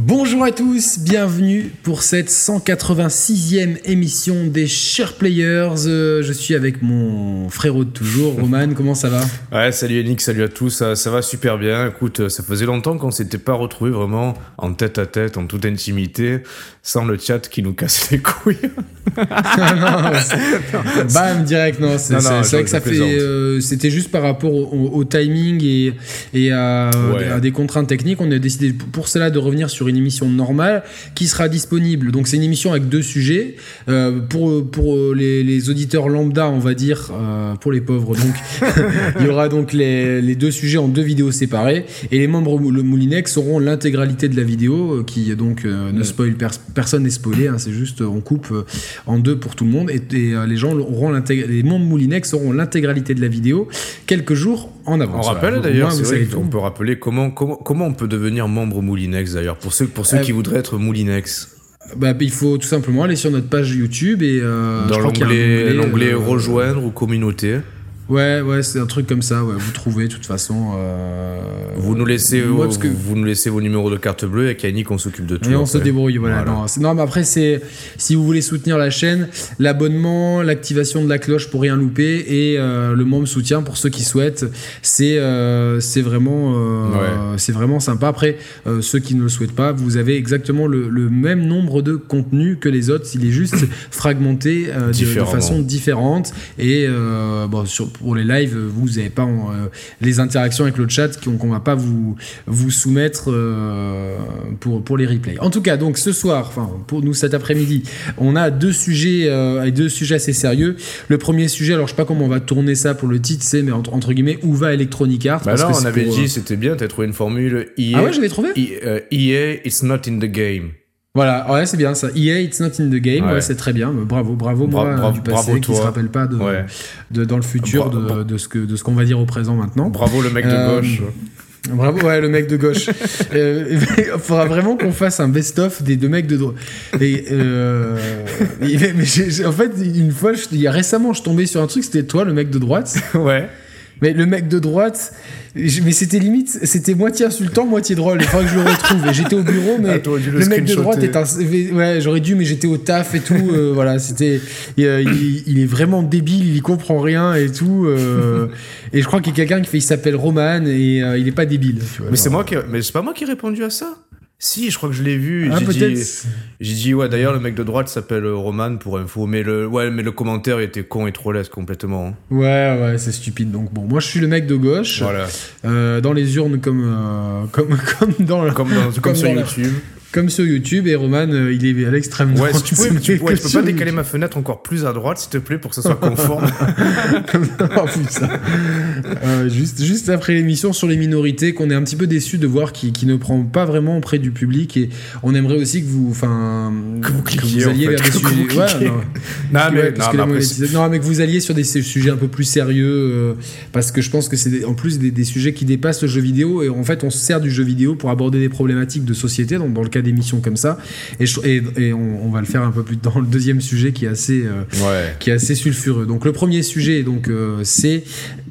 Bonjour à tous, bienvenue pour cette 186e émission des Share Players. Euh, je suis avec mon frérot de toujours, Roman, comment ça va? Ouais, salut Yannick, salut à tous, ça, ça va super bien. Écoute, ça faisait longtemps qu'on s'était pas retrouvé vraiment en tête à tête, en toute intimité, sans le chat qui nous casse les couilles. Bam, direct, non, c'est Non, non, c'est vrai que ça fait. euh, C'était juste par rapport au, timing et, et à, Ouais. à des contraintes techniques. On a décidé pour cela de revenir sur une émission normale qui sera disponible. Donc, c'est une émission avec deux sujets. Euh, pour pour les, les auditeurs lambda, on va dire, euh, pour les pauvres, donc, il y aura donc les, les deux sujets en deux vidéos séparées. Et les membres le Moulinex auront l'intégralité de la vidéo euh, qui donc euh, ne spoil pers- personne n'est spoilé. hein, c'est juste, euh, on coupe euh, en deux pour tout le monde et, et, euh, les gens auront l'intég- les membres Moulinex auront l'intégralité de la vidéo quelques jours en On rappelle d'ailleurs, tout. peut rappeler comment, comment, comment on peut devenir membre Moulinex d'ailleurs, pour ceux, pour ceux Euh, qui voudraient être Moulinex. Bah, il faut tout simplement aller sur notre page YouTube et euh, Dans l'onglet euh, rejoindre ou communauté. Ouais, ouais, c'est un truc comme ça. Ouais, vous trouvez de toute façon. euh, Vous nous laissez, vos, parce que- vous nous laissez vos numéros de carte bleue et Yannick on s'occupe de tout. Et on se débrouille, voilà. Voilà. Non, mais après, c'est si vous voulez soutenir la chaîne, l'abonnement, l'activation de la cloche pour rien louper et euh, le membre soutien pour ceux qui souhaitent, c'est euh, c'est vraiment, c'est vraiment sympa. Après, ceux qui ne le souhaitent pas, vous avez exactement le, le même nombre de contenus que les autres. Il est juste fragmenté de- de, façon différente. Et bon, sur, pour les lives, vous n'avez pas euh, les interactions avec le chat qu'on qu'on va pas vous vous soumettre euh, pour, pour les replays. En tout cas, donc ce soir, enfin pour nous cet après-midi, on a deux sujets, euh, deux sujets assez sérieux. Le premier sujet, alors je sais pas comment on va tourner ça pour le titre, c'est mais entre, entre guillemets où va Electronic Arts? Bah parce que on avait pour, dit, c'était bien, t'as trouvé une formule EA. Ah ouais, j'avais trouvé. E- euh, EA, it's not in the game. Voilà, ouais, c'est bien ça. EA, it's not in the game, Ouais. ouais, c'est très bien. Bravo, bravo Bra- moi bra- du passé bravo qui se rappelle pas de, Ouais. de dans le futur de, de ce que de ce qu'on va dire au présent maintenant. Bravo le mec de Euh, gauche. Bravo, ouais, le mec de gauche. Euh, Il faudra vraiment qu'on fasse un best-of des deux mecs de droite. Et euh, mais- en fait, une fois, je- il y a récemment, je tombais sur un truc, c'était toi, le mec de droite. ouais. Mais le mec de droite, je- mais c'était limite, c'était moitié insultant, moitié drôle. Il faudrait que je le retrouve. Et j'étais au bureau, mais Ah, le le mec de droite est un. Ouais, j'aurais dû, mais j'étais au taf et tout. euh, voilà, c'était. euh, il, il est vraiment débile, il comprend rien et tout. euh, et je crois qu'il y a quelqu'un qui fait, il s'appelle Roman et euh, il est pas débile. tu vois, Mais c'est moi qui, mais c'est pas moi qui ai répondu à ça. Si, je crois que je l'ai vu. Ah, j'ai dit, j'ai dit ouais. D'ailleurs, le mec de droite s'appelle euh, Roman pour info, mais le, ouais, mais le commentaire était con et trollesque complètement. hein. Ouais, ouais, c'est stupide. Donc bon, moi je suis le mec de gauche, Voilà. euh, dans les urnes comme euh, comme comme dans la- Comme, dans, comme, Comme sur dans YouTube. Comme sur YouTube. Et Roman, euh, il est à l'extrême Ouais, droite. si tu, pouvais, tu, ouais, tu peux pas décaler ma fenêtre encore plus à droite, s'il te plaît, pour que ça soit conforme. Oh, putain. Euh, juste, juste après l'émission sur les minorités, qu'on est un petit peu déçu de voir qui, qui ne prend pas vraiment auprès du public et on aimerait aussi que vous, enfin, Que vous cliquiez, alliez fait, vers des sujets. cliquiez. non. non, Ouais, mais, parce non, que mais les après, monétis- non, mais que vous alliez sur des sujets un peu plus sérieux, euh, parce que je pense que c'est en plus des, des sujets qui dépassent le jeu vidéo, et en fait on se sert du jeu vidéo pour aborder des problématiques de société, donc dans le cas d'émissions comme ça, et, je- et, et on, on va le faire un peu plus dans le deuxième sujet qui est assez, euh, ouais. qui est assez sulfureux. Donc le premier sujet, donc euh, c'est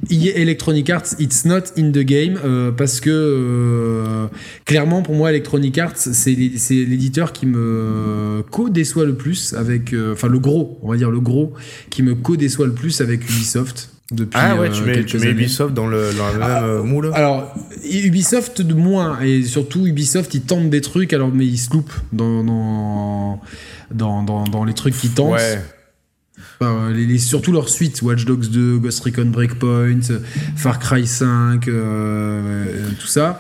EA Electronic Arts, it's not in the game, euh, parce que clairement pour moi Electronic Arts c'est l'éditeur qui me co-déçoit le plus avec, enfin le gros, on va dire le gros, qui me co-déçoit le plus avec Ubisoft. Depuis, Ah ouais, euh, tu mets, tu mets. Ubisoft dans le, dans le Ah, même euh, moule. Alors, Ubisoft de moins, et surtout Ubisoft, ils tentent des trucs, alors mais ils se loupent dans, dans, dans, dans, dans les trucs qu'ils tentent. ouais. Euh, les, les- surtout leurs suites, Watch Dogs 2, Ghost Recon Breakpoint, euh, Far Cry 5, euh, euh, tout ça.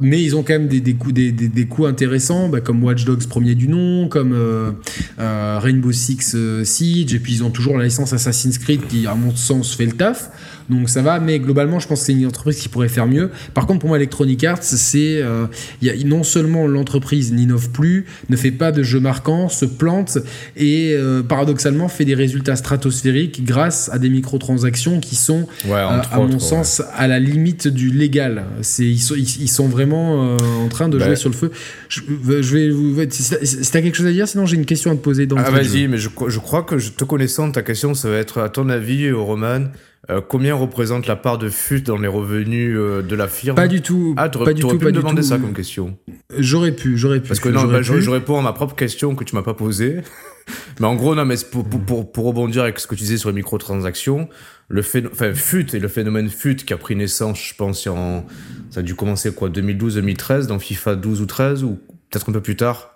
Mais ils ont quand même des, des, coups, intéressants, bah, comme Watch Dogs premier du nom, comme euh, euh, Rainbow Six euh, Siege, et puis ils ont toujours la licence Assassin's Creed qui, à mon sens, fait le taf. Donc ça va, mais globalement, je pense que c'est une entreprise qui pourrait faire mieux. Par contre, pour moi, Electronic Arts, c'est euh, il y a, non seulement l'entreprise n'innove plus, ne fait pas de jeux marquants, se plante et euh, paradoxalement fait des résultats stratosphériques grâce à des microtransactions qui sont, Ouais, euh, à mon ouais. sens, à la limite du légal. C'est ils sont, ils, ils sont vraiment en train de Bah. jouer sur le feu. Je, je vais vous. Si t'as quelque chose à dire, sinon j'ai une question à te poser dans Ah vas-y, mais je, je crois que je te connaissant, ta question, ça va être à ton avis, Roman, Euh, combien représente la part de FUT dans les revenus euh, de la firme Pas du tout. Ah, pas du tout, pu pas me du demander tout. ça comme question. J'aurais pu, j'aurais pu. Parce que non, bah, je, pu. je réponds à ma propre question que tu m'as pas posée. mais en gros, non, mais pour, pour, pour, pour rebondir avec ce que tu disais sur les microtransactions, le phénomène, enfin, FUT et le phénomène FUT qui a pris naissance, je pense, en, ça a dû commencer quoi, 2012-2013, dans FIFA 12 ou 13, ou peut-être un peu plus tard.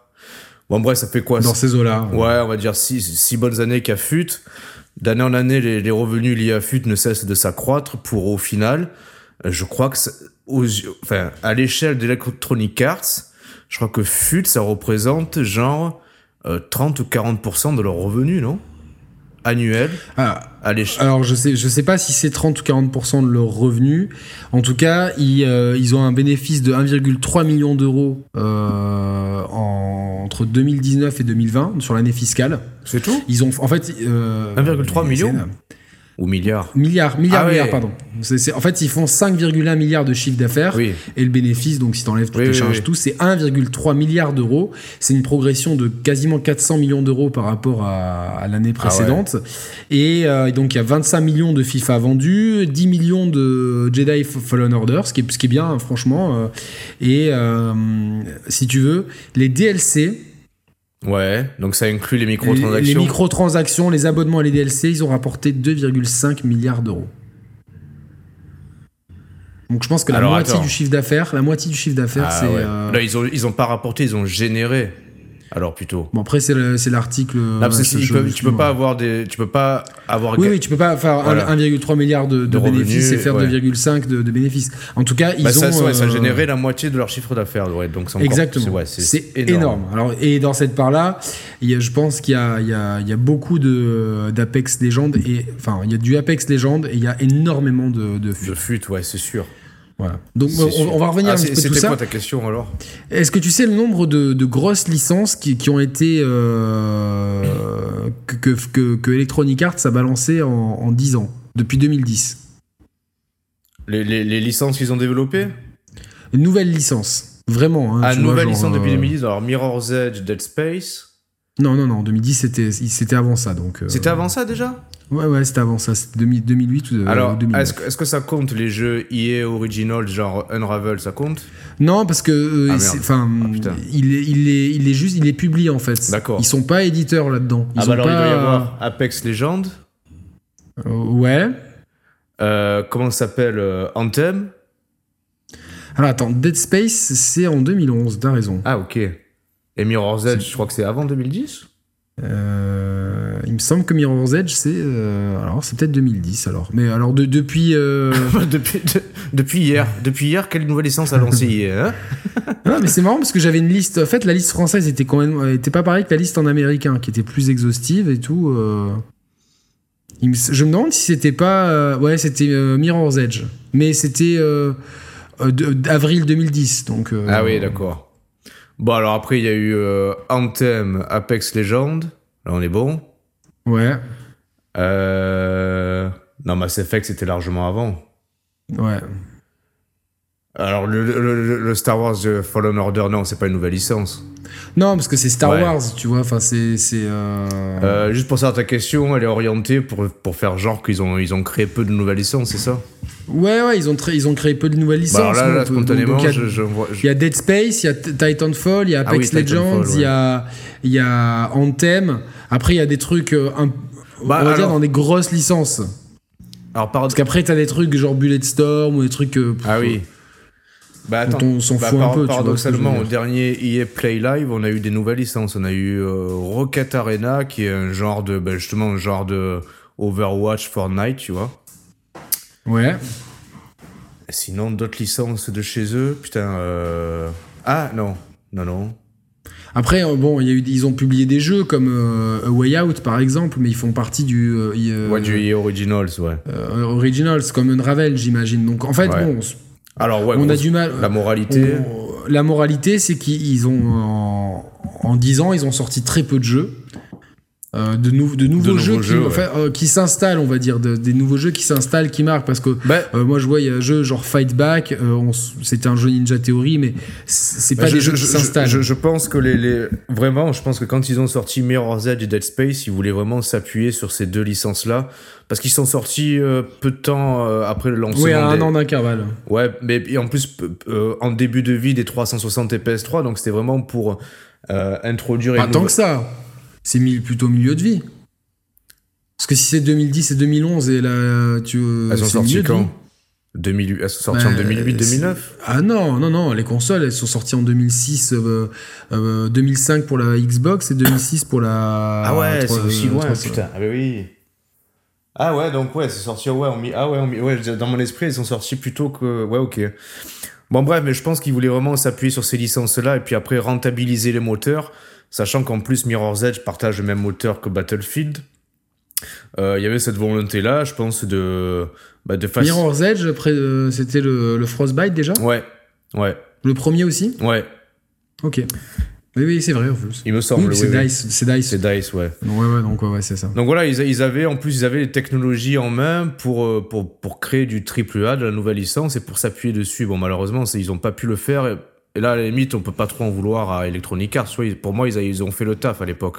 Bon, bref, ça fait quoi? Dans ces eaux-là. Ouais, on va dire six, six bonnes années qu'à FUT. D'année en année, les, les revenus liés à FUT ne cessent de s'accroître pour au final, euh, je crois que, aux, enfin, à l'échelle d'Electronic Arts, je crois que FUT, ça représente genre euh, 30 ou 40% de leurs revenus, non? Annuels, Ah, à l'échelle. Alors je sais, je sais pas si c'est 30 ou 40% de leurs revenus. En tout cas, ils, euh, ils ont un bénéfice de 1,3 million d'euros euh, en- entre 2019 et 2020 sur l'année fiscale. C'est tout? Ils ont en fait euh, 1,3 c'est- million Ou milliards Milliards, milliards, Ah ouais. milliards, pardon. En fait, ils font 5,1 milliards de chiffre d'affaires. Oui. Et le bénéfice, donc si tu enlèves toutes Oui, les charges, oui. tout, c'est 1,3 milliard d'euros. C'est une progression de quasiment 400 millions d'euros par rapport à, à l'année Ah précédente. Et euh, donc il y a 25 millions de FIFA vendus, 10 millions de Jedi Fallen Order, ce qui est, ce qui est bien, hein, franchement. euh. et euh, si tu veux, les DLC, Ouais, donc ça inclut les microtransactions. les microtransactions, les abonnements à les DLC, ils ont rapporté 2,5 milliards d'euros. Donc je pense que la Alors, moitié attends. du chiffre d'affaires, la moitié du chiffre d'affaires, Ah c'est. ouais. euh, Là, ils ont, ils ont pas rapporté, ils ont généré. Alors plutôt. Bon après c'est le- c'est l'article. Là, ouais, ils je- tu peux pas avoir des, tu peux pas avoir. Oui, oui, tu peux pas faire un- Voilà. 1,3 milliard de, de De bénéfices revenus, et faire ouais. 2,5 de, de bénéfices. En tout cas, ils Bah, ont. ça, ouais, ça euh, générait la moitié de leur chiffre d'affaires, donc Exactement. c'est- énorme. Alors, et dans cette il y a- je pense qu'il y a, il y, a, il y a beaucoup de d'Apex Legends et enfin, il y a du Apex Legends et il y a énormément de, de. De fut, ouais, c'est sûr. Voilà. Donc on, va revenir Ah, un petit peu ça. ta question alors? Est-ce que tu sais le nombre de, de grosses licences qui, qui ont été euh, que, que, que, Electronic Arts a balancé en, en 10 ans depuis 2010 les, les, les licences qu'ils ont développées? Une nouvelle licence. Vraiment. Hein, Ah, vois, nouvelle genre, licence depuis euh, 2010, alors Mirror's Edge, Dead Space. Non, non, non. 2010, c'était c'était avant ça. donc. euh, C'était avant ça déjà? Ouais, ouais, c'était avant ça. C'était 2000 2008 ou euh, Alors, 2009. est-ce que, est-ce que ça compte les jeux EA Original, genre Unravel, ça compte? Non, parce que euh, Ah, enfin, Ah, putain. il est, il est, il est juste, il est publié en fait. D'accord. Ils sont pas éditeurs là-dedans. Ils Ah, ont bah alors pas... il doit y avoir Apex Legends. Euh, ouais. Comment ça s'appelle Anthem? Alors attends, Dead Space, c'est en 2011. T'as raison. Ah, ok. Et Mirror's Edge, je crois que c'est avant 2010 Euh, il me semble que Mirror's Edge, c'est, euh, alors c'est peut-être 2010 alors. Mais alors de, depuis, euh, depuis, de- depuis hier. Depuis hier, quelle nouvelle licence a lancé hein Ah, mais c'est marrant parce que j'avais une liste. En fait, la liste française était quand même était pas pareille que la liste en américain, qui était plus exhaustive et tout. Il me- Je me demande si c'était pas. Ouais, c'était Mirror's Edge, mais c'était d'avril 2010. Donc. Ah oui, d'accord. Bon, alors après, il y a eu euh, Anthem, Apex Legends. Là, on est bon. Ouais, Euh... Non, Mass Effect, c'était largement avant. ouais. Alors, le, le- Star Wars euh, Fallen Order, non, c'est pas une nouvelle licence. Non, parce que c'est Star Ouais. Wars, tu vois. Enfin, c'est c'est. euh, Euh, juste pour savoir ta question, elle est orientée pour, pour faire genre qu'ils ont, ils ont créé peu de nouvelles licences, c'est ça? Ouais, ouais, ils ont ils ont créé peu de nouvelles licences. Bah, Alors là, spontanément, il y a- je, je vois- je- Il y a Dead Space, il y a Titanfall, il y a Ah oui, Apex Legends, il ouais. y a y a Anthem. Après il y a des trucs euh, un- Bah, on va dire dans des grosses licences. Alors, par... Parce qu'après t'as des trucs genre Bulletstorm ou des trucs euh, Ah oui. Bah Dont attends, on s'en bah, fout un peu, paradoxalement, au dernier EA Play Live, on a eu des nouvelles licences. On a eu euh, Rocket Arena, qui est un genre de, bah, justement, un genre de Overwatch Fortnite, tu vois. Ouais. Sinon, d'autres licences de chez eux, putain. Euh... Ah non, non, non. Après euh, bon, y a eu ils ont publié des jeux comme euh, A Way Out par exemple, mais ils font partie du euh, euh, Ouais, du EA Originals, ouais. euh, Originals comme Unravel, j'imagine. Donc en fait Ouais. bon, Alors ouais, on a du mal La moralité. On- la moralité, c'est qu'ils ont en, en 10 ans, ils ont sorti très peu de jeux. Euh, de, nou- de nouveaux nouveaux jeux, qui, jeux, ouais. euh, qui s'installent, on va dire, de- des nouveaux jeux qui s'installent, qui marquent. Parce que Bah, euh, moi, je vois, il y a un jeu genre Fight Back, c'était un jeu Ninja Theory, mais c'est pas Bah, des je, jeux je- qui s'installent. je- je pense que les, les- vraiment, je pense que quand ils ont sorti Mirror's Edge et Dead Space, ils voulaient vraiment s'appuyer sur ces deux licences-là, parce qu'ils sont sortis peu de temps après le lancement. Oui, à un des- an d'intervalle. Ouais, mais en plus en début de vie des 360 et PS3, donc c'était vraiment pour introduire. Pas tant que ça. C'est plutôt milieu de vie. Parce que si c'est 2010 et 2011 et là, tu. Elles sont sorties quand? vie. 2008, Elles sont sorties Bah, en 2008, c'est- 2009. Ah non, non, non, les consoles, elles sont sorties en 2006, euh, euh, 2005 pour la Xbox et 2006 pour la. Ah ouais, c'est aussi euh, loin, 300. putain. Ah bah oui. Ah ouais, donc ouais, c'est sorti. Ouais, on ah ouais, on ouais, dans mon esprit, ils sont sortis plutôt que. Ouais, ok. Bon, bref, mais je pense qu'ils voulaient vraiment s'appuyer sur ces licences-là et puis après rentabiliser les moteurs, sachant qu'en plus Mirror's Edge partage le même moteur que Battlefield. Euh, Il y avait cette volonté-là, je pense, de. Bah, de faci- Mirror's Edge, après, c'était le, le Frostbite déjà? Ouais, ouais, Le premier aussi? Ouais, Ok. Oui, oui, c'est vrai en plus. il me semble. Oui, c'est oui. Dice. C'est Dice. C'est Dice, ouais. Ouais, ouais, donc ouais, ouais, c'est ça. Donc voilà, ils, ils avaient en plus ils avaient les technologies en main pour euh, pour pour créer du triple A de la nouvelle licence et pour s'appuyer dessus. Bon malheureusement, c'est- ils ont pas pu le faire et, là à la limite, on peut pas trop en vouloir à Electronic Arts. pour moi, ils, a- ils ont fait le taf à l'époque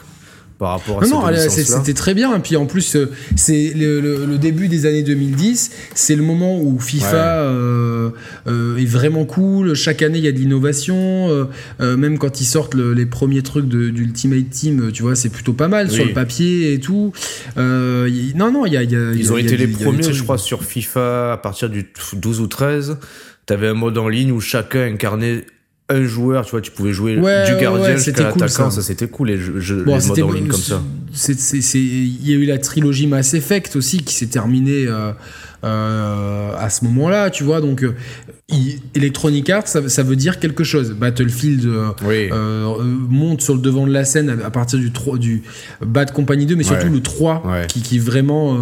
par rapport à Non, non, c'était très bien. Et puis en plus, euh, c'est le, le- le début des années 2010. C'est le moment où FIFA Ouais. euh, euh, est vraiment cool. Chaque année, il y a de l'innovation. Euh, même quand ils sortent le- les premiers trucs d'Ultimate Team, tu vois, c'est plutôt pas mal sur le papier et tout. Y- non, non, il y a, y Ils ont été les premiers, je crois, sur FIFA à partir du 12 ou 13. T'avais un mode en ligne où chacun incarnait un joueur, tu vois, tu pouvais jouer Ouais, du gardien ouais, jusqu'à c'était cool, l'attaquant, ça. ça, c'était cool les, jeux, jeux- Bon, les modes c'était en ligne comme ça. c'est- c'est- c'est- Il y a eu la trilogie Mass Effect aussi qui s'est terminée euh, euh, à ce moment-là, tu vois. Donc, euh, Electronic Arts, ça, ça veut dire quelque chose. Battlefield euh, Oui. euh, euh, monte sur le devant de la scène à, à partir du, 3, du Bad Company 2, mais surtout Ouais. le 3 Ouais. qui, qui vraiment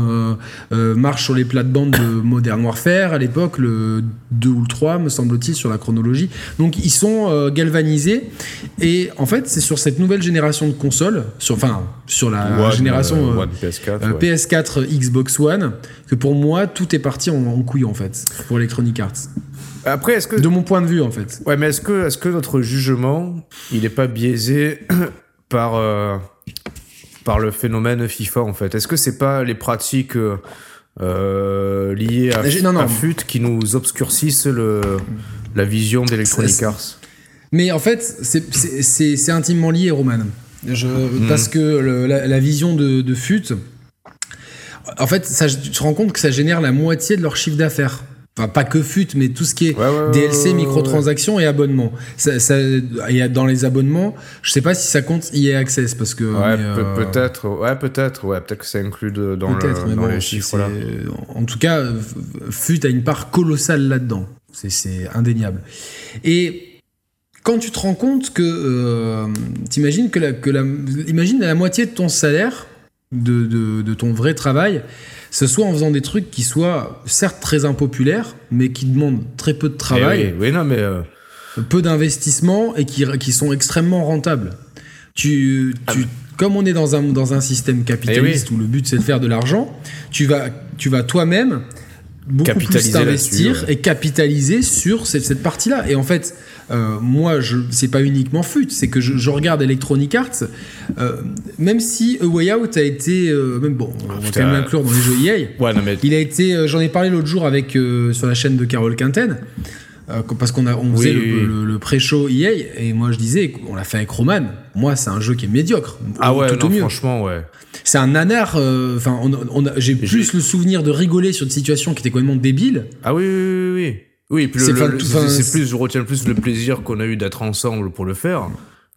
euh, marche sur les plates-bandes de Modern Warfare à l'époque, le 2 ou le 3, me semble-t-il, sur la chronologie. Donc ils sont galvanisés. Et en fait, c'est sur cette nouvelle génération de consoles, sur, enfin, sur la One, génération euh, euh, One PS4. euh, ouais. PS4, Xbox One, que pour moi, tout est parti en, en couille, en fait, pour Electronic Arts. Après, est-ce que De mon point de vue, en fait. Ouais, mais est-ce que, notre jugement, il n'est pas biaisé par, euh, par le phénomène FIFA, en fait? Est-ce que c'est pas les pratiques euh, euh, liées à, non, non. à FUT qui nous obscurcissent le, la vision d'Electronic Arts? Mais en fait, c'est- intimement lié, Roman. Je, Hmm. Parce que le- la, la vision de, de FUT, en fait, ça, tu te rends compte que ça génère la moitié de leur chiffre d'affaires. Enfin, pas que FUT, mais tout ce qui est Ouais, ouais, ouais, DLC, microtransactions et abonnements. Ça, ça- et dans les abonnements, je sais pas si ça compte EA Access parce que. Ouais, euh, peut-être, ouais, peut-être, ouais, peut-être que c'est inclus de- dans, le, mais dans bon, les chiffres là. En tout cas, FUT a une part colossale là-dedans. C'est- C'est indéniable. Et quand tu te rends compte que. euh, T'imagines que, la, que la, imagine la moitié de ton salaire, de, de, de ton vrai travail, ce soit en faisant des trucs qui soient certes très impopulaires, mais qui demandent très peu de travail Eh oui, oui, non, mais euh, peu d'investissement et qui, qui sont extrêmement rentables. Tu, Ah tu, comme on est dans un, dans un système capitaliste Eh où le but c'est de faire de l'argent, tu vas, tu vas toi-même beaucoup plus t'investir ouais. et capitaliser sur cette, cette partie-là. Et en fait, euh, moi, je c'est pas uniquement FUT, c'est que je, je regarde Electronic Arts, euh, même si A Way Out a été, euh, même bon, on va quand même l'inclure dans les jeux EA. ouais, non, mais Il a été, j'en ai parlé l'autre jour avec sur la chaîne de Carole Quinten, parce qu'on a, on faisait Oui, le, oui. le- le pré-show EA et moi je disais, on l'a fait avec Roman. Moi, c'est un jeu qui est médiocre. ah ouais, tout non, au mieux. franchement, ouais. C'est un nanar. Enfin, on, on a- j'ai plus le souvenir de rigoler sur une situation qui était complètement débile. Ah oui, oui, oui, oui. Oui, puis C'est plus, je retiens plus le plaisir qu'on a eu d'être ensemble pour le faire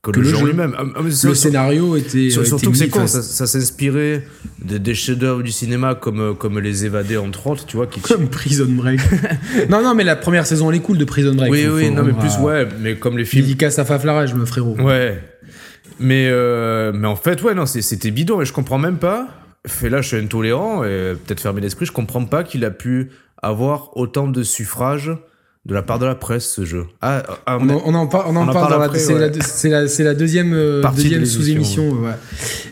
que, Que le, jeu lui-même. Ah, ah, Le sur- scénario était. sur- surtout que c'est con, ça, ça s'inspirait des, des chefs-d'œuvre du cinéma comme, euh, comme Les Évadés, entre autres, tu vois. Qui... Comme Prison Break. non, non, mais la première saison, elle est cool de Prison Break. oui, oui, non, mais plus, à- ouais, mais comme les films. Dédicace à Faflarage, me frérot. Ouais. Mais, euh, mais en fait, ouais, non, c'était bidon et je comprends même pas. Fait là, je suis intolérant et peut-être fermé d'esprit, je comprends pas qu'il a pu avoir autant de suffrages de la part de la presse ce jeu. Ah, ah, on, en, on en, par- on en on parle parle dans la, après, c'est ouais. la, deuxième, euh, de sous-émission. ouais.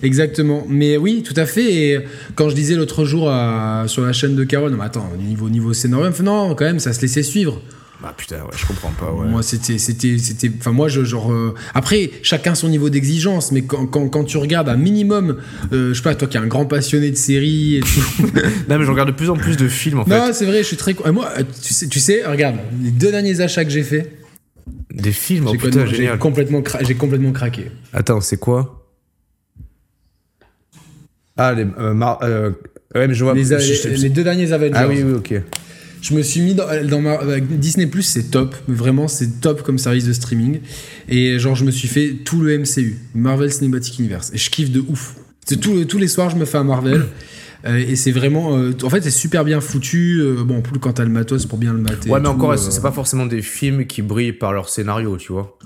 Exactement. Mais oui, tout à fait. Et quand je disais l'autre jour à- sur la chaîne de Carole, non, mais attends, niveau, niveau scénario, non, quand même, ça se laissait suivre. Ah putain, ouais, je comprends pas, ouais. Moi, c'était, c'était, c'était. Enfin, moi, je genre. euh, Après, chacun son niveau d'exigence, mais quand, quand, quand tu regardes un minimum, euh, je sais pas, toi qui es un grand passionné de séries et tout. Non, mais je regarde de plus en plus de films en non, fait. c'est vrai, je suis très. euh, Moi, tu sais, tu sais, regarde, les deux derniers achats que j'ai fait, Des films, oh j'ai, putain, complètement- j'ai complètement, cra- j'ai complètement craqué. Attends, c'est quoi? Ah, les. euh, Mar- ouais, mais je vois. Les, je- les- je- les deux derniers Avengers. Ah oui, oui, ok. Je me suis mis dans, dans ma, avec Disney Plus, c'est top, mais vraiment c'est top comme service de streaming. Et genre je me suis fait tout le MCU, Marvel Cinematic Universe, et je kiffe de ouf. C'est tout- tous les soirs je me fais un Marvel. euh, et c'est vraiment, euh, en fait, c'est super bien foutu. euh, bon, plus quand t'as le matos pour bien le mater. Ouais, mais tout, encore, euh. c'est pas forcément des films qui brillent par leur scénario, tu vois.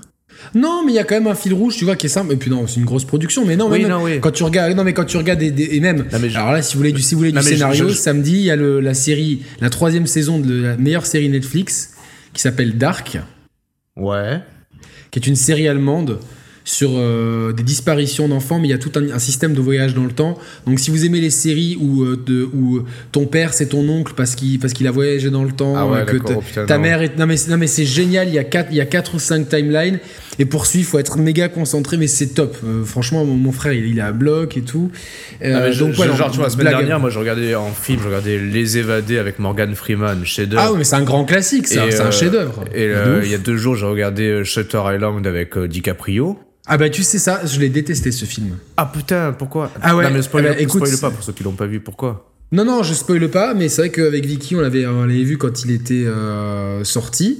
Non, mais il y a quand même un fil rouge, tu vois, qui est simple. Et puis non, c'est une grosse production, mais non, Oui, même non, oui. quand tu regardes, non, mais quand tu regardes des, des- et même. Non, mais je- Alors là, si vous voulez du, si vous voulez Non, du scénario, je- je- samedi, il y a le- la série, la troisième saison de la meilleure série Netflix, qui s'appelle Dark. Ouais. qui est une série allemande sur euh, des disparitions d'enfants, mais il y a tout un, un système de voyage dans le temps. Donc si vous aimez les séries où, euh, de- où ton père c'est ton oncle parce qu'il parce qu'il a voyagé dans le temps, Ah ouais, euh, que ta- oh ta mère est non mais non mais c'est génial. Il y a quatre il y a quatre ou cinq timelines et pour suivre faut être méga concentré, mais c'est top. Euh, franchement mon, mon frère il, il est à bloc et tout. Euh, Ah, je- donc je- genre, tu vois, la semaine dernière, moi, je regardais en film, je regardais Les Évadés avec Morgan Freeman, chef-d'œuvre. Ah ouais mais c'est un grand classique, ça, c'est un euh, chef-d'œuvre. Et euh, il y a deux jours, j'ai regardé Shutter Island avec DiCaprio. Ah bah tu sais ça, je l'ai détesté ce film. Ah putain, pourquoi? Ah ouais, Non, mais spoil, eh ben, écoute, spoil pas pour ceux qui l'ont pas vu, pourquoi? Non, non, je spoile pas, mais c'est vrai qu'avec Vicky, on l'avait, on l'avait vu quand il était euh, sorti.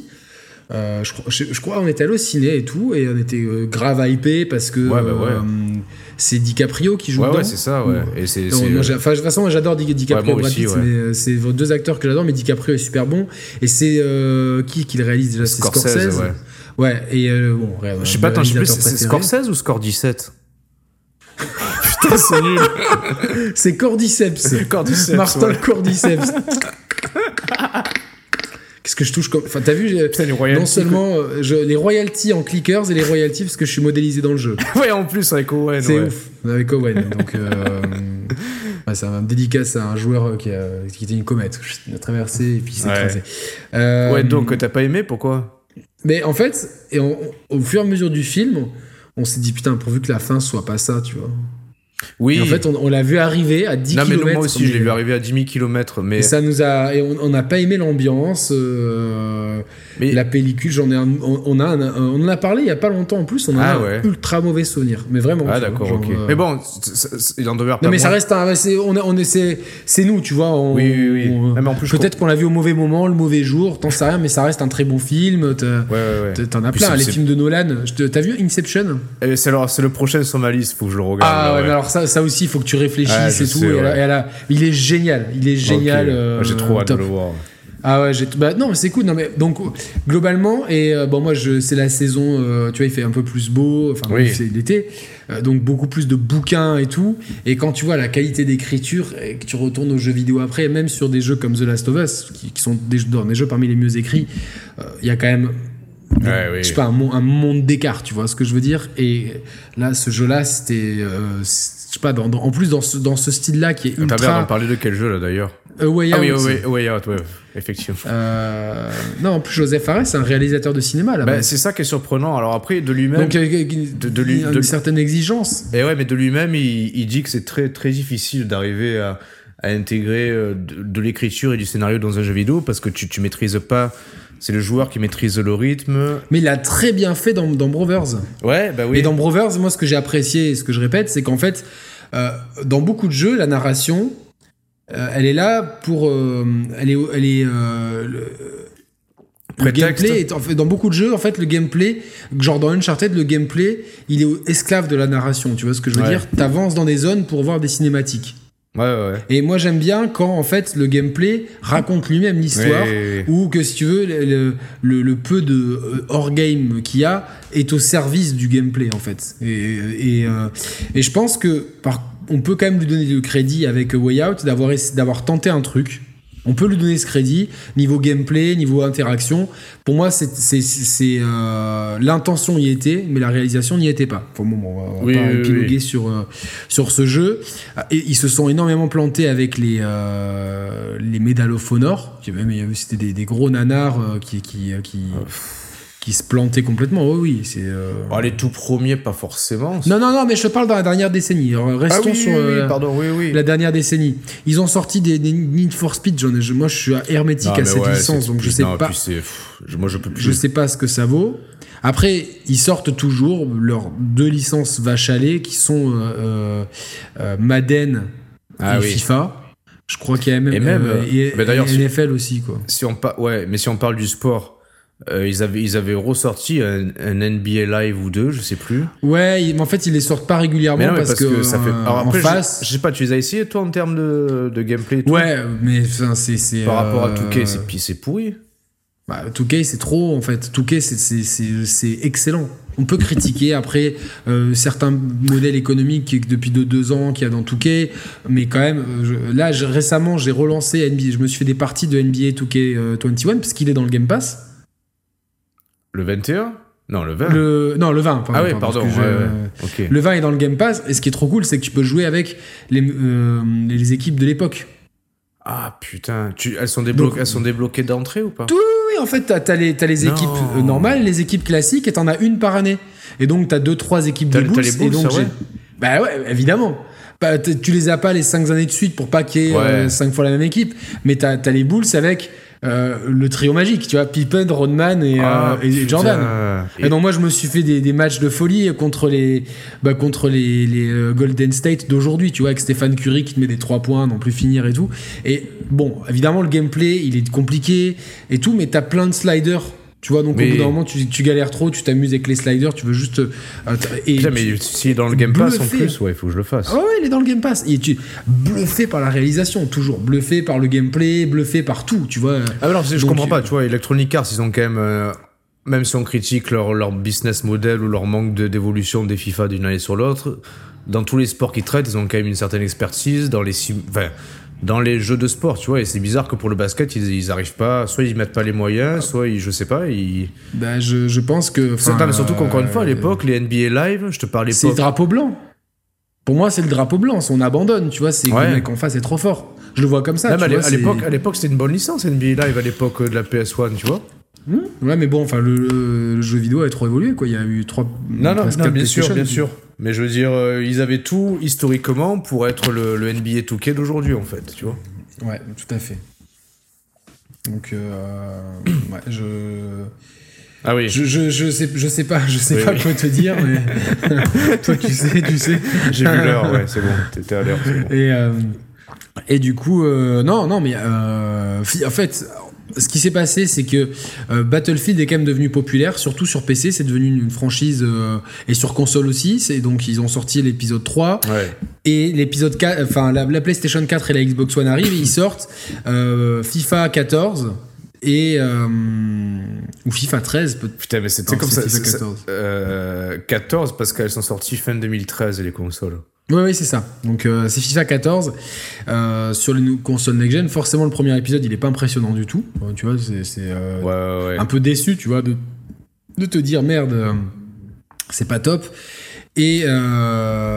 Euh, je, crois- je, je crois on était allé au ciné et tout, et on était euh, grave hypé parce que Ouais, bah ouais. euh, c'est DiCaprio qui joue Ouais, dedans. ouais, c'est ça, ouais. Et c'est. Non, c'est- moi, j'ai- enfin, de toute façon, moi, j'adore Di- DiCaprio Brad Pitt, mais c'est vos deux acteurs que j'adore, mais DiCaprio est super bon. Et c'est euh, qui qui le réalise déjà C'est Scorsese, Scorsese. ouais. Et bon, Je sais pas, attends, je sais plus, réalisateur c'est. Scorsese ou Score 17 Putain, c'est nul. C'est Cordyceps. Cordyceps, Martin. Cordyceps. Qu'est-ce que je touche comme. Enfin, t'as vu, Putain, les non seulement euh, je- les royalties en clickers et les royalties parce que je suis modélisé dans le jeu. Ouais, en plus, avec Owen. C'est ouais. ouf. Avec Owen. Donc, euh, ouais, c'est un dédicace à un joueur euh, qui, a- qui était une comète. Il a traversé et puis il s'est Ouais. Euh, donc t'as pas aimé, pourquoi? Mais en fait, et on- au fur et à mesure du film, on s'est dit putain, pourvu que la fin soit pas ça, tu vois. Oui. Et en fait, on, on l'a vu arriver à 10 non, mais km. moi aussi, je l'ai vu arriver à 10 000 km, mais. Et ça nous a, et on n'a pas aimé l'ambiance, euh, mais la pellicule. J'en ai, un- on, a, un- on en a parlé il y a pas longtemps en plus. On en Ah a un ultra mauvais souvenir, mais vraiment. Ah, d'accord, ok. euh, Mais bon, il en pas. Non mais ça reste un, c'est, on, a- on est, c'est, nous, tu vois. on- Oui, oui, oui. on- Ah, mais en plus, je peut-être qu'on l'a vu au mauvais moment, le mauvais jour. T'en sais rien, mais ça reste un très bon film. T'as, Ouais, ouais, T'en as plein. Les films de Nolan. T'as vu Inception? Et C'est alors- le prochain sur ma liste, faut que je le regarde. Ah ouais, ouais. Alors ça, ça aussi, il faut que tu réfléchisses Ouais, et tout. sais, et ouais. là- et là- il est génial. Il est génial. Euh, J'ai trop hâte de le voir. Ah ouais, j'ai bah non, mais c'est cool. Non mais donc globalement et euh, bon moi je c'est la saison euh, tu vois, il fait un peu plus beau, enfin Oui. c'est l'été. euh, donc beaucoup plus de bouquins et tout et quand tu vois la qualité d'écriture et que tu retournes aux jeux vidéo après même sur des jeux comme The Last of Us qui, qui sont des, dans des jeux parmi les mieux écrits, il y a quand même Ouais, oui. je sais pas un, mon- un monde d'écart, tu vois ce que je veux dire et là ce jeu là c'était je sais pas dans, dans- en plus dans ce dans ce style là qui est T'as l'air d'en ultra parler de quel jeu là d'ailleurs A Way Ah oui, ouais, effectivement. Euh, non, en plus, Joseph Fares, c'est un réalisateur de cinéma là Bah, c'est ça qui est surprenant. Alors après, de lui-même. Donc, euh, de- de lui- une de- certaine exigence. Et ouais, mais de lui-même, il, il dit que c'est très très difficile d'arriver à, à intégrer euh, de, de l'écriture et du scénario dans un jeu vidéo parce que tu tu maîtrises pas. C'est le joueur qui maîtrise le rythme. Mais il a très bien fait dans, dans Brothers. Ouais, bah oui. Et dans Brothers, moi, ce que j'ai apprécié et ce que je répète, c'est qu'en fait, euh, dans beaucoup de jeux, la narration, euh, elle est là pour. euh, elle est. Elle est le, gameplay est, en fait, dans beaucoup de jeux, en fait, le gameplay, genre dans Uncharted, le gameplay, il est esclave de la narration. Tu vois ce que je veux Ouais. dire? T'avances dans des zones pour voir des cinématiques. Ouais, ouais, ouais. Et moi j'aime bien quand en fait le gameplay raconte lui-même l'histoire ou que si tu veux le, le- le- le peu de euh, hors game qu'il y a est au service du gameplay en fait. Et, et, euh, et je pense que par, on peut quand même lui donner du crédit avec Way Out d'avoir tenté un truc On peut lui donner ce crédit, niveau gameplay, niveau interaction. Pour moi, c'est c'est- c'est euh, l'intention y était, mais la réalisation n'y était pas. Enfin, bon, bon, on va, Oui, pas oui, épiloguer oui. sur euh, sur ce jeu. Et ils se sont énormément plantés avec les euh, les avait- C'était des, des gros nanars euh, qui qui qui, qui se plantaient complètement. Oui, oui, c'est. euh, Bon, les tout premiers, pas forcément. Non, non, non, mais je te parle dans la dernière décennie. Ah Restons oui, sur oui, euh, pardon, la dernière décennie. Ils ont sorti des, des Need for Speed. J'en ai- je- moi, je suis hermétique Non, à cette ouais, licence, donc je sais non, pas. puis moi, je peux plus. Je sais pas ce que ça vaut. Après, ils sortent toujours leurs deux licences lait qui sont euh, euh, Madden Ah et. FIFA. Je crois qu'il y a même, Et même, et, bah d'ailleurs, et si- NFL aussi quoi. Si on ouais, mais si on parle du sport, euh, ils avaient ils avaient ressorti un, un NBA live ou deux, je sais plus. Ouais, mais en fait, ils les sortent pas régulièrement Mais non, mais parce, que, ça fait. euh, Alors après, en je- face. je, sais pas, tu les as essayés toi en termes de, de gameplay et tout Ouais, mais enfin, c'est c'est Par rapport à euh, 2K, c'est puis c'est pourri. Bah, 2K, c'est trop, en fait. 2K, c'est- c'est- c'est c'est excellent. On peut critiquer après euh, certains modèles économiques depuis de deux ans qu'il y a dans 2K, mais quand même, euh, je- là, je- récemment, j'ai relancé NBA. Je me suis fait des parties de NBA 2K21 parce qu'il est dans le Game Pass. Le 21 Non, le 20. Le, non, le 20, pardon. ah oui, pardon, ouais, ouais. Le 20 est dans le Game Pass, et ce qui est trop cool, c'est que tu peux jouer avec les, euh, les équipes de l'époque. Ah putain, tu, elles, sont débloquées, Donc- elles sont débloquées d'entrée ou pas? Tout- Oui, en fait, t'as as les, équipes euh, normales, les équipes classiques, et t'en as une par année. Et donc, t'as deux, trois équipes de les boosts. et donc, c'est vrai j'ai- Bah ouais, évidemment. Bah, tu les as pas les cinq années de suite pour pas qu'il y ait Ouais. euh, cinq fois la même équipe. Mais t'as as les Bulls avec euh, le trio magique, tu vois, Pippen, Rodman et, Ah, euh, et. Jordan. Et, Et- donc moi je me suis fait des, des matchs de folie contre les bah, contre les, les, euh, Golden State d'aujourd'hui, tu vois, avec Stéphane Curry qui te met des trois points, non plus finir et tout. Et bon, évidemment le gameplay il est compliqué et tout, mais t'as plein de sliders. Tu vois, donc Mais- au bout d'un moment, tu, tu galères trop, tu t'amuses avec les sliders, tu veux juste. euh, et Putain, mais s'il est dans le Game Pass en bluffé. plus, ouais, il faut que je le fasse. ah ouais, il est dans le Game Pass. Et tu bluffé par la réalisation, toujours bluffé par le gameplay, bluffé par tout, tu vois. Ah non, je Donc, comprends euh, pas, tu vois, Electronic Arts, ils ont quand même, euh, même si on critique leur, leur business model ou leur manque de- d'évolution des FIFA d'une année sur l'autre, dans tous les sports qu'ils traitent, ils ont quand même une certaine expertise dans les, sim- enfin, dans les jeux de sport, tu vois, et c'est bizarre que pour le basket, ils, ils arrivent pas, soit ils mettent pas les moyens, soit ils, je sais pas, ils... Bah, je, je pense que. Enfin, mais surtout qu'encore une fois, à euh, l'époque, les NBA Live, je te parle C'est le drapeau blanc. Pour moi, c'est le drapeau blanc. On abandonne, tu vois, c'est que Ouais. le mec en face est trop fort. Je le vois comme ça. Même tu à vois, l'époque, à l'époque, c'était une bonne licence NBA Live à l'époque euh, de la PS1, tu vois. Hmm Ouais, mais bon, enfin, le, le jeu vidéo a trop évolué, quoi. Il y a eu trois. Non, non, non, bien sûr, bien sûr. Mais je veux dire, euh, ils avaient tout historiquement pour être le, le NBA 2K d'aujourd'hui, en fait, tu vois. Ouais, tout à fait. Donc, euh, ouais, je, Ah oui, je, je, je sais, je sais pas, je sais Oui, pas oui. quoi te dire, mais toi, tu sais, tu sais. j'ai vu l'heure, ouais, c'est bon, t'étais à l'heure, bon. Et, euh, et du coup, euh, non, non, mais euh, en fait, ce qui s'est passé, c'est que euh, Battlefield est quand même devenu populaire, surtout sur PC, c'est devenu une franchise, euh, et sur console aussi, c'est donc ils ont sorti l'épisode 3, Ouais. et l'épisode 4, enfin la, la PlayStation 4 et la Xbox One arrivent, et ils sortent euh, FIFA 14 et ou FIFA 13 peut Putain, mais c'était comme ça. FIFA c'est- 14. euh, 14, parce qu'elles sont sorties fin 2013, les consoles. Oui, oui, c'est ça. Donc, euh, c'est FIFA 14 euh, sur les consoles next-gen. Forcément, le premier épisode, il est pas impressionnant du tout. Tu vois, c'est c'est, euh, Ouais, ouais, ouais. un peu déçu, tu vois, de, de te dire merde, c'est pas top. Et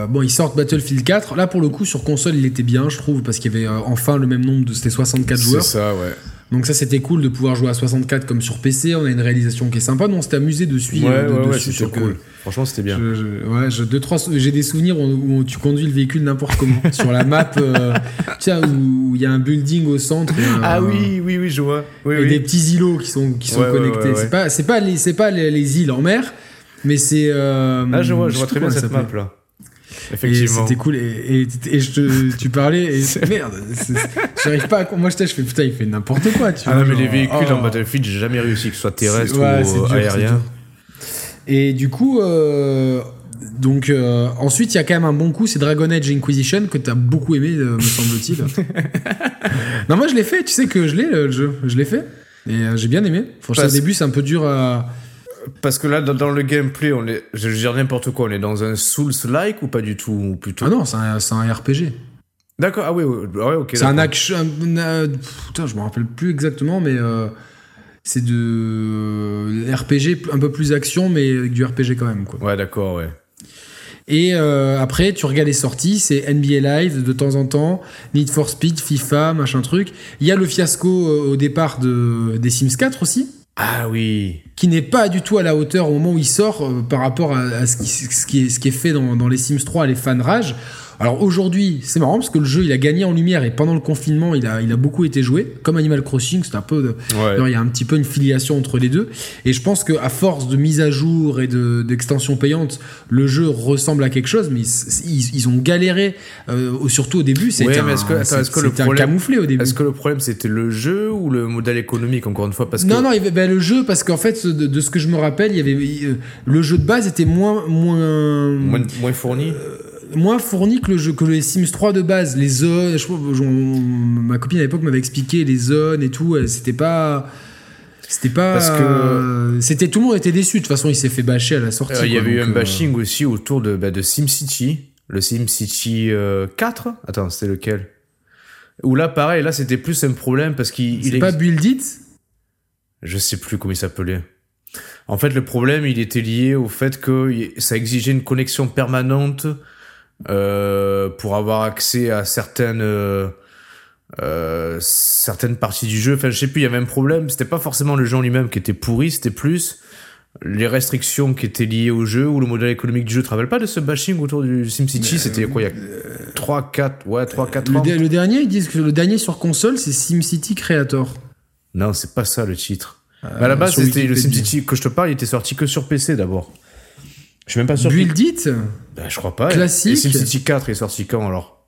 bon, ils sortent Battlefield 4. Là, pour le coup, sur console, il était bien, je trouve, parce qu'il y avait enfin le même nombre de. C'était 64 C'est joueurs. ça, ouais. Donc, ça, c'était cool de pouvoir jouer à 64 comme sur PC. On a une réalisation qui est sympa. Nous, on s'était amusé de Ouais, suivre ouais, de- ouais, dessus. c'était sur que- cool. Franchement, c'était bien. je, je- ouais, je- deux, trois, j'ai des souvenirs où, où tu conduis le véhicule n'importe comment. Sur la map, euh, sais, où il y a un building au centre. et Ah oui, oui, oui, je vois. Oui, Et oui. des petits îlots qui sont, qui sont Ouais, ouais, connectés. ouais, ouais. C'est pas, c'est pas, les, c'est pas les, les îles en mer, mais c'est. euh, Ah, je vois, je vois très bien cette map, là. Effectivement. c'était cool. Et, et, et je te, tu parlais, et merde, j'arrive pas à. Moi, j'étais, je fais putain, il fait n'importe quoi. Tu Ah vois, non, mais les véhicules oh. en Battlefield, j'ai jamais réussi, que ce soit terrestre ouais, ou dur, aérien. Et du coup, euh, donc euh, ensuite, il y a quand même un bon coup, c'est Dragon Age Inquisition que t'as beaucoup aimé, euh, me semble-t-il. non, moi je l'ai fait, tu sais que je l'ai le jeu, je l'ai fait. Et j'ai bien aimé. Franchement, Parce- au début, c'est un peu dur à. Parce que là, dans, dans le gameplay, on est, je veux dire n'importe quoi, on est dans un Souls-like ou pas du tout ou plutôt Ah non, c'est un, c'est un RPG. D'accord, ah oui, oui, ouais, ok. C'est un action. un- Putain, je me rappelle plus exactement, mais euh, c'est de euh, RPG un peu plus action, mais avec du RPG quand même. Quoi. Ouais, d'accord, ouais. Et euh, après, tu regardes les sorties, c'est NBA Live de temps en temps, Need for Speed, FIFA, machin truc. Il y a le fiasco euh, au départ de, des Sims 4 aussi, Ah oui. qui n'est pas du tout à la hauteur au moment où il sort euh, par rapport à, ce, qui, est, fait dans, les Sims 3, les fans rage. Alors aujourd'hui, c'est marrant parce que le jeu il a gagné en lumière et pendant le confinement il a, il a beaucoup été joué. Comme Animal Crossing, c'est un peu. de- Ouais. il y a un petit peu une filiation entre les deux. Et je pense qu'à force de mise à jour et de- d'extensions payantes, le jeu ressemble à quelque chose, mais ils, ils- ont galéré, euh, surtout au début. C'était Ouais, un, est-ce que- attends, que le camouflé au début. Est-ce que le problème c'était le jeu ou le modèle économique encore une fois parce que Non, non, y avait ben, le jeu, parce qu'en fait, de, de ce que je me rappelle, il y avait euh, le jeu de base était moins, moins, moins, moins fourni? Moins fourni que le jeu que les Sims 3 de base. Les zones, je, ma copine à l'époque m'avait expliqué les zones et tout. euh, C'était pas, c'était pas, Parce que- euh, c'était tout le monde était déçu. De toute façon, il s'est fait bâcher à la sortie. Euh, Il y avait eu un euh, bashing aussi autour de, bah, de SimCity, le SimCity euh, 4. Attends, c'était lequel? Où là, pareil, là c'était plus un problème parce qu'il il C'est ex- pas Build It? Je sais plus comment il s'appelait. En fait, le problème, il était lié au fait que ça exigeait une connexion permanente euh, pour avoir accès à certaines euh, euh, certaines parties du jeu. Enfin, je sais plus, il y avait un problème. C'était pas forcément le jeu en lui-même qui était pourri, c'était plus les restrictions qui étaient liées au jeu ou le modèle économique du jeu. Tu te rappelles pas de ce bashing autour du SimCity? C'était quoi il y a 3, 4, ouais, 3, 4 Le, ans le dernier, ils disent que le dernier sur console, c'est SimCity Creator. Non, c'est pas ça le titre. Mais à la base, c'était le. SimCity que je te parle, il était sorti que sur PC d'abord. Je suis même pas sûr. Build It. Ben, je crois pas. Classique. Et SimCity 4 est sorti quand alors?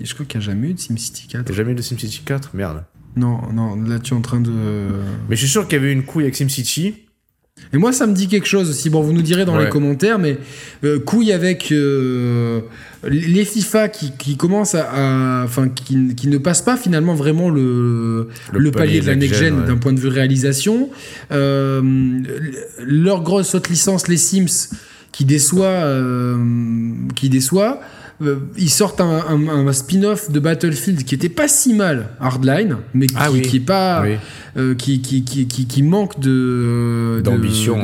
Je crois qu'il n'y a jamais eu de SimCity 4. T'as jamais eu de SimCity 4 Merde. Non, non, là tu es en train de. Mais je suis sûr qu'il y avait une couille avec SimCity. Et moi, ça me dit quelque chose aussi. Bon, vous nous direz dans Ouais. les commentaires, mais euh, couille avec euh, les FIFA qui, qui commencent à, enfin, qui, qui ne passent pas finalement vraiment le, le, palier, de la next gen ouais. d'un point de vue réalisation. Euh, leur grosse haute licence, les Sims, qui déçoit, euh, qui déçoit. euh, ils sortent un, un- un spin-off de Battlefield qui était pas si mal, Hardline, mais qui, Ah oui. qui est pas, Oui. Euh, qui, qui, qui, qui, manque de de- D'ambition,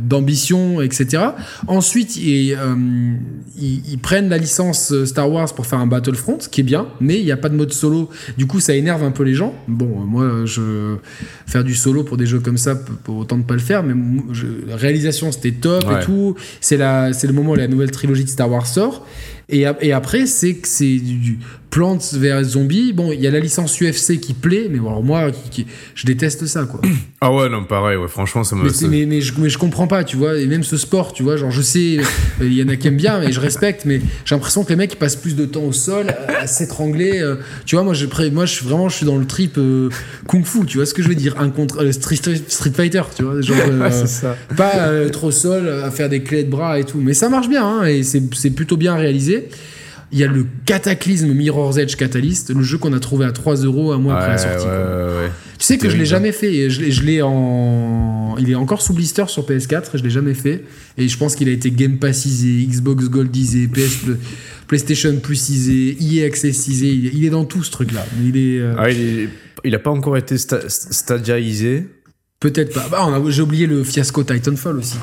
d'ambition, etc. Ensuite, ils, euh, ils, ils prennent la licence euh, Star Wars pour faire un Battlefront, ce qui est bien, mais il n'y a pas de mode solo. Du coup, ça énerve un peu les gens. Bon, euh, moi, je faire du solo pour des jeux comme ça, pour autant de pas le faire, mais je- la réalisation c'était top Ouais. et tout. C'est la, c'est le moment où la nouvelle trilogie de Star Wars sort. Et, ap- et après, c'est que c'est du, du Plants vs Zombies. Bon, il y a la licence UFC qui plaît, mais bon, alors moi, qui- qui- je déteste ça, quoi. Ah ouais, non, pareil, ouais, franchement, ça me. Mais, ça- mais, mais, je, mais je comprends pas, tu vois, et même ce sport, tu vois, genre je sais, euh, il y en a qui aiment bien, mais je respecte, mais j'ai l'impression que les mecs ils passent plus de temps au sol à, à s'étrangler. euh, tu vois, moi, je, moi je vraiment, je suis dans le trip euh, kung fu, tu vois ce que je veux dire, un contre euh, street, Street Fighter, tu vois, genre Ouais, c'est ça. pas être au sol à faire des clés de bras et tout, mais ça marche bien, hein, et c'est plutôt bien réalisé. Il y a le Cataclysme Mirror's Edge Catalyst, le jeu qu'on a trouvé à 3 euros un mois après la sortie. ouais, ouais. Tu sais que je l'ai terrible. jamais fait. Je je l'ai en. Il est encore sous blister sur PS4 et je l'ai jamais fait. Et je pense qu'il a été Game Passisé, Xbox Goldisé, PS, PlayStation Plusisé, EA Accessisé. Il est- il est dans tout ce truc-là. Il est. euh, Ah, il, est- il a pas encore été sta- stadiaisé. Peut-être pas. Bah, J'ai oublié le fiasco Titanfall aussi.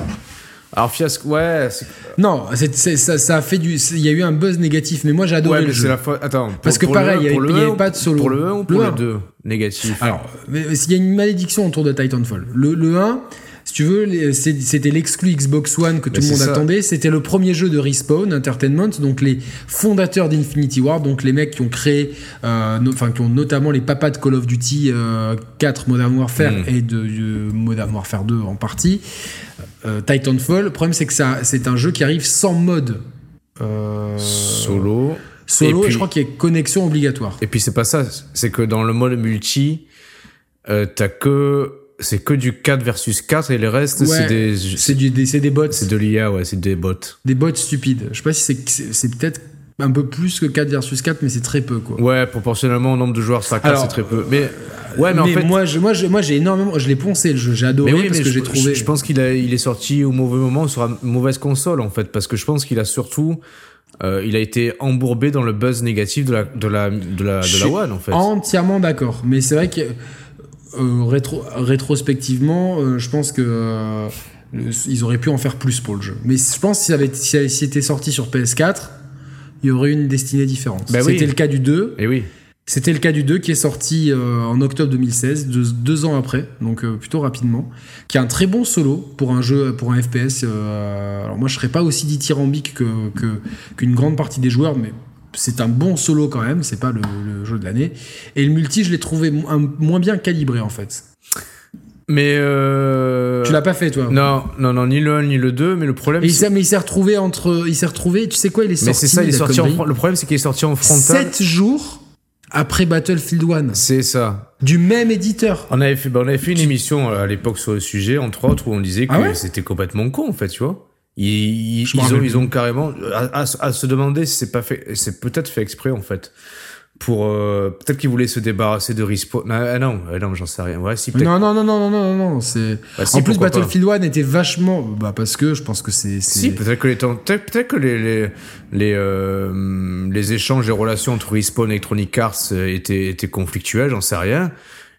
Alors, fiasco, ouais. Non, ça, ça a fait du. Il y a eu un buzz négatif, mais moi j'ai adoré Ouais, le jeu. c'est la fois. Attends. pour- Parce que pareil, il y pour avait- il pas de solo. Pour le 1 ou pour Le le un. 2 Négatif. Alors, s'il y a une malédiction autour de Titanfall. Le, le 1, si tu veux, c'était l'exclu Xbox One que tout le monde ça. attendait. C'était le premier jeu de Respawn Entertainment, donc les fondateurs d'Infinity War, donc les mecs qui ont créé, euh, no- enfin qui ont notamment les papas de Call of Duty euh, 4 Modern Warfare Mm. et de, de Modern Warfare 2 en partie. Euh, Titanfall, le problème c'est que ça, c'est un jeu qui arrive sans mode. euh, Solo. solo, Et je crois qu'il y a connexion obligatoire. Et puis c'est pas ça, c'est que dans le mode multi, euh, t'as que c'est que du 4 versus 4 et les restes Ouais, c'est des C'est des, c'est des bots. c'est de l'IA ouais, c'est des bots. Des bots stupides. Je sais pas si c'est peut-être un peu plus que 4 versus 4, mais c'est très peu, quoi. Ouais, proportionnellement au nombre de joueurs Alors, c'est très peu. Mais ouais, mais, en fait. moi, je, moi, je- moi, j'ai énormément, je l'ai poncé le jeu, j'ai adoré Mais oui, parce mais que je, j'ai trouvé. je- je pense qu'il a, il est sorti au mauvais moment sur une mauvaise console en fait, parce que je pense qu'il a surtout, euh, il a été embourbé dans le buzz négatif de la, de la, de la, de la One en fait. Entièrement d'accord. Mais c'est vrai que euh, rétro, rétrospectivement, euh, je pense que le- ils auraient pu en faire plus pour le jeu. Mais je pense que si ça avait, si ça avait- si c'était sorti sur PS4, il y aurait une destinée différente. Bah oui. c'était le cas du 2. Et oui. C'était le cas du 2 qui est sorti euh, en octobre 2016, deux, deux ans après, donc euh, plutôt rapidement, qui a un très bon solo pour un jeu, pour un FPS. euh, alors moi, je serais pas aussi dithyrambique que que- qu'une grande partie des joueurs, mais c'est un bon solo quand même. C'est pas le, le jeu de l'année. Et le multi, je l'ai trouvé mo- moins bien calibré en fait. Mais euh... Tu l'as pas fait toi Non, non, non, ni le 1 ni le 2, mais le problème. Et il s'est, mais il s'est retrouvé entre, il s'est retrouvé. Tu sais quoi Il est sorti. Mais c'est ça, il est sorti en Le problème, c'est qu'il est sorti en frontal. 7 jours après Battlefield 1 C'est ça. du même éditeur. On avait fait, bah, on avait fait une émission euh, à l'époque sur le sujet, entre autres, où on disait que Ah ouais c'était complètement con, en fait, tu vois. Ils, ils, ils ont, ils ont carrément à, à- à se demander si c'est pas fait, c'est peut-être fait exprès en fait, pour euh, peut-être qu'ils voulaient se débarrasser de respawn. Ah, non, ah non, j'en sais rien. Ouais, si. Non, non, non, non, non, non, non, c'est. Bah, si, en plus. Battlefield 1 était vachement. Bah, parce que je pense que c'est. Si, peut-être que les temps, peut-être, que les les les, euh, les échanges, les relations entre Respawn et Electronic Arts euh, étaient étaient conflictuels, j'en sais rien.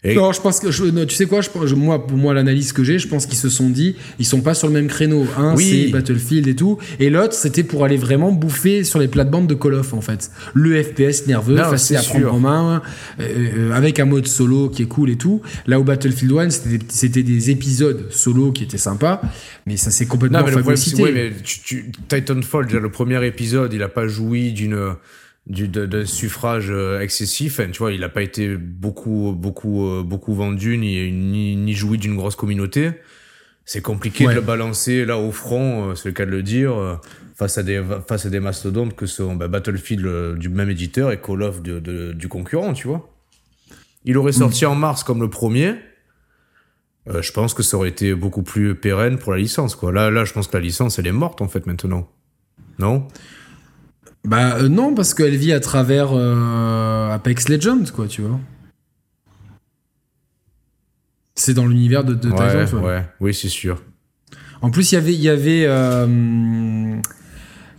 Et Non, je pense que. je- non, tu sais quoi je, je- Moi, pour moi, l'analyse que j'ai, je pense qu'ils se sont dit, ils sont pas sur le même créneau. Un, Oui. c'est Battlefield et tout. Et l'autre, c'était pour aller vraiment bouffer sur les plates-bandes de Call of, en fait. Le FPS nerveux, Non, facile à c'est prendre sûr. en main, euh, euh, avec un mode solo qui est cool et tout. Là où Battlefield 1, c'était des, épisodes solo qui étaient sympas. Mais ça s'est complètement Non, mais le problème, c'est ouais, mais tu, tu, Titanfall, déjà le premier épisode, il a pas joui d'une du de- d'un suffrage euh, excessif. Enfin, tu vois, il a pas été beaucoup beaucoup euh, beaucoup vendu ni ni, ni joui d'une grosse communauté. C'est compliqué Ouais. de le balancer là au front, euh, c'est le cas de le dire, face à des face à des mastodontes que sont bah, Battlefield du même éditeur et Call of de, de- du concurrent, tu vois. Il aurait sorti en mars comme le premier. Euh, je pense que ça aurait été beaucoup plus pérenne pour la licence, quoi. Là, là, je pense que la licence, elle est morte, en fait, maintenant. Non? Bah euh, non, parce qu'elle vit à travers euh, Apex Legends, quoi, tu vois. C'est dans l'univers de, de ouais, Titanfall. ouais, oui, c'est sûr. En plus, il y avait, il y avait, euh,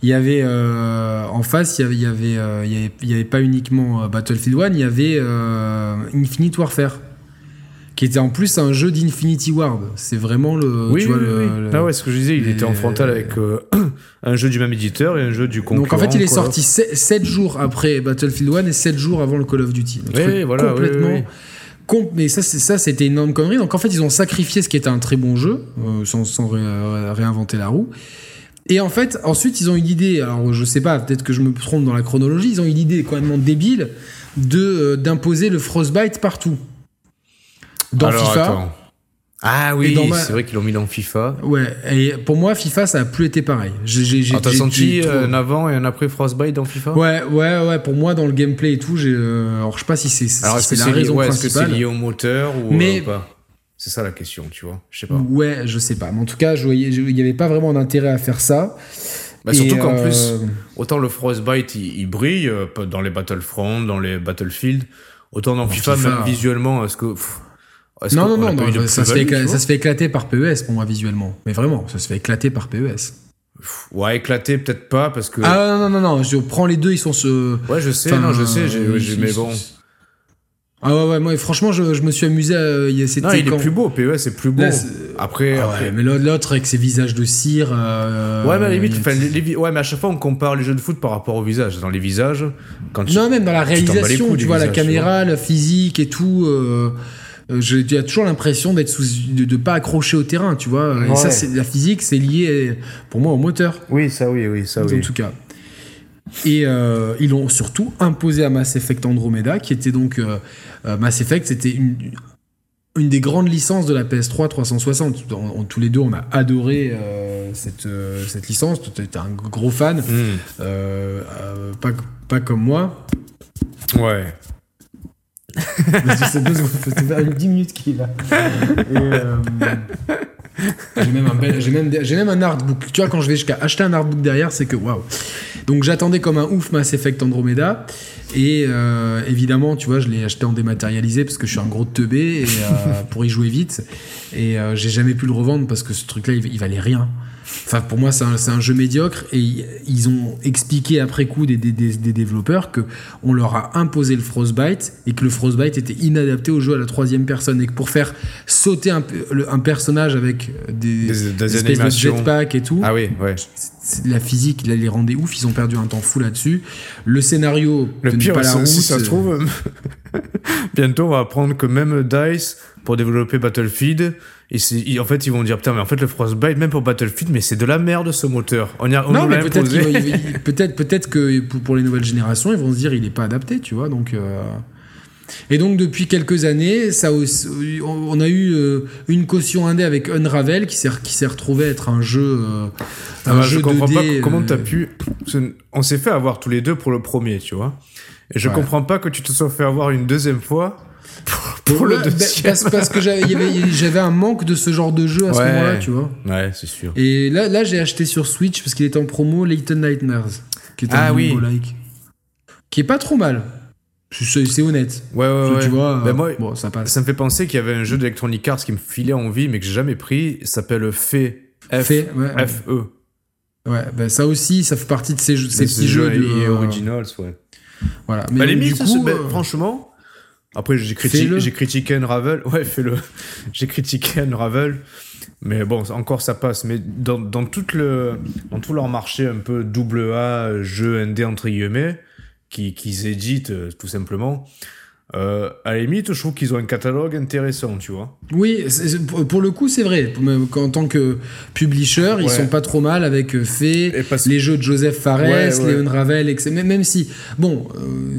il y avait en face, il y avait, il y avait, il y avait, il y avait pas uniquement Battlefield 1, il y avait Infinite Warfare, qui était en plus un jeu d'Infinity Ward. C'est vraiment le, oui, tu vois, oui, le- oui. le- Ah ouais, ce que je disais, il les- était en frontal avec euh, un jeu du même éditeur et un jeu du concurrent. Donc en fait, il est sorti 7 jours après Battlefield 1 et 7 jours avant le Call of Duty. Oui, voilà, complètement. oui, oui. com- mais ça, c'est- ça, c'était une énorme connerie. Donc en fait, ils ont sacrifié ce qui était un très bon jeu, euh, sans, sans ré- ré- réinventer la roue. Et en fait, ensuite, ils ont eu l'idée, alors je sais pas, peut-être que je me trompe dans la chronologie, ils ont eu l'idée complètement débile de euh, d'imposer le Frostbite partout. Dans Alors, FIFA. attends. Ah oui, dans ma- c'est vrai qu'ils l'ont mis dans FIFA. Ouais, et pour moi, FIFA, ça a plus été pareil. J'ai, j'ai, j'ai- Ah, T'as j'ai- senti j'ai trop- euh, un avant et un après Frostbite dans FIFA? Ouais, ouais, ouais, pour moi, dans le gameplay et tout, j'ai. euh, alors, je sais pas si c'est, si c'est la raison ouais, est-ce que principale. c'est lié au moteur ou Mais- euh, pas? C'est ça la question, tu vois. Je sais pas. Ouais, je sais pas. Mais en tout cas, il n'y avait pas vraiment d'intérêt à faire ça. Bah, surtout qu'en euh, plus, autant le Frostbite il, il brille euh, dans les Battlefront, dans les Battlefield, autant dans FIFA, FIFA, même visuellement, est-ce que. pff, Non, non, non, ça, se fait ça se éclater par PES pour moi visuellement. Mais vraiment, ça se fait éclater par PES. Ouais, éclaté, peut-être pas, parce que. Ah non, non, non, non, je prends les deux, ils sont ce. ouais, je sais, enfin, non, je sais, euh, ils- mais bon. Ah ouais, ouais, moi, franchement, je, je me suis amusé à. il y a- C'était Non, il est quand- plus beau, PES c'est plus beau. Là, c'est- après, Ah après- ouais, mais l'autre- avec ses visages de cire. euh, Ouais, mais à la limite, il- les- ouais, mais à chaque fois, on compare les jeux de foot par rapport au visage. Dans les visages, quand tu. Non, même dans la réalisation, tu vois, la caméra, la physique et tout. Euh, euh, j'ai j'ai toujours l'impression d'être de, de pas accrocher au terrain, tu vois. Et ça, c'est la physique, c'est lié pour moi au moteur, Oui, ça, oui, oui, ça, en tout cas. Et euh, ils l'ont surtout imposé à Mass Effect Andromeda, qui était donc euh, euh, Mass Effect, c'était une, une des grandes licences de la PS3 360. On- on- tous les deux, on a adoré euh, cette, euh, cette licence. Tu étais un gros fan, euh, euh, pas, pas comme moi. Ouais. C'est deux secondes, ça fait 10 minutes qu'il est euh, j'ai même un j'ai même, j'ai même un artbook. Tu vois, quand je vais jusqu'à acheter un artbook derrière, c'est que waouh. Donc j'attendais comme un ouf Mass Effect Andromeda. Et euh, évidemment, tu vois, je l'ai acheté en dématérialisé parce que je suis un gros teubé et, euh, pour y jouer vite. Et j'ai jamais pu le revendre parce que ce truc-là, il valait rien. Enfin, pour moi, c'est un, jeu médiocre et ils ont expliqué après coup des, des, des- des développeurs que on leur a imposé le Frostbite et que le Frostbite était inadapté au jeu à la troisième personne et que pour faire sauter un, personnage avec des, Des- des espèces de jetpack et tout, Ah oui, ouais. la physique, là, les rendait ouf. Ils ont perdu un temps fou là-dessus. Le scénario Le pire, pas la route. si ça se trouve, bientôt on va apprendre que même DICE, pour développer Battlefield, et en fait ils vont dire putain mais en fait le Frostbite même pour Battlefield mais c'est de la merde ce moteur. On y a, on non, mais peut-être peut-être peut-être que pour, pour les nouvelles générations, ils vont se dire il est pas adapté, tu vois. Donc euh, et donc depuis quelques années, ça aussi- on a eu euh, une caution indé avec Unravel qui s'est qui s'est retrouvé être un jeu euh, Ah un je jeu comprends pas 2D, comment t'as pu. On s'est fait avoir tous les deux pour le premier, tu vois. Et je Ouais. comprends pas que tu te sois fait avoir une deuxième fois pour, le Ouais, bah, deuxième. parce, parce que j'avais un manque de ce genre de jeu à ce Ouais. moment-là, tu vois. Ouais, c'est sûr. Et là, là j'ai acheté sur Switch parce qu'il était en promo Little Nightmares, qui est un Ah oui. like qui est pas trop mal. C'est honnête. Ouais, ouais, ouais. Tu vois, Ben moi, bon, ça passe. ça me fait penser qu'il y avait un jeu d'Electronic Arts qui me filait envie mais que j'ai jamais pris. Il s'appelle Fe. F. Fait, ouais. F-E. Ouais, bah ça aussi, ça fait partie de ces, jeux- ces petits jeux. jeux de, EA euh, Originals, ouais. Voilà. Mais limite, du coup, ben, euh, franchement, après j'ai critiqué, critiqué Unravel, ouais, fais-le. j'ai critiqué Unravel, mais bon, encore ça passe. Mais dans, dans, tout le, dans tout leur marché un peu double A, jeu indé entre guillemets, qui- qu'ils éditent euh, tout simplement, euh, à la limite, je trouve qu'ils ont un catalogue intéressant, tu vois. oui, pour le coup, c'est vrai. En tant que publisher, ils Ouais. sont pas trop mal avec euh, Fée, parce- les jeux de Joseph Fares, Ouais, ouais. Léon Ravel, etc. Même, même si, bon,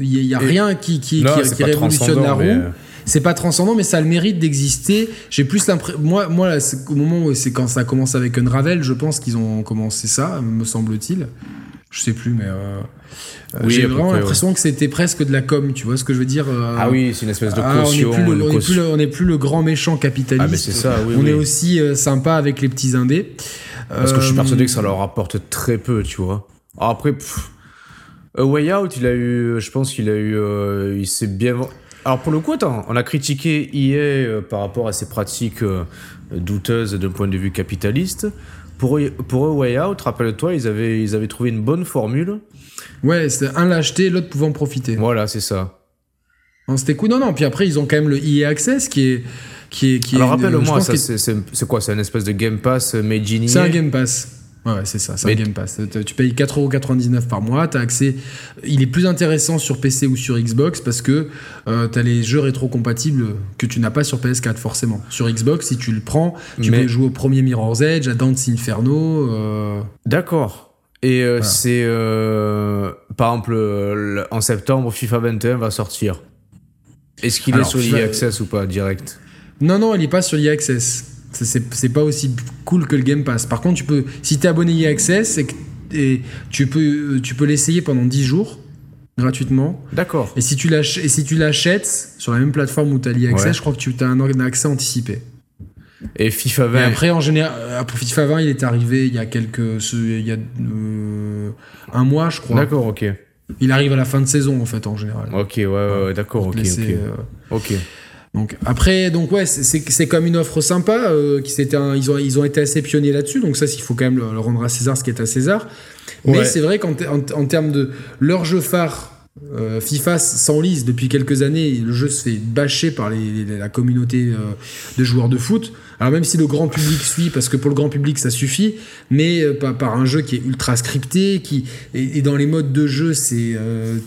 il y, a- y a Et- rien qui, qui, Non, qui- c'est qui pas révolutionne la roue. mais, euh, C'est pas transcendant, mais ça a le mérite d'exister. J'ai plus l'impression. Moi, moi là, c'est au moment où c'est quand ça commence avec Unravel, je pense qu'ils ont commencé ça, me semble-t-il. Je sais plus, mais. euh, euh, Oui, J'ai vraiment l'impression que c'était presque de la com, tu vois ce que je veux dire euh, Ah oui, c'est une espèce de ah, on n'est caution. plus, on plus n'est plus le grand méchant capitaliste. Ah, mais c'est ça, oui, on oui. est aussi euh, sympa avec les petits indés. Parce que je suis Euh, persuadé que ça leur rapporte très peu, tu vois. Alors après, pff, A Way Out, il a eu, je pense qu'il a eu, euh, il s'est bien. Alors pour le coup, attends, on a critiqué EA euh, par rapport à ses pratiques euh, douteuses d'un point de vue capitaliste. Pour, pour A Way Out, rappelle-toi, ils avaient, ils avaient trouvé une bonne formule. Ouais, c'était un l'acheter, l'autre pouvait en profiter. Voilà, c'est ça. C'était cool. Non, non. Puis après, ils ont quand même le EA Access qui est. Qui est, qui Alors une- rappelle-moi, c'est quoi C'est un espèce de Game Pass euh, made in C'est un Game Pass. Ouais, c'est ça, c'est un Game Pass. Tu- payes 4,99€ par mois, tu as accès. Il est plus intéressant sur PC ou sur Xbox parce que euh, tu as les jeux rétrocompatibles que tu n'as pas sur PS4 forcément. Sur Xbox, si tu le prends, tu Mais- peux jouer au premier Mirror's Edge, à Dance Inferno. euh, D'accord. Et euh, Voilà. c'est euh, par exemple le- en septembre FIFA 21 va sortir. Est-ce qu'il est sur FIFA- EA Access ou pas direct? Non, non, il est pas sur EA Access. C'est- pas aussi cool que le Game Pass. Par contre, tu peux, si tu es abonné EA Access, et, que- et tu peux, tu peux l'essayer pendant 10 jours gratuitement. D'accord. Et si tu l'ach- et si tu l'achètes sur la même plateforme où tu as l'EA Access, Ouais. je crois que tu as un, accès anticipé. Et FIFA Et 20 après, en général, euh, après FIFA 20, il est arrivé il y a quelques. Il y a euh, un mois, je crois. D'accord, ok. Il arrive à la fin de saison, en fait, en général. Ok, ouais, ouais, ouais, d'accord, ok, te laisser, ok. euh, Ok. Donc après, donc ouais, c'est- comme une offre sympa. euh, qui un- ils ont ils ont été assez pionniers là-dessus. Donc ça, il faut quand même le, le rendre à César ce qui est à César. Mais Ouais. c'est vrai qu'en en, en termes de leur jeu phare. euh, FIFA s'enlise depuis quelques années le jeu se fait bâcher par les- les- la communauté euh, de joueurs de foot. Alors même si le grand public suit, parce que pour le grand public ça suffit, mais euh, par, par un jeu qui est ultra scripté, qui et, et dans les modes de jeu c'est euh,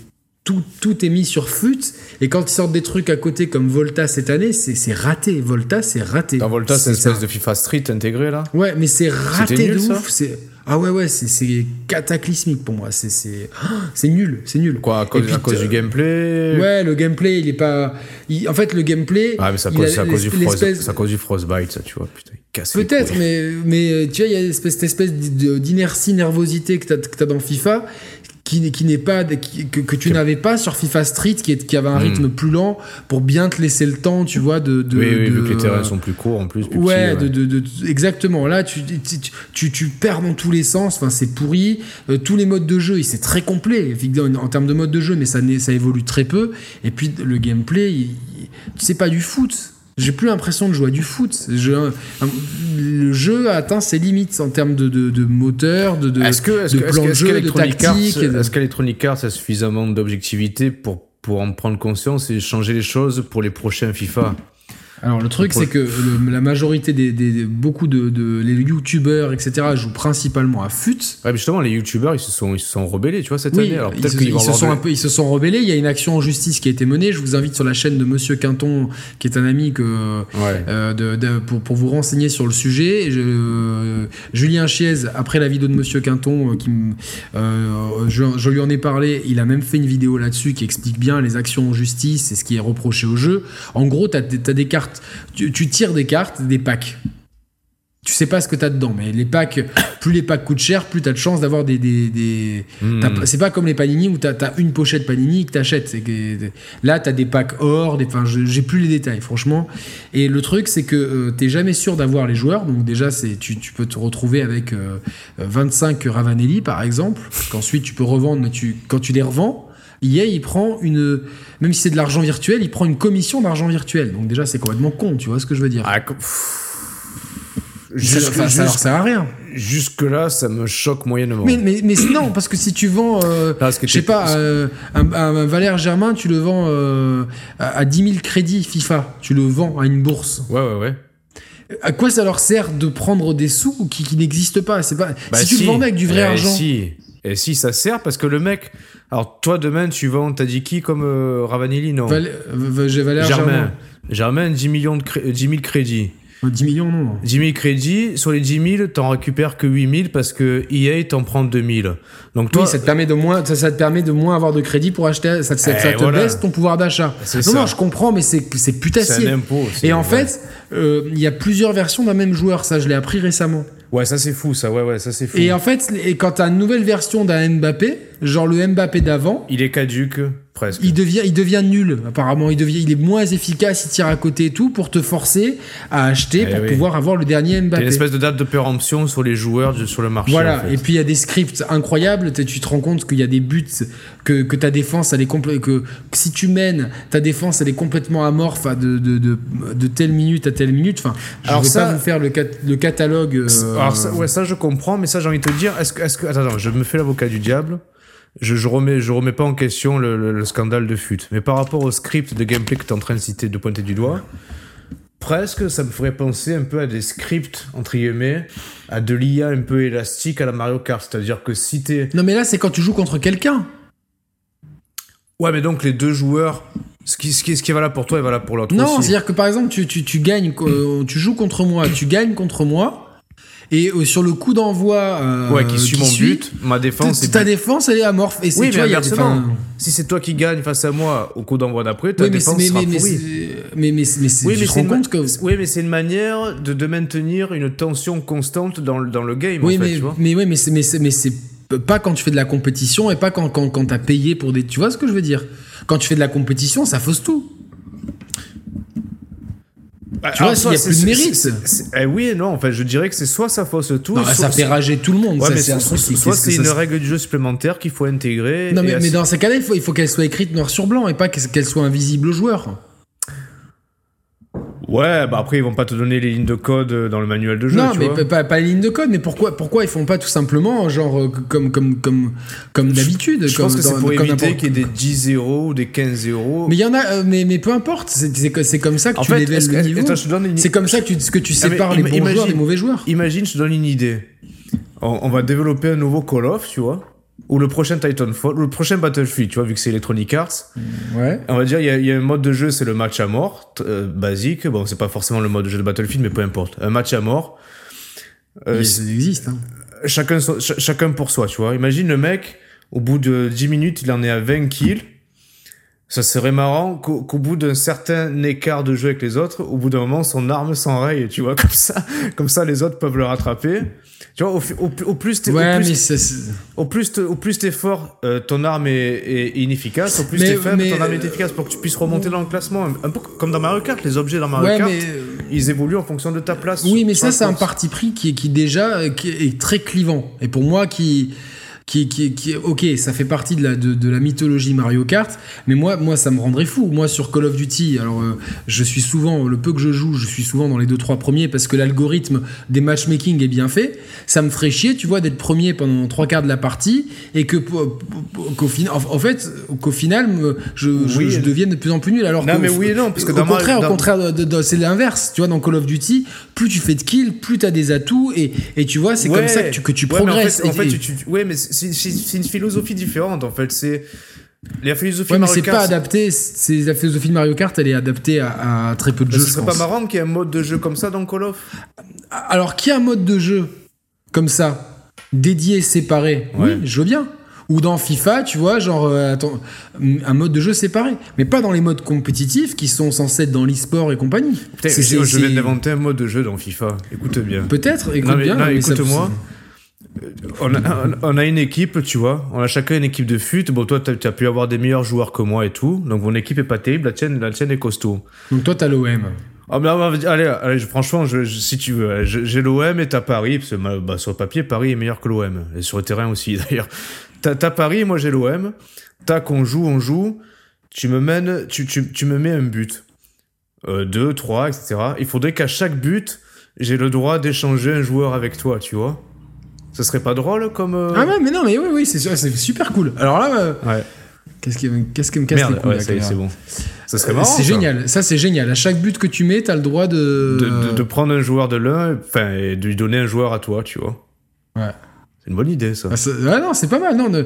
tout, tout est mis sur fut. Et quand ils sortent des trucs à côté comme Volta cette année, c'est raté. Volta, c'est raté. Dans Volta, c'est une ça. espèce de FIFA Street intégré là Ouais, mais c'est raté de nul, ça ouf. C'est ah ouais ouais, c'est cataclysmique pour moi. C'est oh, c'est nul, c'est nul. Quoi, à cause, puis, à cause euh, du gameplay Ouais, le gameplay, il est pas. il- En fait, le gameplay. Ah, mais il cause, a cause du frost, cause du Frostbite, ça, tu vois, putain, casse Peut-être, mais, mais tu vois, il y a espèce- cette espèce de- d'inertie, nervosité que tu as, dans FIFA qui, qui n'est pas qui- que, que tu n'avais pas sur FIFA Street qui, est, qui avait un Hmm. rythme plus lent pour bien te laisser le temps tu vois de, de oui, oui, de- vu que les terrains sont plus courts en plus. Plus Ouais, petits, De, de, de- exactement. Là, tu, tu, tu, tu perds dans tous les sens. Enfin, c'est pourri. Euh, tous les modes de jeu, il- c'est très complet en, en termes de mode de jeu, mais ça, ça évolue très peu. Et puis le gameplay, c'est pas du foot. J'ai plus l'impression de jouer à du foot. Je- le jeu a atteint ses limites en termes de, de, de moteur, de, de, Est-ce que, est-ce de que, est-ce plan que- de est-ce jeu, de Arts, tactique. est-ce qu'Electronic Arts a suffisamment d'objectivité pour, pour en prendre conscience et changer les choses pour les prochains FIFA? Alors le truc c'est que le- la majorité des, des- des- beaucoup de, de les youtubeurs etc jouent principalement à fut. Ouais, mais justement, les youtubeurs, ils se sont, ils se sont rebellés, tu vois, cette Oui, année. Alors ils, peut-être se, qu'ils ils vont se sont un peu, ils se sont rebellés. Il y a une action en justice qui a été menée. Je vous invite sur la chaîne de Monsieur Quinton, qui est un ami que Ouais. euh, de, de- pour, pour vous renseigner sur le sujet. Je- euh, Julien Chiez, après la vidéo de Monsieur Quinton, euh, qui je, je lui en ai parlé, il a même fait une vidéo là-dessus qui explique bien les actions en justice et ce qui est reproché au jeu. En gros, tu as, des cartes, tu, tu tires des cartes, des packs. Tu sais pas ce que tu as dedans, mais les packs, plus les packs coûtent cher, plus tu as de chances d'avoir des. des, des- Hmm. t'as- C'est pas comme les panini où tu as, une pochette panini que tu achètes. Là, tu as des packs or, des, enfin, je- j'ai plus les détails, franchement. Et le truc, c'est que euh, t'es jamais sûr d'avoir les joueurs. Donc, déjà, c'est tu, tu peux te retrouver avec euh, euh, 25 Ravanelli, par exemple, qu'ensuite tu peux revendre, mais tu, quand tu les revends. EA, il prend une. Même si c'est de l'argent virtuel, il prend une commission d'argent virtuel. Donc, déjà, c'est complètement con, tu vois ce que je veux dire Ah, co- pff. Ça- Jusque, ça jusque- sert à rien. jusque-là, ça me choque moyennement. Mais, mais, mais non, parce que si tu vends, euh, Parce que je sais pas, euh, un, un Valère Germain, tu le vends euh, à, à 10 000 crédits FIFA, tu le vends à une bourse. Ouais, ouais, ouais. À quoi ça leur sert de prendre des sous qui, qui n'existent pas? Bah, si tu le vendais avec du vrai Eh, argent. Si. Et si, ça sert parce que le mec. Alors, toi, demain, tu vends, t'as dit qui comme euh, Ravanelli Non. Val- euh, j'ai Valère Germain. Germain. Germain, 10, millions de cré- 10 000 crédits. Euh, 10 millions, non. 10 000 crédits, sur les 10 000, t'en récupères que 8 000 parce que EA t'en prend 2 000. Donc toi, oui, ça te permet de moins, ça, ça te permet de moins avoir de crédit pour acheter. Ça, te- ça, Eh, ça te voilà. baisse ton pouvoir d'achat. Non, ça. non, je comprends, mais c'est c'est c'est putassier. un impôt. Et en ouais. fait, euh, il y a plusieurs versions d'un même joueur. Ça, je l'ai appris récemment. Ouais, ça c'est fou, ça, ouais, ouais, ça c'est fou. Et en fait, et quand t'as une nouvelle version d'un Mbappé, genre le Mbappé d'avant, Il est caduque, presque. il devient, il devient nul. Apparemment, il devient, il est moins efficace, il tire à côté et tout pour te forcer à acheter Eh pour oui. pouvoir avoir le dernier T'as une Mbappé. espèce de date de péremption sur les joueurs du- sur le marché. Voilà, en fait. et puis il y a des scripts incroyables, tu te rends compte qu'il y a des buts, que, que ta défense, elle est complè- que, que si tu mènes, ta défense, elle est complètement amorphe à de, de, de, de telle minute à telle minute. Enfin, je Alors vais ça- pas vous faire le, cat- le catalogue. euh, Alors ça, ouais, ça je comprends, mais ça j'ai envie de te dire, est-ce que, est-ce que, attends, attends, je me fais l'avocat du diable. Je, je remets, je remets pas en question le, le- le scandale de FUT, mais par rapport au script de gameplay que tu es en train de citer, de pointer du doigt, presque ça me ferait penser un peu à des scripts entre guillemets, à de l'IA un peu élastique à la Mario Kart, c'est-à-dire que si t'es, Non, mais là, c'est quand tu joues contre quelqu'un. ouais, mais donc les deux joueurs, ce qui, ce qui, ce qui est valable pour toi est valable pour l'autre Non, c'est-à-dire que par exemple, tu, tu, tu gagnes, euh, tu joues contre moi, tu gagnes contre moi, et euh, sur le coup d'envoi. euh, Ouais, qui suit mon but, ma défense. ta- Ta défense, elle est amorphe. Et c'est, Oui, mais inversement, si c'est toi qui gagne face à moi au coup d'envoi d'après, ta Oui, mais, défense mais, sera mais, mais, pourrie. mais, mais, Oui, mais c'est compte que. oui, mais c'est une manière de, de maintenir une tension constante dans, le- dans le game, Oui, en fait, mais, tu vois. mais, mais, c'est, mais c'est pas quand tu fais de la compétition et pas quand, quand, quand t'as payé pour des. Tu vois ce que je veux dire? Quand tu fais de la compétition, ça fausse tout. Tu vois, s'il y a plus de mérite. eh oui et non, en fait, je dirais que c'est soit ça fausse tout, Non, soit, ça fait rager tout le monde. Ouais, ça, mais c'est un truc soit une règle du jeu supplémentaire qu'il faut intégrer. Non, mais, dans ces cas-là, il faut, il faut qu'elle soit écrite noir sur blanc et pas qu'elle soit invisible aux joueurs. Ouais, bah après, ils vont pas te donner les lignes de code euh, dans le manuel de jeu, non, tu mais vois. pas, les lignes de code, mais pourquoi, pourquoi ils font pas tout simplement, genre, euh, comme, comme, comme, comme d'habitude Je comme pense que c'est pour éviter qu'il y ait des 10-0 ou des 15-0. Mais il y en a, euh, mais, mais peu importe, c'est comme ça que En tu fait, que- le niveau. une- C'est comme ça que tu, que tu Ah, sépares les ima- bons imagine- joueurs des mauvais joueurs. Imagine, je te donne une idée. On, on va développer un nouveau Call of, tu vois. Ou le prochain Titanfall, ou le prochain Battlefield, tu vois, vu que c'est Electronic Arts. Ouais. On va dire, il y, y a un mode de jeu, c'est le match à mort, euh, basique. Bon, c'est pas forcément le mode de jeu de Battlefield, mais peu importe. Un match à mort. Euh, Il- existe. Hein. chacun, ch- chacun pour soi, tu vois. Imagine le mec, au bout de 10 minutes, il en est à 20 kills. Ça serait marrant qu'au qu'au bout d'un certain écart de jeu avec les autres, au bout d'un moment, son arme s'enraye, tu vois, comme ça, comme ça, les autres peuvent le rattraper. Tu vois, au, au, au plus t'es, Ouais, au plus, au plus, t'es- au plus t'es fort, euh, ton arme est, est inefficace. Au plus t'es faible, mais- ton arme est efficace pour que tu puisses remonter dans le classement. Un, peu comme dans Mario Kart, les objets dans Mario ouais, Kart, mais ils évoluent en fonction de ta place. Oui, mais ça, c'est un parti pris qui, est- qui déjà euh, qui est très clivant. Et pour moi, qui, qui, qui, qui ok, ça fait partie de la, de, de la mythologie Mario Kart, mais moi, moi, ça me rendrait fou. Moi, sur Call of Duty, alors, euh, je suis souvent, le peu que je joue, je suis souvent dans les deux trois premiers parce que l'algorithme des matchmaking est bien fait. Ça me ferait chier, tu vois, d'être premier pendant trois quarts de la partie et que, qu'au final, en, fait, qu'au final, je, je, Oui. je devienne de plus en plus nul. Alors Non, que, mais oui et non, parce que au dans contraire, au dans- contraire, de- de- c'est l'inverse. Tu vois, dans Call of Duty, plus tu fais de kills, plus tu as des atouts et, et tu vois, c'est comme ça que tu, que tu Ouais, mais progresses. En fait, en tu, tu- ouais, mais c'est une philosophie différente. En fait, c'est la philosophie ouais, mais Mario c'est Kart. pas adapté. C'est la philosophie de Mario Kart, elle est adaptée à, à très peu de Mais jeux. ce je serait pense. pas marrant qu'il y ait un mode de jeu comme ça dans Call of? Alors, qui a un mode de jeu comme ça, dédié, séparé Ouais. Oui, je veux bien. Ou dans FIFA, tu vois, genre, euh, attends, un mode de jeu séparé. Mais pas dans les modes compétitifs qui sont censés être dans l'e-sport et compagnie. Putain, je, je viens c'est- d'inventer un mode de jeu dans FIFA. Écoute bien. Peut-être, écoute Non, mais- bien. écoute-moi. On a, on a une équipe, tu vois. On a chacun une équipe de fut. Bon, toi, t'as as pu avoir des meilleurs joueurs que moi et tout. Donc, mon équipe est pas terrible. La tienne, la tienne est costaud. Donc toi, t'as l'OM. Ah, mais ah, bah, allez, allez, franchement, je- je- si tu veux, j'ai l'OM et t'as Paris. Parce que bah, bah, sur le papier, Paris est meilleur que l'OM. Et sur le terrain aussi, d'ailleurs. T'as t'as Paris, moi j'ai l'OM. Tac, on joue, on joue. Tu me mènes, tu, tu, tu me mets un but. Euh, deux, trois, etc. Il faudrait qu'à chaque but, j'ai le droit d'échanger un joueur avec toi, tu vois. Ça serait pas drôle comme. euh, Ah ouais, mais non, mais oui, oui, c'est c'est super cool. Alors là, euh, Ouais. qu'est-ce qui, qu'est-ce qui me casse les Merde, couilles ouais, la ça y est, caméra c'est bon. Ça serait Euh, marrant. C'est ça. génial, ça c'est génial. À chaque but que tu mets, t'as le droit de. De, de, de prendre un joueur de l'un, enfin, et de lui donner un joueur à toi, tu vois. Ouais. C'est une bonne idée, ça. Ah, ah non, c'est pas mal. Non, ne-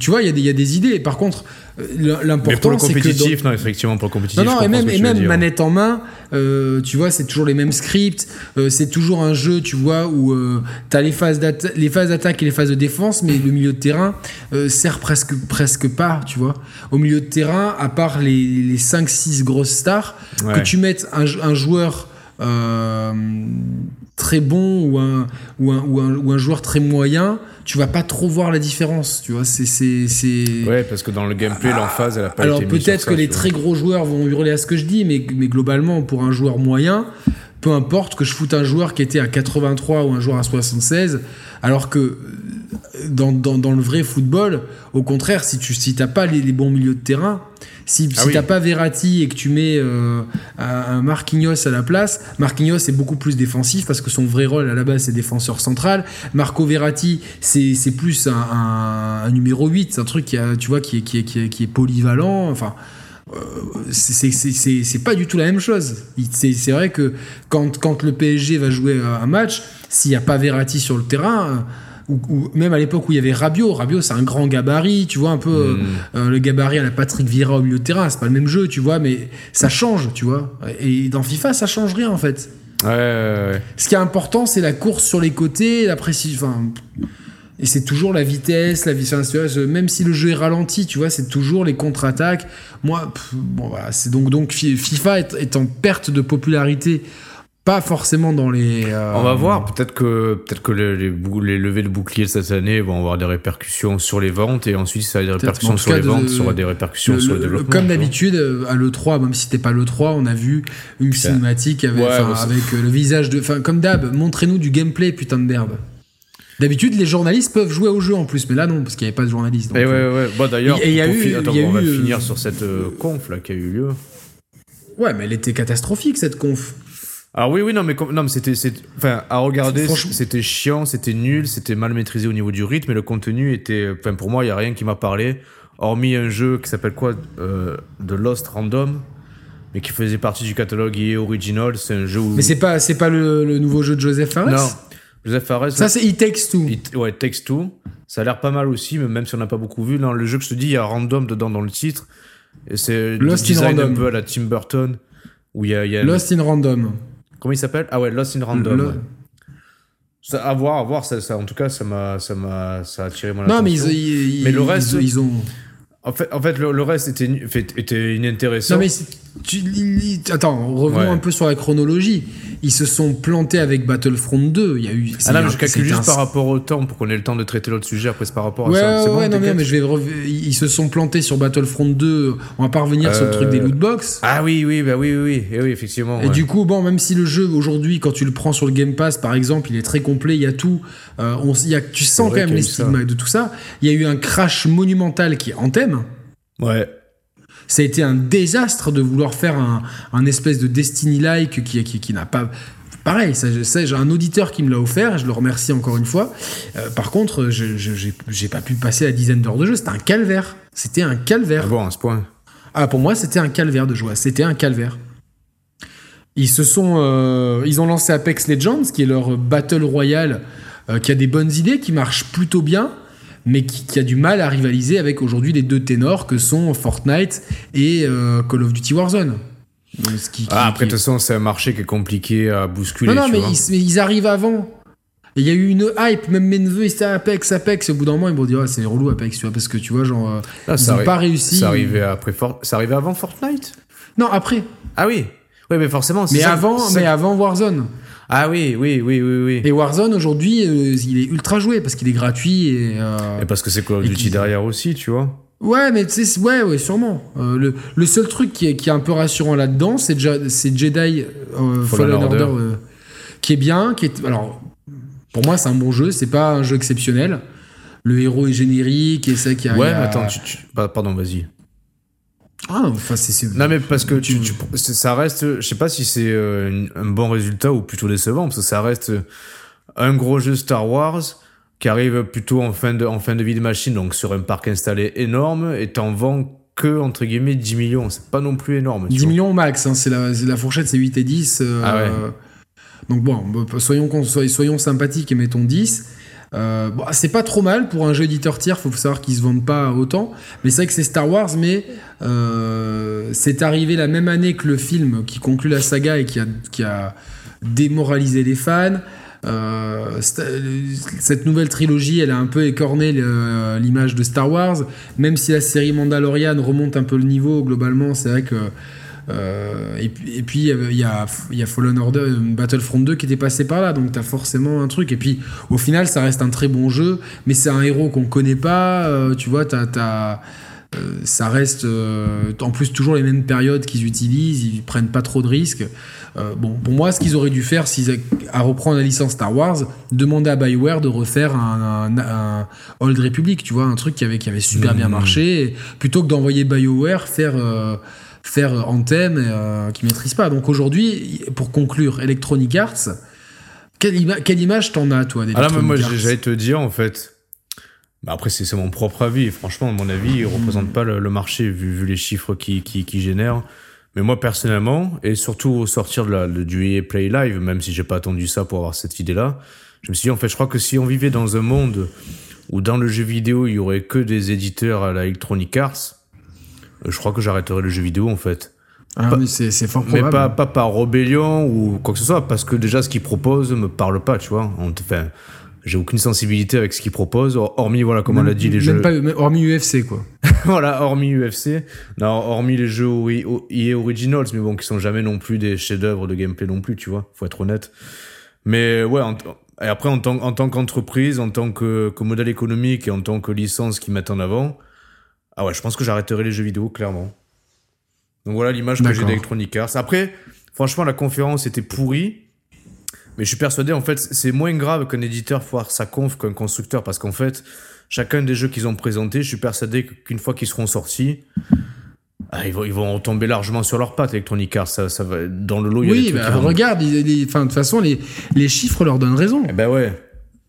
tu vois, il y, a des- il y a des idées. Par contre, euh, pour l'important le c'est que. dans- compétitif, non, effectivement, pour le compétitif. Non, non, et même, et tu dire. manette en main, euh, tu vois, c'est toujours les mêmes scripts, euh, c'est toujours un jeu, tu vois, où euh, phases d'atta- les phases d'attaque et les phases de défense, mais le milieu de terrain sert presque, presque pas, tu vois. Au milieu de terrain, à part les, les 5-6 grosses stars, Ouais. que tu mettes un, un joueur très bon ou un, ou, un, ou, un, ou un joueur très moyen, tu vas pas trop voir la différence, tu vois. C'est, c'est, c'est... Ouais, parce que dans le gameplay, l'emphase, elle a pas Alors peut-être que ça, les très gros joueurs vont hurler à ce que je dis, mais, mais globalement, pour un joueur moyen, peu importe que je foute un joueur qui était à 83 ou un joueur à 76, alors que euh, dans, dans, dans le vrai football, au contraire, si tu si t'as pas les, les bons milieux de terrain, si, Ah si oui. t'as pas Verratti et que tu mets euh, un Marquinhos à la place, Marquinhos est beaucoup plus défensif parce que son vrai rôle à la base c'est défenseur central. Marco Verratti c'est c'est plus un, un- un numéro 8, c'est un truc qui a, tu vois qui est, qui est, qui est, qui est polyvalent. Enfin, c'est- c'est- pas du tout la même chose. C'est vrai que quand, quand le PSG va jouer un match, s'il n'y a pas Verratti sur le terrain, euh, ou, ou même à l'époque où il y avait Rabiot, Rabiot c'est un grand gabarit, tu vois, un peu euh, Mm. euh, le gabarit à la Patrick Vieira au milieu de terrain, c'est pas le même jeu, tu vois, mais ça change, tu vois. Et dans FIFA, ça change rien en fait. Ouais, ouais, ouais. Ce qui est important, c'est la course sur les côtés, la précision. Enfin, et c'est toujours la vitesse, la vitesse. Même si le jeu est ralenti, tu vois, c'est toujours les contre-attaques. Moi, pff, bon voilà, c'est donc donc Fi- FIFA est, est en perte de popularité, pas forcément dans les. euh, On va voir, peut-être que, peut-être que les, les, levées de boucliers de cette année vont avoir des répercussions sur les ventes et ensuite ça a des répercussions sur les ventes, de- ça aura des répercussions le- sur le le- développement. comme d'habitude, euh, à l'E3, même si c'était pas l'E3, on a vu une cinématique avec, Ouais, bah, euh, le visage de. Enfin, comme d'hab, montrez-nous du gameplay, putain de merde. D'habitude, les journalistes peuvent jouer au jeu en plus, mais là non, parce qu'il n'y avait pas de journalistes. Et euh, ouais, ouais. Bon, d'ailleurs, Et il y a eu- attends, y a on va eu, euh, finir sur cette euh, conf là qui a eu lieu. Ouais, mais elle était catastrophique cette conf. Ah oui, oui, non, mais, non, mais c'était, enfin, à regarder, c'était chiant, c'était nul, c'était mal maîtrisé au niveau du rythme, et le contenu était, enfin, pour moi, il y a rien qui m'a parlé, hormis un jeu qui s'appelle quoi, euh, The Lost Random, mais qui faisait partie du catalogue EA Original, c'est un jeu où. Mais c'est pas, c'est pas le, le nouveau jeu de Joseph Fares? Non, Joseph Fares. Ça, c'est It Takes Two. It- ouais, Takes Two. Ça a l'air pas mal aussi, mais même si on n'a pas beaucoup vu. Non, le jeu que je te dis, il y a random dedans dans le titre. Et c'est Lost in design un Random. peu à la Tim Burton. Où il y a. il y a Lost in Random. Comment il s'appelle? Ah ouais, Lost in Random. Le- ouais. Ça, à voir, à voir. Ça, ça- en tout cas, ça m'a, ça m'a, ça a attiré mon Non, mais attention. ils, ils- Mais le ils- reste- ils ont. En fait, en fait le, le reste était, était inintéressant. Non mais tu, attends, revenons Ouais. un peu sur la chronologie. Ils se sont plantés avec Battlefront 2. Il y a eu. ah non, mais je calcule juste un- par rapport au temps pour qu'on ait le temps de traiter l'autre sujet. Après, c'est par rapport à Ouais, ça. ouais, bon, ouais, non, mais, je vais rev- ils se sont plantés sur Battlefront 2. On va pas revenir sur le Euh, truc des lootbox. Ah oui, oui, bah oui, oui, oui, Et oui effectivement. Et ouais. du coup, bon, même si le jeu aujourd'hui, quand tu le prends sur le Game Pass, par exemple, il est très complet, il y a tout. euh, on, s- il y a, tu sens quand même a les stigmates de tout ça. Il y a eu un crash monumental qui est Anthem. Ouais. Ça a été un désastre de vouloir faire un, un espèce de Destiny-like qui, qui, qui n'a pas. Pareil, ça, je sais, j'ai un auditeur qui me l'a offert, je le remercie encore une fois. Euh, par contre, je j'ai pas pu passer la dizaine d'heures de jeu, c'était un calvaire. C'était un calvaire. Ah bon, à ce point. Ah, pour moi, c'était un calvaire de jouer. C'était un calvaire. Ils se sont, euh, ils ont lancé Apex Legends, qui est leur battle royale, euh, qui a des bonnes idées, qui marche plutôt bien, mais qui, qui a du mal à rivaliser avec aujourd'hui les deux ténors que sont Fortnite et euh, Call of Duty Warzone. Donc, ce qui- qui- Ah, après, de toute façon, c'est un marché qui est compliqué à bousculer. non, non, tu mais vois. ils, mais ils arrivent avant. Il y a eu une hype, même mes neveux, ils étaient Apex, Apex. Au bout d'un moment, ils vont dire, ah, c'est relou Apex, tu vois, parce que tu vois, genre, euh, Là, ils n'ont pas réussi. Ça arrivait après For- ça arrivait avant Fortnite? Non, après. Ah oui. Oui, mais forcément. c'est Mais avant, mais avant Warzone. Ah oui, oui, oui, oui, oui. Et Warzone aujourd'hui, euh, il est ultra joué parce qu'il est gratuit et. euh, Et parce que c'est Call of Duty qui- derrière aussi, tu vois. Ouais, mais tu sais, ouais, ouais, sûrement. Euh, le, le seul truc qui est, qui est un peu rassurant là-dedans, c'est Jedi euh, Fallen, Order, euh, qui est bien, qui est. Alors, pour moi, c'est un bon jeu. C'est pas un jeu exceptionnel. Le héros est générique et c'est qu'il y a. Ouais, a- mais attends, tu, tu- bah, pardon, vas-y. Ah, enfin, c'est. Non, mais parce que tu, tu- c'est- ça reste, je sais pas si c'est euh, un bon résultat ou plutôt décevant, parce que ça reste un gros jeu Star Wars qui arrive plutôt en fin de, en fin de vie de machine, donc sur un parc installé énorme, et t'en vends que, entre guillemets, 10 millions. C'est pas non plus énorme. tu 10 vois. millions au max, hein, c'est la, la fourchette, c'est 8 et 10. euh, Ah ouais. Donc bon, soyons, soyons sympathiques et mettons 10. Euh, c'est pas trop mal pour un jeu éditeur tiers, faut savoir qu'ils se vendent pas autant. Mais c'est vrai que c'est Star Wars, mais euh, c'est arrivé la même année que le film qui conclut la saga et qui a, qui a démoralisé les fans. Euh, cette nouvelle trilogie, elle a un peu écorné l'image de Star Wars. Même si la série Mandalorian remonte un peu le niveau, globalement, c'est vrai que. Euh, et, puis- et puis il y a, y a Fallen Order, Battlefront 2 qui était passé par là, donc t'as forcément un truc. Et puis au final, ça reste un très bon jeu, mais c'est un héros qu'on connaît pas. euh, tu vois, t'as, t'as- euh, ça reste euh, en plus toujours les mêmes périodes qu'ils utilisent, ils prennent pas trop de risques. Euh, bon, pour moi, ce qu'ils auraient dû faire, s'ils a- à reprendre la licence Star Wars, demander à Bioware de refaire un, un- un Old Republic, tu vois, un truc qui avait, qui avait super bien Mhm. marché, plutôt que d'envoyer Bioware faire faire Anthem euh, qui maîtrise pas. Donc aujourd'hui, pour conclure, Electronic Arts, quelle, ima- quelle image t'en as toi Ah là, mais moi, j'allais te dire, en fait. Bah après, c'est mon propre avis. et Franchement, à mon avis, il représente pas le, le marché vu, vu les chiffres qui, qui, qui génèrent. Mais moi, personnellement, et surtout au sortir de la, de- du EA Play Live, même si j'ai pas attendu ça pour avoir cette idée-là, je me suis dit, en fait, je crois que si on vivait dans un monde où dans le jeu vidéo, il y aurait que des éditeurs à la Electronic Arts, je crois que j'arrêterais le jeu vidéo, en fait. Ah, pas- c'est c'est fort Mais pas, pas par rébellion ou quoi que ce soit, parce que déjà, ce qu'ils proposent me parle pas, tu vois. Enfin, j'ai aucune sensibilité avec ce qu'ils proposent, hor- hormis, voilà, comme on l'a dit, les même jeux. pas, même- hormis UFC quoi. voilà, hormis UFC. Non, hormis les jeux EA Originals, mais bon, qui sont jamais non plus des chefs-d'œuvre de gameplay non plus, tu vois. Faut être honnête. Mais ouais, en- et après, en tant, en tant qu'entreprise, en tant que, que modèle économique et en tant que licence qu'ils mettent en avant, ah ouais, je pense que j'arrêterai les jeux vidéo, clairement. Donc voilà l'image que j'ai d'Electronic Arts. Après, franchement, la conférence était pourrie. Mais je suis persuadé, en fait, c'est moins grave qu'un éditeur foire sa conf qu'un constructeur. Parce qu'en fait, chacun des jeux qu'ils ont présentés, je suis persuadé qu'une fois qu'ils seront sortis, ah, ils, vont, ils vont tomber largement sur leurs pattes, Electronic Arts. Ça, ça va, dans le lot, il y a des Oui, trucs bah, regarde, de toute façon, les, les chiffres leur donnent raison. Eh ben ouais.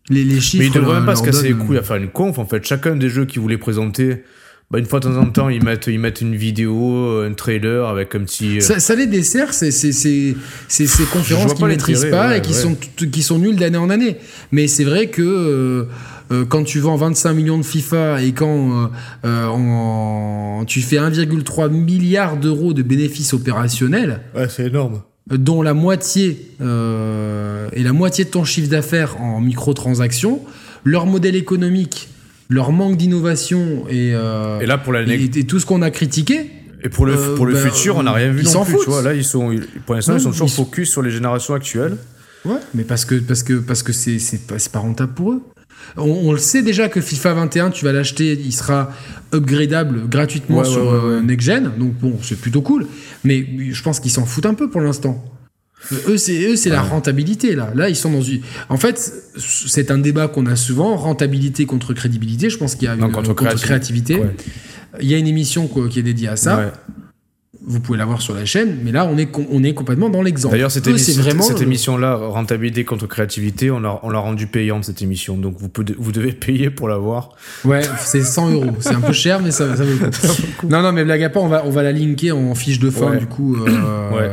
Les, les chiffres. Mais ils devraient même pas se casser les couilles à faire une conf. En fait, chacun des jeux qu'ils voulaient présenter, bah, une fois de temps en temps, ils mettent, ils mettent une vidéo, un trailer avec un petit. euh, Ça, ça les dessert, c'est c'est- c'est- c'est ces conférences qu'ils pas maîtrisent pas ouais, et qui, ouais. sont, qui sont nulles d'année en année. Mais c'est vrai que euh, euh, quand tu vends 25 millions de FIFA et quand euh, euh, tu fais 1,3 milliard d'euros de bénéfices opérationnels, Ouais, c'est énorme. dont la moitié euh, et la moitié de ton chiffre d'affaires en microtransactions, leur modèle économique leur manque d'innovation et, euh, Et là, pour la et, et tout ce qu'on a critiqué, Et pour le, Euh, pour le bah, futur, on n'a rien vu ils non s'en plus. foutent. Tu vois, là, ils sont, pour l'instant, ils sont toujours ils sont- focus sur les générations actuelles. Ouais, mais parce que parce que parce que c'est c'est pas, pas rentable pour eux. On, on le sait déjà que FIFA 21, tu vas l'acheter, il sera upgradable gratuitement Ouais, sur ouais, euh, ouais. next gen, donc bon, c'est plutôt cool. Mais je pense qu'ils s'en foutent un peu pour l'instant. Eux, c'est eux, c'est la rentabilité là. Là, ils sont dans une. En fait, c'est un débat qu'on a souvent rentabilité contre crédibilité. Je pense qu'il y a Non, une- contre créativité. Ouais. Il y a une émission quoi, qui est dédiée à ça. Ouais. Vous pouvez la voir sur la chaîne, mais là, on est on est complètement dans l'exemple. D'ailleurs, cette, émission- vraiment cette le- émission-là, rentabilité contre créativité, on l'a on l'a rendue payante cette émission. Donc vous, pouvez- vous devez payer pour la voir. Ouais, c'est 100 euros. C'est un peu cher, mais ça, ça vaut le coup. Non, non, mais blague à part, on va, on va la linker en fiche de fin, du coup. euh, Ouais.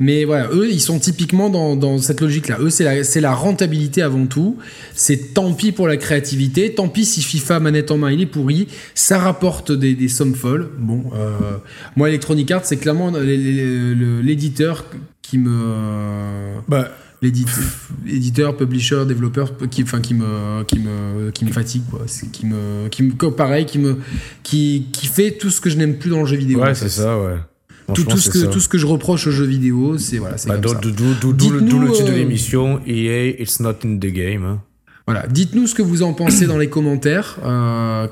Mais voilà, eux, ils sont typiquement dans, dans cette logique-là. Eux, c'est la, c'est la rentabilité avant tout. C'est tant pis pour la créativité. Tant pis si FIFA, manette en main, il est pourri. Ça rapporte des, des sommes folles. Bon, euh, moi, Electronic Arts, c'est clairement l'éditeur qui me Bah, l'édit- éditeur, publisher, développeur qui, enfin, qui me, qui me, qui me fatigue, quoi. Qui me, qui me, pareil, qui me, qui, qui fait tout ce que je n'aime plus dans le jeu vidéo. ouais, c'est ça, ouais. Tout, ce que, tout ce que je reproche aux jeux vidéo, c'est voilà, Bah, le- d'où le titre de euh, l'émission, EA, it's not in the game. hein. Voilà. Dites-nous ce que vous en pensez dans les commentaires. Euh,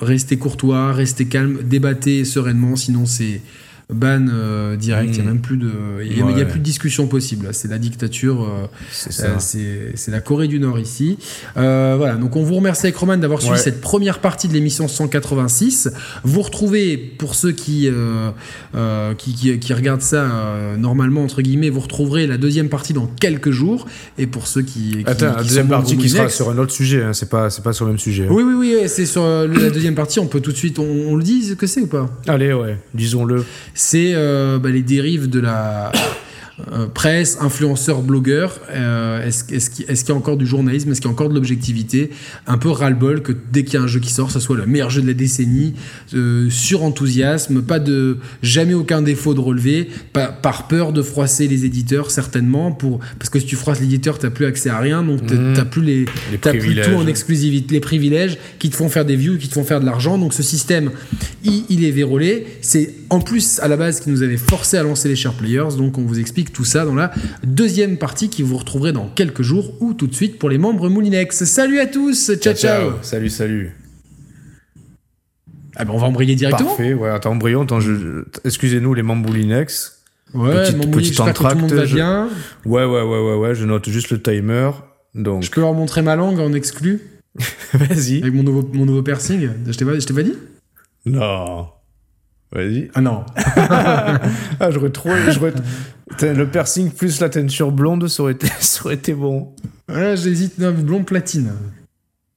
restez courtois, restez calme, débattez sereinement, sinon c'est ban euh, direct. Il y a Mm. même plus de, il y a, y plus de discussion possible. C'est la dictature. euh, C'est Euh, c'est la Corée du Nord ici. Euh, voilà, donc on vous remercie avec Roman d'avoir suivi Ouais. cette première partie de l'émission 186. Vous retrouvez, pour ceux qui, qui, qui, qui regardent ça normalement, entre guillemets, vous retrouverez la deuxième partie dans quelques jours. Et pour ceux qui. qui Attends, la deuxième partie qui sera sur un autre sujet, hein, c'est pas, c'est pas sur le même sujet. hein. Oui, oui, oui, c'est sur la deuxième partie. On peut tout de suite. On, on le dit ce que c'est ou pas? Allez, ouais, disons-le. C'est euh, bah, les dérives de la euh, presse, influenceurs, blogueurs. Euh, est-ce est-ce qu'il est-ce qu'il y a encore du journalisme? Est-ce qu'il y a encore de l'objectivité? Un peu ras-le-bol que dès qu'il y a un jeu qui sort, ce soit le meilleur jeu de la décennie, euh, sur-enthousiasme, pas de jamais aucun défaut de relever, pas- par peur de froisser les éditeurs certainement, pour, parce que si tu froisses l'éditeur, t'as plus accès à rien, donc t'as Mhm. t'as plus les, Les T'as plus tout en exclusivité, les privilèges qui te font faire des views, qui te font faire de l'argent. Donc ce système, il, il est vérolé. C'est en plus à la base qui nous avait forcé à lancer les share players. Donc on vous explique tout ça dans la deuxième partie qui vous retrouverez dans quelques jours ou tout de suite pour les membres Moulinex. Salut à tous, ciao ciao. Salut, salut. Ah ben on va embrayer directement. Parfait, ouais, attends, embrayons, attends, je, je- excusez-nous les membres Boulinex. Ouais, Petite- mon petit Moulinex, que tout le monde entracte, va je- bien. Ouais, ouais, ouais, ouais, ouais, je note juste le timer. Donc, Je peux leur montrer ma langue en exclu vas-y. avec mon nouveau, mon nouveau piercing. Je t'ai pas, je t'ai pas dit? Non. Vas-y. Ah non. Ah, j'aurais trop. j'aurais- Le piercing plus la teinture blonde, ça aurait été, ça aurait été bon. Ouais, j'hésite. Non, blond platine.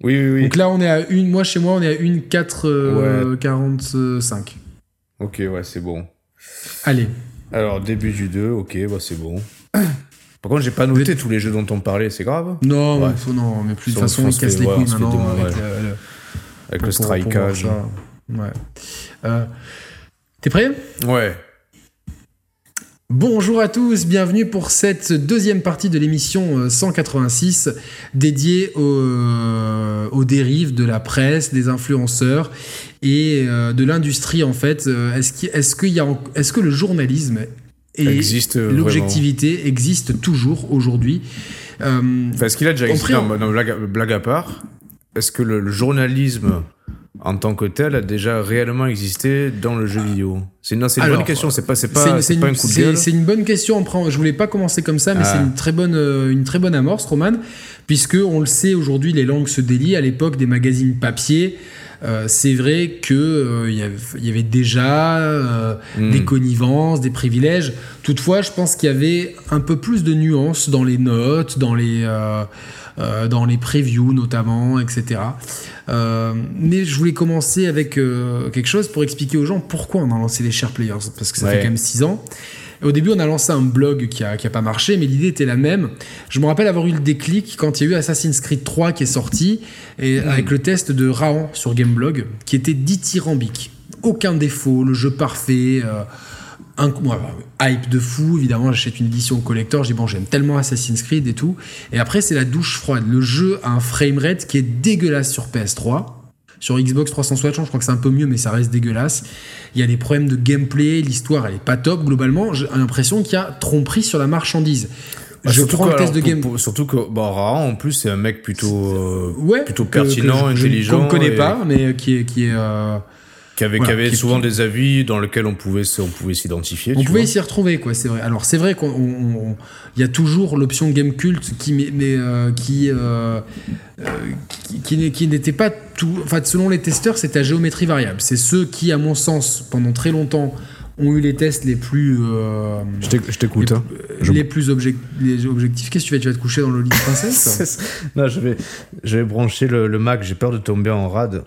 Oui, oui, oui. Donc là, on est à une. Moi, chez moi, on est à une 4 euh, 45. Ok, ouais, c'est bon. Allez. Alors, début du 2, ok, bah, c'est bon. Par contre, j'ai pas noté tous les jeux dont on parlait, c'est grave? Non, Ouais. mais faut- non, mais plus de toute façon, fond, casse les ouais, couilles on maintenant avec ouais. le, strikeage. Ouais. Euh, T'es prêt? Ouais. Bonjour à tous, bienvenue pour cette deuxième partie de l'émission euh, 186 dédiée aux, euh, aux dérives de la presse, des influenceurs et euh, de l'industrie en fait. Euh, Est-ce qu'il est-ce qu'il y a en- est-ce que le journalisme et euh, l'objectivité existent toujours aujourd'hui? Euh, Enfin, est-ce qu'il a déjà existé? blague, blague à part, est-ce que le, le journalisme en tant que tel a déjà réellement existé dans le jeu vidéo C'est une, bonne question, c'est pas, pas, une- un coup de gueule. c'est une bonne question. Je voulais pas commencer comme ça, mais Ah. c'est une très bonne, euh, une très bonne amorce, Roman, puisque on le sait aujourd'hui, les langues se délient. À l'époque des magazines papier, euh, c'est vrai que euh, il y avait- il y avait déjà euh, Hmm. des connivences, des privilèges. Toutefois, je pense qu'il y avait un peu plus de nuances dans les notes, dans les euh, dans les previews notamment, etc. Euh, mais je voulais commencer avec euh, quelque chose pour expliquer aux gens pourquoi on a lancé les share players, parce que ça fait quand même 6 ans. Au début, on a lancé un blog qui a, qui a pas marché, mais l'idée était la même. Je me rappelle avoir eu le déclic quand il y a eu Assassin's Creed 3 qui est sorti, et avec le test de Raon sur Gameblog, qui était dithyrambique. Aucun défaut, le jeu parfait, euh, un, moi, hype de fou, évidemment, j'achète une édition collector, je dis bon, j'aime tellement Assassin's Creed et tout. Et après, c'est la douche froide. Le jeu a un framerate qui est dégueulasse sur PS3. Sur Xbox 360, je crois que c'est un peu mieux, mais ça reste dégueulasse. Il y a des problèmes de gameplay, l'histoire elle est pas top. Globalement, j'ai l'impression qu'il y a tromperie sur la marchandise. Bah, je prends que, le test alors, de game. pour- surtout que bah, Rahan, en plus, c'est un mec plutôt, euh, Ouais, plutôt que- que pertinent, je- intelligent. Qu'on ne connaît et pas, mais qui est. Qui est euh, Qui avait, Voilà, qui avait qui- souvent des avis dans lesquels on pouvait, on pouvait s'identifier. On tu pouvait s'y retrouver, quoi, c'est vrai. Alors, c'est vrai qu'on on- on- il y a toujours l'option Game Cult qui, mais, mais, euh, qui, euh, euh, qui, n'était pas tout. Enfin, selon les testeurs, c'était à géométrie variable. C'est ceux qui, à mon sens, pendant très longtemps, ont eu les tests les plus. euh, Je t'éc- je t'écoute. les, hein. Je- les plus les objectifs. Qu'est-ce que tu fais? Tu vas te coucher dans le lit de princesse? Non, je vais, je vais brancher le, le Mac, j'ai peur de tomber en rade.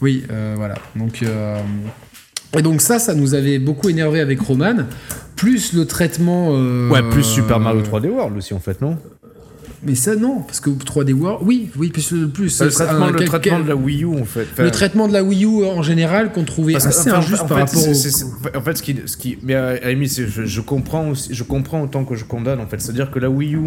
Oui, euh, voilà. Donc, euh, et donc ça, ça nous avait beaucoup énervé avec Roman. Plus le traitement. euh, Ouais, plus Super Mario 3D World aussi, en fait, non? Mais ça, non, parce que 3D World. Oui, oui, plus. plus Le traitement, un- le quel- traitement quel- de la Wii U, en fait. Enfin, le traitement de la Wii U en général qu'on trouvait Parce assez enfin, injuste en par fait, rapport c'est- au. c'est- c'est- En fait, ce qui, ce qui, mais à la limite, c'est- je, je comprends aussi, je comprends autant que je condamne. En fait, c'est-à-dire que la Wii U,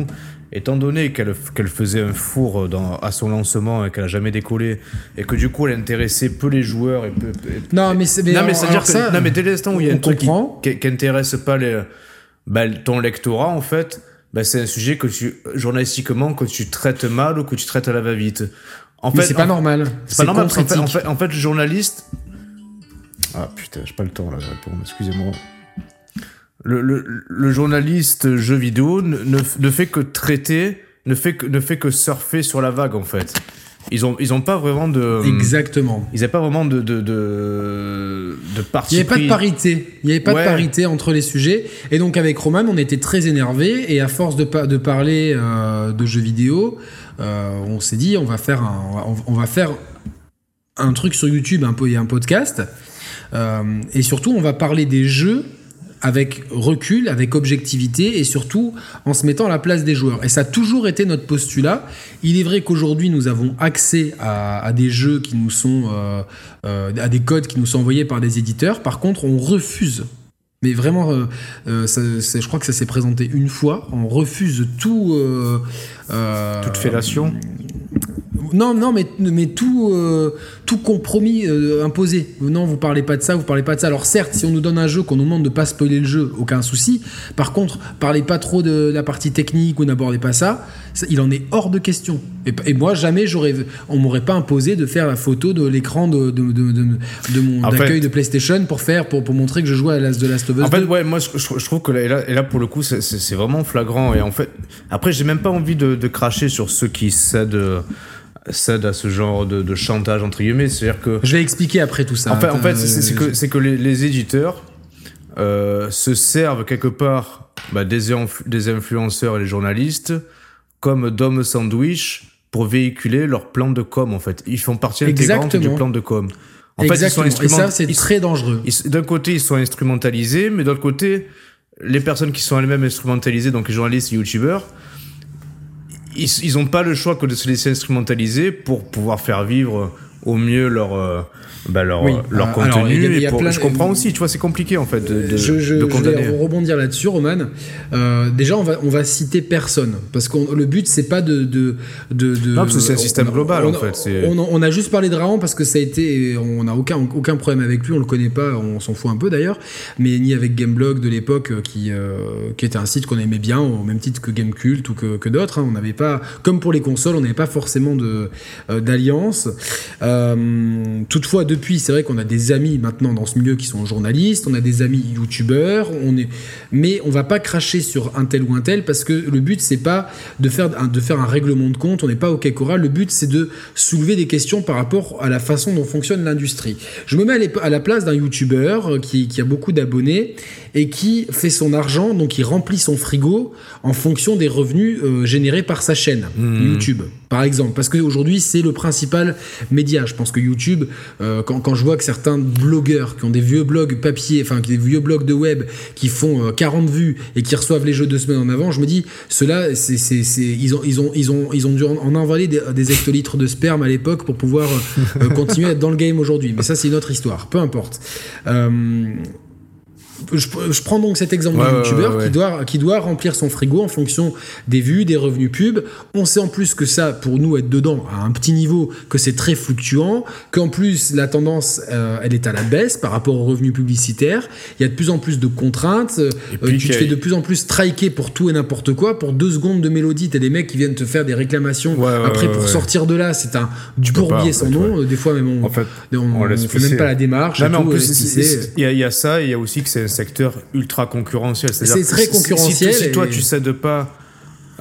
étant donné qu'elle qu'elle faisait un four dans, à son lancement et qu'elle a jamais décollé, et que du coup, elle intéressait peu les joueurs et peu. et- Non, mais c'est. non, mais alors- c'est-à-dire alors que ça, non, mais dès l'instant où il y a un truc qui, comprend. qui, qui intéresse pas les, bah, ton lectorat, en fait, bah, c'est un sujet que tu journalistiquement que tu traites mal ou que tu traites à la va-vite. En mais fait, c'est pas en- normal. c'est pas normal parce en fait, en fait, le journaliste. Ah putain, j'ai pas le temps là de répondre, excusez-moi. Le, le, le journaliste jeu vidéo ne, ne, ne fait que traiter, ne fait que, ne fait que surfer sur la vague en fait. Ils ont, ils ont pas vraiment de. Exactement. Ils n'avaient pas vraiment de, de, de, de parti Il n'y avait pas de parité. Il n'y avait pas Ouais. de parité entre les sujets. Et donc avec Roman, on était très énervé et à force de, pa- de parler euh, de jeux vidéo, euh, on s'est dit on va faire un, on va- on va faire un truc sur YouTube un peu et un podcast. Euh, et surtout, on va parler des jeux avec recul, avec objectivité et surtout en se mettant à la place des joueurs. Et ça a toujours été notre postulat. Il est vrai qu'aujourd'hui, nous avons accès à, des jeux qui nous sont, euh, euh, à des codes qui nous sont envoyés par des éditeurs. Par contre, on refuse. Mais vraiment, euh, je crois que ça s'est présenté une fois. On refuse tout. Toute fellation. Non, non, mais, mais tout, euh, tout compromis euh, imposé. Non, vous parlez pas de ça, vous parlez pas de ça. Alors certes, si on nous donne un jeu, qu'on nous demande de pas spoiler le jeu, aucun souci. Par contre, parlez pas trop de la partie technique ou n'abordez pas ça, ça, il en est hors de question. Et, et moi, jamais j'aurais, on m'aurait pas imposé de faire la photo de l'écran de, de, de, de- de mon accueil de PlayStation pour faire, pour, pour montrer que je joue à Last de Last of Us En fait, 2. ouais, moi, je, je- je trouve que là, et là, et là, pour le coup, c'est- vraiment flagrant. Et en fait, après, j'ai même pas envie de, de cracher sur ceux qui cèdent, euh, cèdent à ce genre de, de chantage, entre guillemets. C'est-à-dire que. Je vais expliquer après tout ça. En fait, en fait Euh, c'est c'est que, c'est que les, les éditeurs euh, se servent quelque part bah, des, influ- des influenceurs et les journalistes comme d'hommes sandwich pour véhiculer leur plan de com, en fait. Ils font partie intégrante du plan de com. En Exactement. fait, ils sont et ça, c'est très dangereux. D'un côté, ils sont instrumentalisés, mais d'autre côté, les personnes qui sont elles-mêmes instrumentalisées, donc les journalistes et youtubeurs, ils, ils ont pas le choix que de se laisser instrumentaliser pour pouvoir faire vivre au mieux leur, euh, bah, leur, Oui. leur Euh, contenu. alors, il y a- il y et a pour- plein- je comprends aussi, tu vois, c'est compliqué en fait de, de, je, je- de je condamner. vais rebondir là-dessus, Roman. Euh, déjà, on va, on va citer personne. Parce que le but, c'est pas de. de, de, de- Non, parce que c'est un système on- global, on- en fait, On, on a juste parlé de Raon parce que ça a été. On n'a aucun, aucun problème avec lui, on le connaît pas, on s'en fout un peu d'ailleurs. Mais ni avec Gameblog de l'époque, euh, qui, euh, qui était un site qu'on aimait bien, au même titre que Gamecult ou que, que d'autres. hein. On n'avait pas. Comme pour les consoles, on n'avait pas forcément de, euh, d'alliance. Euh, toutefois, depuis, c'est vrai qu'on a des amis maintenant dans ce milieu qui sont journalistes, on a des amis youtubeurs, on est, mais on va pas cracher sur un tel ou un tel parce que le but c'est pas de faire un, de faire un règlement de compte, on n'est pas au Kekora, le but c'est de soulever des questions par rapport à la façon dont fonctionne l'industrie. Je me mets à la place d'un youtubeur euh, qui, qui a beaucoup d'abonnés et qui fait son argent, donc il remplit son frigo en fonction des revenus euh, générés par sa chaîne YouTube, par exemple. Parce qu'aujourd'hui, c'est le principal média. Je pense que YouTube, euh, quand, je vois que certains blogueurs qui ont des vieux blogs papier, enfin des vieux blogs de web qui font euh, 40 vues et qui reçoivent les jeux deux semaines en avant, je me dis, ceux-là, ils, ont, dû en, envoyer des, hectolitres de sperme à l'époque pour pouvoir euh, euh, continuer à être dans le game aujourd'hui. Mais ça, c'est une autre histoire. Peu importe. Je, je prends donc cet exemple Ouais, youtubeur ouais, ouais. qui doit qui doit remplir son frigo en fonction des vues, des revenus pub. On sait en plus que ça, pour nous être dedans à un petit niveau, que c'est très fluctuant, qu'en plus la tendance, euh, elle est à la baisse par rapport aux revenus publicitaires. Il y a de plus en plus de contraintes. euh, puis tu te fais de plus en plus striker pour tout et n'importe quoi. Pour deux secondes de mélodie, t'as des mecs qui viennent te faire des réclamations. Après, pour sortir de là, c'est un pas, bourbier sans nom. Des fois, même on, En fait, on, on on laisse fait même pas la démarche. Non, en plus, il y, a- il y a ça, et il y a aussi que c'est secteur ultra concurrentiel. C'est très si- si- concurrentiel Si, toi, et- tu cèdes pas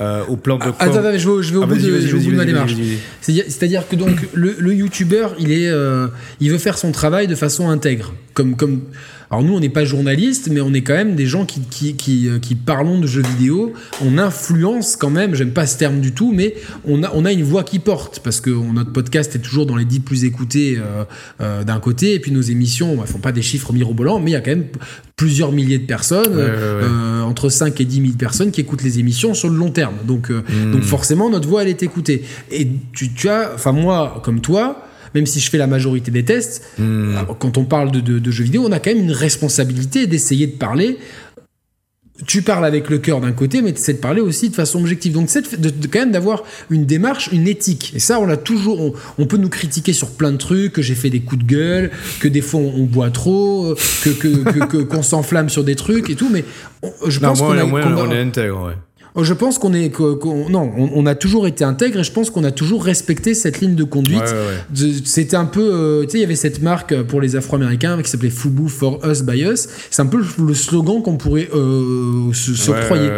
euh, au plan de com- Attends, attends, je vais, au- je vais au Ah, bout de, vas-y, je vais au vas-y, bout de ma démarche. c'est-à-dire que donc le, le youtubeur, il est, euh, il veut faire son travail de façon intègre, comme comme. Alors nous, on n'est pas journaliste, mais on est quand même des gens qui qui qui, euh, qui parlons de jeux vidéo. On influence quand même. J'aime pas ce terme du tout, mais on a on a une voix qui porte parce que notre podcast est toujours dans les 10 plus écoutés euh, euh, d'un côté, et puis nos émissions, elles font pas des chiffres mirobolants, mais il y a quand même plusieurs milliers de personnes, Ouais, ouais, ouais. euh, entre 5 et 10 000 personnes qui écoutent les émissions sur le long terme. Donc euh, Hmm. donc forcément, notre voix, elle est écoutée. Et tu, tu as, enfin moi, comme toi, même si je fais la majorité des tests, Hmm. euh, quand on parle de, de- de jeux vidéo, on a quand même une responsabilité d'essayer de parler. Tu parles avec le cœur d'un côté, mais tu essaies de parler aussi de façon objective. Donc, c'est de, de- quand même d'avoir une démarche, une éthique. Et ça, on l'a toujours. On, on peut nous critiquer sur plein de trucs, que j'ai fait des coups de gueule, que des fois on, on boit trop, que que- que- que- qu'on s'enflamme sur des trucs et tout. Mais on- je Non, pense qu'on a, qu'on a- on est intègre, ouais. Oh, Je pense qu'on est, non, on, on a toujours été intègre et je pense qu'on a toujours respecté cette ligne de conduite. Ouais, ouais, ouais. De- C'était un peu, euh, tu sais, il y avait cette marque euh, pour les Afro-Américains qui s'appelait Fubu for Us by Us. C'est un peu le, slogan qu'on pourrait euh, s'octroyer.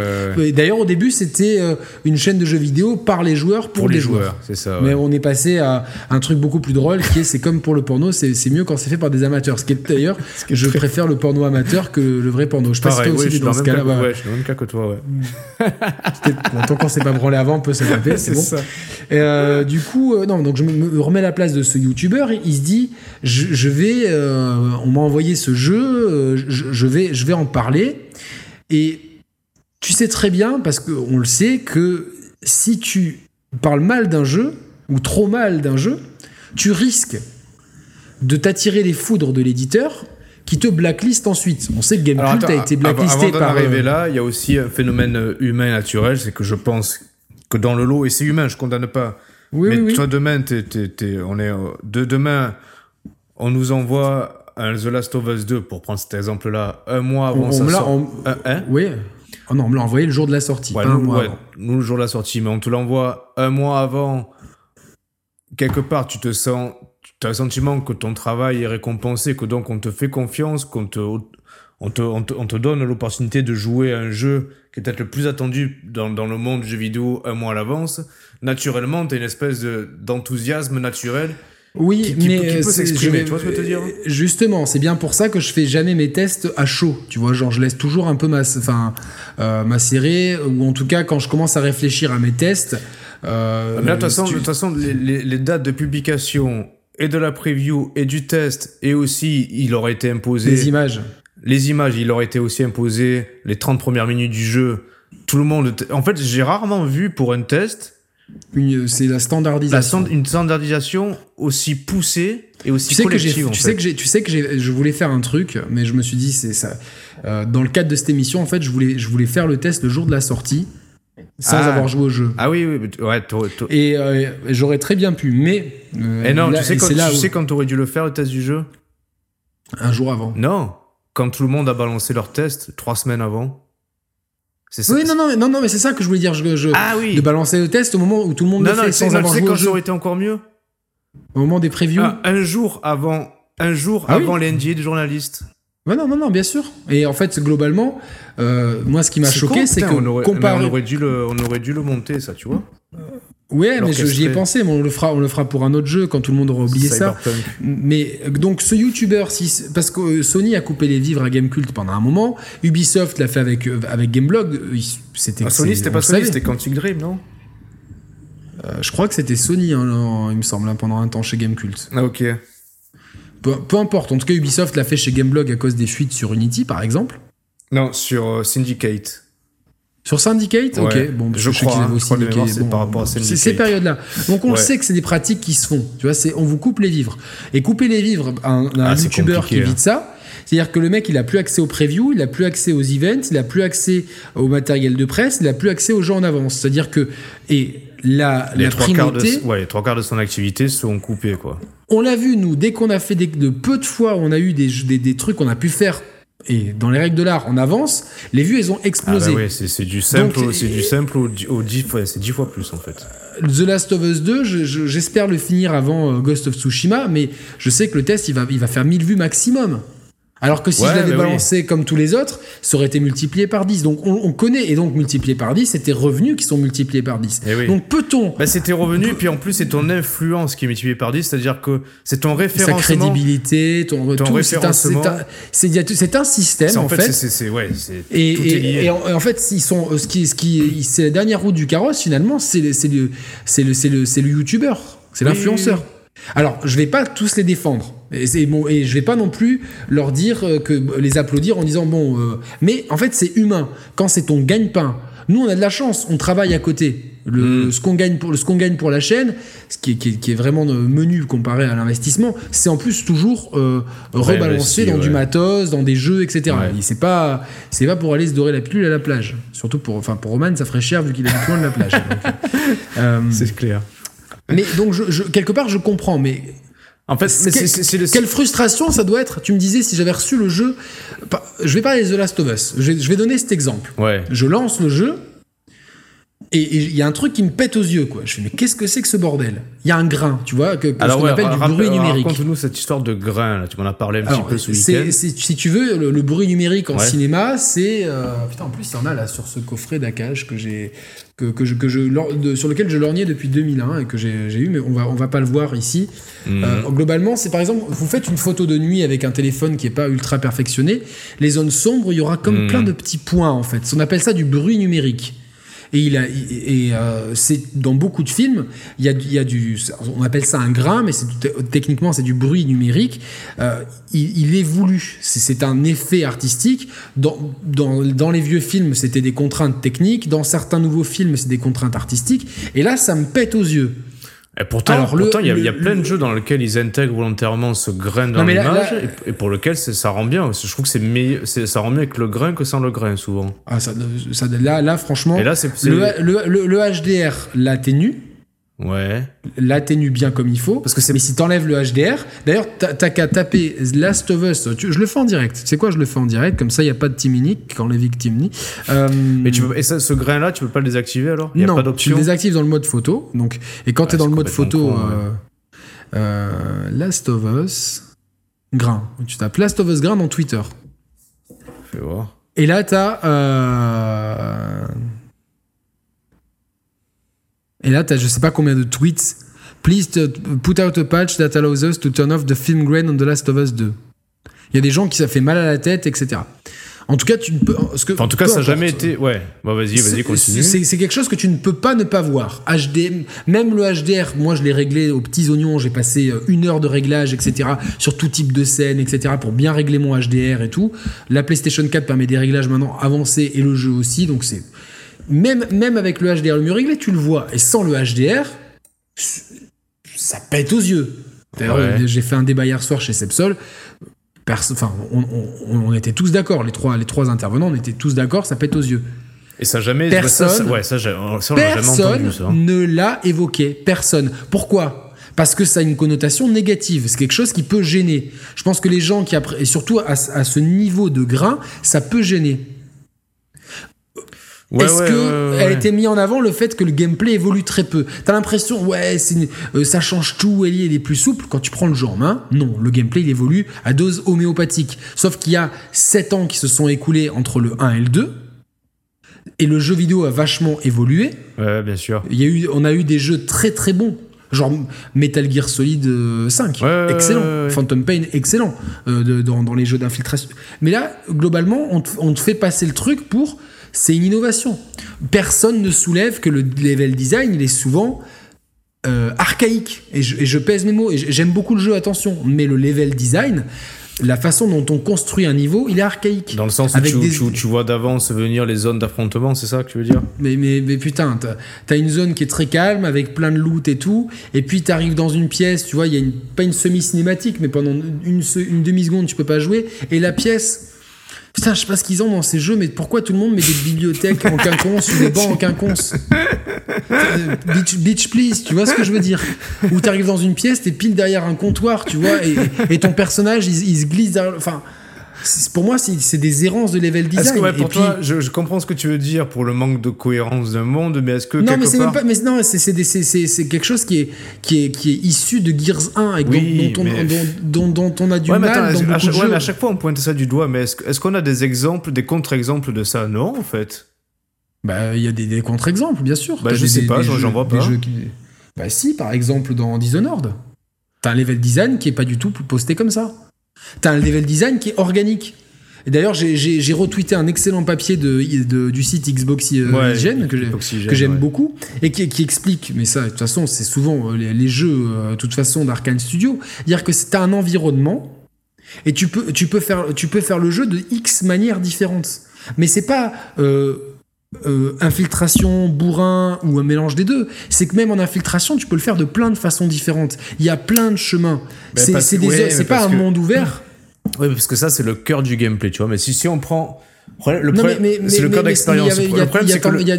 D'ailleurs, au début, c'était euh, une chaîne de jeux vidéo par les joueurs pour, Pour les joueurs. joueurs, c'est ça. Mais on est passé à un truc beaucoup plus drôle qui est c'est comme pour le porno, c'est mieux quand c'est fait par des amateurs. Ce qui est d'ailleurs, je préfère le porno amateur que le vrai porno. Je sais pas si Pareil, toi ouais, aussi dans ce cas-là. cas- ouais. ouais, je suis dans le même cas que toi, ouais. Tant qu'on s'est pas branlé avant, on peut se taper, c'est bon. ça. Et, euh, du coup, euh, non, donc je me, me remets à la place de ce youtubeur. Il se dit, je, je vais, euh, on m'a envoyé ce jeu, je, je vais, je vais en parler. Et tu sais très bien, parce qu'on le sait, que si tu parles mal d'un jeu ou trop mal d'un jeu, tu risques de t'attirer les foudres de l'éditeur qui te blacklist ensuite. On sait que Gamecult a été avant- blacklisté avant d'en par. arriver euh, là, il y a aussi un phénomène euh, humain naturel, c'est que je pense que dans le lot, et c'est humain, je condamne pas. Oui, mais oui, oui. toi, demain, t'es- t'es- on est, euh, de demain, on nous envoie un The Last of Us 2, pour prendre cet exemple-là, un mois avant On- sa on me l'a- sort- on- Un- Oui. Oh non, on me l'a envoyé le jour de la sortie, Ouais, pas un nous, mois ouais, avant. nous, le jour de la sortie, mais on te l'envoie un mois avant. Quelque part, tu te sens, tu as le sentiment que ton travail est récompensé, que donc on te fait confiance, qu'on te, on te, on te, on te donne l'opportunité de jouer à un jeu qui est peut-être le plus attendu dans, dans le monde du jeu vidéo un mois à l'avance. Naturellement, tu as une espèce de- d'enthousiasme naturel. Oui, qui- qui mais peut- qui peut c'est- s'exprimer, je- tu vois ce que je veux te dire? Justement, c'est bien pour ça que je fais jamais mes tests à chaud. Tu vois, genre je laisse toujours un peu ma, enfin, euh, macérer, ou en tout cas quand je commence à réfléchir à mes tests. Euh, Mais là, de toute façon, tu- les, les- les dates de publication et de la preview et du test, et aussi, il aurait été imposé. les images. les images, il aurait été aussi imposé les 30 premières minutes du jeu. Tout le monde. En fait, j'ai rarement vu pour un test C'est la la standardisation. stand- une standardisation aussi poussée et aussi tu sais que collective. tu sais que tu sais que je voulais faire un truc, mais je me suis dit c'est ça. Euh, dans le cadre de cette émission, en fait, je voulais, je voulais faire le test le jour de la sortie, sans Ah. avoir joué au jeu. Ah oui, oui, t- ouais. Et euh, j'aurais très bien pu, mais. euh, Eh non, là- tu sais et quand tu où- sais quand t'aurais dû le faire le test du jeu? Un jour avant. Non, quand tout le monde a balancé leur test trois semaines avant. C'est ça. Oui, non, non, mais- non, non, mais c'est ça que je voulais dire. Je, je- Ah oui. De balancer le test au moment où tout le monde Non, le non, fait sais, sans non, avoir tu sais joué quand au ça jeu. aurait été encore mieux? Au moment des previews. un, un jour avant, un jour Ah oui. avant les NDA des journalistes. Non, non, non, bien sûr. Et en fait, globalement, euh, moi, ce qui m'a choqué, c'est que on aurait, comparé. mais on aurait dû le, on aurait dû le monter, ça, tu vois. Ouais, mais j'y ai pensé, mais on le fera, on le fera pour un autre jeu quand tout le monde aura oublié ça. Mais euh, donc ce YouTuber, si, parce que euh, Sony a coupé les vivres à Gamecult pendant un moment, Ubisoft l'a fait avec euh, avec Gameblog, euh, c'était Ah, Sony, c'était pas Sony, c'était Quantic Dream, non? Euh, je crois que c'était Sony, hein, il me semble, hein, pendant un temps chez Gamecult. Ah, ok. Peu, peu importe, en tout cas Ubisoft l'a fait chez Gameblog à cause des fuites sur Unity, par exemple. Non, sur euh, Syndicate. Sur Syndicate Ouais, Ok, bon, je sais crois, qu'ils avaient je c'est par rapport à c'est Syndicate. ces périodes-là. Donc on le sait que c'est des pratiques qui se font. Tu vois, c'est on vous coupe les vivres. Et couper les vivres, un, un Ah, c'est youtubeur qui évite ça, c'est-à-dire que le mec, il a plus accès aux previews, il a plus accès aux events, il a plus accès au matériel de presse, il a plus accès aux gens en avance. C'est-à-dire que et la, Les la trois, quarts de, primauté, ouais, les trois quarts de son activité sont coupés, quoi. On l'a vu, nous, dès qu'on a fait des, de peu de fois, on a eu des, des, des trucs qu'on a pu faire, et dans les règles de l'art, on avance, les vues, elles ont Ah explosé. bah ouais, c'est du simple, au- c'est du simple au, au dix fois, c'est dix fois plus en fait. The Last of Us 2, je- je- j'espère le finir avant euh, Ghost of Tsushima, mais je sais que le test, il va, il va faire 1000 vues maximum. Alors que si Ouais, je l'avais oui. balancé comme tous les autres, ça aurait été multiplié par 10. Donc on, on connaît, et donc multiplié par 10, c'est tes revenus qui sont multipliés par 10. Eh oui. Donc peut-on, Bah, c'est tes revenus, puis en plus, c'est ton influence qui est multipliée par 10, c'est-à-dire que c'est ton sa référencement. crédibilité, ton, Ton c'est un, référencement. un- c'est- un système en, fait. c'est- ouais, Et, tout et- est lié. et en, fait, ils sont, euh, ce qui, ce qui, c'est la dernière roue du carrosse finalement, c'est le, le, c'est le, le, le youtubeur, c'est l'influenceur. Alors, je vais pas tous les défendre, et, bon, et je vais pas non plus leur dire euh, que les applaudir en disant bon, euh, mais en fait, c'est humain. Quand c'est ton gagne-pain, nous on a de la chance, on travaille à côté. Le, Mm. ce qu'on gagne pour ce qu'on gagne pour la chaîne, ce qui est, qui est- qui est vraiment euh, menu comparé à l'investissement, c'est en plus toujours euh, rebalancé dans du matos, dans des jeux, etc. Ouais. Et C'est pas c'est pas pour aller se dorer la pilule à la plage. Surtout pour enfin pour Roman, ça ferait cher vu qu'il est loin de la plage. Euh, C'est clair. mais donc je, je- quelque part je comprends, mais En fait, mais quelle, c'est, le. quelle frustration ça doit être. Tu me disais si j'avais reçu le jeu. Je vais parler de The Last of Us. Je vais, je vais donner cet exemple. Ouais. Je lance le jeu. Et il y a un truc qui me pète aux yeux, quoi. Je fais, mais qu'est-ce que c'est que ce bordel? Il y a un grain, tu vois, que, que ce Alors, qu'on ouais, appelle du bruit numérique. Raconte-nous cette histoire de grain, là. Tu m'en as parlé un petit peu ce week-end. si tu veux, le, le bruit numérique en Ouais. cinéma, c'est. euh, putain, en plus, il y en a là sur ce coffret d'Akage que j'ai. Que, que je, que je, lor- de- sur lequel je lorgnais depuis 2001 et que j'ai j'ai eu, mais on va, on va pas le voir ici. Mhm. Euh, globalement, c'est par exemple, vous faites une photo de nuit avec un téléphone qui est pas ultra perfectionné, les zones sombres, il y aura comme Mhm. plein de petits points en fait. On appelle ça du bruit numérique. Et, euh, c'est dans beaucoup de films, il y a, du, on appelle ça un grain, mais techniquement c'est du bruit numérique. Euh, il, il est voulu, c'est- un effet artistique. Dans, dans les vieux films, c'était des contraintes techniques. Dans certains nouveaux films, c'est des contraintes artistiques. Et là, ça me pète aux yeux. Et pourtant, Alors, pourtant, il y a, y plein de jeux dans lesquels ils intègrent volontairement ce grain dans l'image, et, et pour lequel ça rend bien. Je trouve que c'est meilleur, ça rend mieux avec le grain que sans le grain, souvent. Ah, ça, ça- là, là, franchement, Et là, le, le, le- le HDR l'atténue, Ouais. l'atténue bien comme il faut. Parce que c'est- Mais si t'enlèves le HDR, d'ailleurs, t'as qu'à taper Last of Us. Tu- je le fais en direct. C'est quoi Je le fais en direct? Comme ça, il y a pas de Timinique quand les victimes Euh, Mais tu peux, et ça, ce grain-là, tu peux pas le désactiver alors? Il y a non, pas tu le désactives dans le mode photo. Donc, et quand Ah, tu es dans le mode photo, con, ouais. euh, euh, Last of Us grain. Tu tapes Last of Us grain dans Twitter. Fais voir. Et là, t'as. Et là, t'as je sais pas combien de tweets. Please put out a patch that allows us to turn off the film grain on The Last of Us 2. Il y a des gens qui ça fait mal à la tête, etc. En tout cas, tu ne peux. Ce que, Enfin, en tout cas, ça n'a jamais été. Ouais. Bah, vas-y, vas-y, continue. C'est c'est quelque chose que tu ne peux pas ne pas voir. HD, même le HDR, moi je l'ai réglé aux petits oignons, j'ai passé euh, une heure de réglage, etc. sur tout type de scène, etc. pour bien régler mon HDR et tout. La PlayStation 4 permet des réglages maintenant avancés et le jeu aussi, donc c'est. Même, même avec le HDR le mieux réglé, tu le vois. Et sans le HDR, ça pète aux yeux. D'ailleurs, Ouais. j'ai fait un débat hier soir chez Sepsol. Enfin, on, on- on était tous d'accord, les trois, les trois intervenants, on était tous d'accord, ça pète aux yeux. Et ça jamais. Personne- ça, ça- ouais, ça, j'ai- ça, on l'a jamais Personne entendu, ne l'a évoqué. Personne. Pourquoi? Parce que ça a une connotation négative. C'est quelque chose qui peut gêner. Je pense que les gens qui, et surtout à ce niveau de grain, ça peut gêner. Ouais, Est-ce ouais, que ouais, a été mis en avant le fait que le gameplay évolue très peu? T'as l'impression, ouais, euh, ça change tout, Ellie, il est plus souple. Quand tu prends le jeu en main, non, le gameplay il évolue à dose homéopathique. Sauf qu'il y a 7 ans qui se sont écoulés entre le 1 et le 2. Et le jeu vidéo a vachement évolué. Ouais, bien sûr. Il y a eu, on a eu des jeux très très bons. Genre Metal Gear Solid euh, 5, Ouais, ouais, excellent. ouais, ouais. Phantom Pain, excellent. euh, de- dans, dans les jeux d'infiltration. Mais là, globalement, on te, on te fait passer le truc pour. C'est une innovation. Personne ne soulève que le level design, il est souvent euh, archaïque. Et je, et je pèse mes mots. Et j'aime beaucoup le jeu, attention. Mais le level design, la façon dont on construit un niveau, il est archaïque. Dans le sens où Avec tu, des- tu- tu vois d'avance venir les zones d'affrontement, c'est ça que tu veux dire? Mais, mais, mais putain, t'as as une zone qui est très calme avec plein de loot et tout, et puis t'arrives dans une pièce, tu vois, il y a une, pas une semi-cinématique, mais pendant une, une demi-seconde tu peux pas jouer, et la pièce. Putain, je sais pas ce qu'ils ont dans ces jeux, mais pourquoi tout le monde met des bibliothèques en quinconce ou des bancs en quinconce Euh, Beach, beach please, tu vois ce que je veux dire? Ou t'arrives dans une pièce, t'es pile derrière un comptoir, tu vois, et, ton personnage il, se glisse derrière. Enfin, pour moi, c'est des errances de level design. Est-ce que ouais, Et pour puis- toi, je, je comprends ce que tu veux dire pour le manque de cohérence d'un monde, mais est-ce que Non, quelque mais c'est part... non, c'est quelque chose qui est, qui est, qui est issu de Gears 1 et Oui, dont, dont, mais- dont, on a du Ouais, mal attends, dans à chaque, ouais, mais à chaque fois on pointe ça du doigt, mais est-ce est-ce qu'on a des exemples, des contre-exemples de ça? Non, en fait. Bah, il y a des, des contre-exemples, bien sûr. Bah, je des- sais pas, j'en- vois des pas. jeux qui- Bah, si, par exemple, dans Dishonored. T'as un level design qui est pas du tout posté comme ça. T'as un level design qui est organique. Et d'ailleurs, j'ai- retweeté un excellent papier de, de- du site Xbox euh, Ouais, que j'aime ouais. beaucoup et qui, qui explique, mais ça, de toute façon, c'est souvent euh, les, les jeux, euh, de toute façon, d'Arkane Studio, dire que c'est un environnement et tu peux, tu peux faire, tu peux faire le jeu de X manières différentes. Mais c'est pas euh, euh, infiltration, bourrin ou un mélange des deux. C'est que même en infiltration, tu peux le faire de plein de façons différentes. Il y a plein de chemins. Ben, c'est ouais, pas un monde ouvert. Oui, parce que ça, c'est le cœur du gameplay, tu vois. Mais si, si on prend. Le Non, problème, c'est le mais- d'expérience. il y a- Le problème, c'est que. il y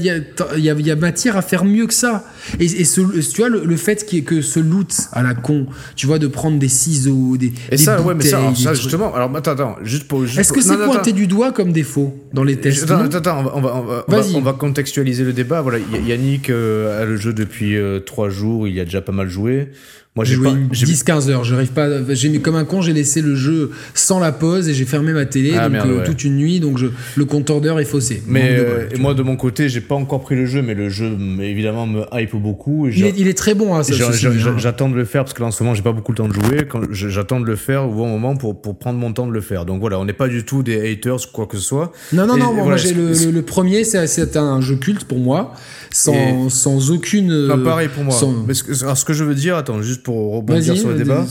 il y matière à faire mieux que ça. Et, et ce, tu vois, le, le fait que ce loot à la con, tu vois, de prendre des ciseaux, des. Et des ça, ouais, mais ça, alors, ça justement. Alors, attends, attends, juste pour. Est-ce que c'est pointé du doigt comme défaut dans les tests Attends, attends, on va, on va, on va, on va- Vas-y. on va contextualiser le débat. Voilà, Yannick euh, a le jeu depuis euh, trois jours, il y a déjà pas mal joué. Moi, J'ai joué pas. une j'ai- 10-15 heures, j'arrive pas. J'ai mis comme un con, j'ai laissé le jeu sans la pause et j'ai fermé ma télé Ah, donc, merde, euh, ouais. toute une nuit, donc je, le compteur d'heure est faussé. Mais de euh, bol, et moi, de mon côté, j'ai pas encore pris le jeu, mais le jeu, évidemment, me hype beaucoup. Il est, il est très bon, hein, hein. J'attends de le faire parce que là en ce moment j'ai pas beaucoup le temps de jouer. Je- J'attends de le faire au bon moment pour, pour prendre mon temps de le faire. Donc voilà, on n'est pas du tout des haters ou quoi que ce soit. Non, non, Et non, moi, voilà, le, le- premier, c'est un jeu culte pour moi, sans, sans aucune. Non, euh, pareil pour moi. sans- Mais ce, que- alors, ce que je veux dire, attends, juste pour rebondir sur le débat.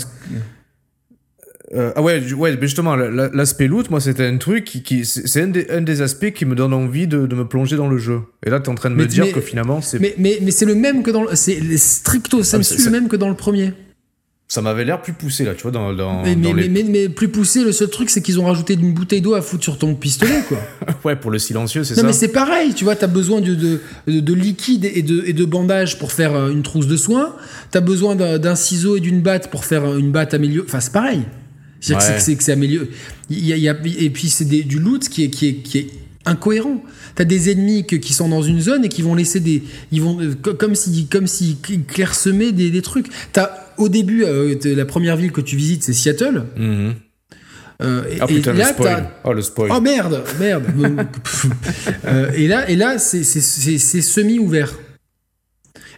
Euh, ah ouais, ouais, mais justement, la- la- l'aspect loot, moi, c'était un truc qui, qui c'est un des, un des aspects qui me donne envie de, de me plonger dans le jeu. Et là, t'es en train de me dire mais- que finalement, c'est, Mais, mais, mais c'est le même que dans le. C'est stricto Ah, sensu le c'est- même que dans le premier. Ça m'avait l'air plus poussé là, tu vois, dans, dans, Mais, dans mais, les... mais, mais- plus poussé, le seul truc, c'est qu'ils ont rajouté une bouteille d'eau à foutre sur ton pistolet, quoi. ouais, pour le silencieux, c'est Non ça. mais c'est pareil, tu vois, t'as besoin de, de, de, de liquide et de, et de bandage pour faire euh, une trousse de soins, t'as besoin d'un ciseau et d'une batte pour faire euh, une batte améliorée, enfin c'est pareil. C'est-à-dire que Ouais. c'est- c'est que c'est amélioré. Il y a, il y a- et puis c'est du loot qui est, qui est, qui est incohérent. T'as des ennemis que- qui sont dans une zone et qui vont laisser des, ils vont euh, co- comme si comme si clairsemaient des, des trucs. T'as au début euh, la première ville que tu visites c'est Seattle. Euh, et, Ah et putain, le là spoil. Oh, le spoil. Oh merde, merde. Euh, et là, et là, c'est c'est- c'est c'est semi ouvert.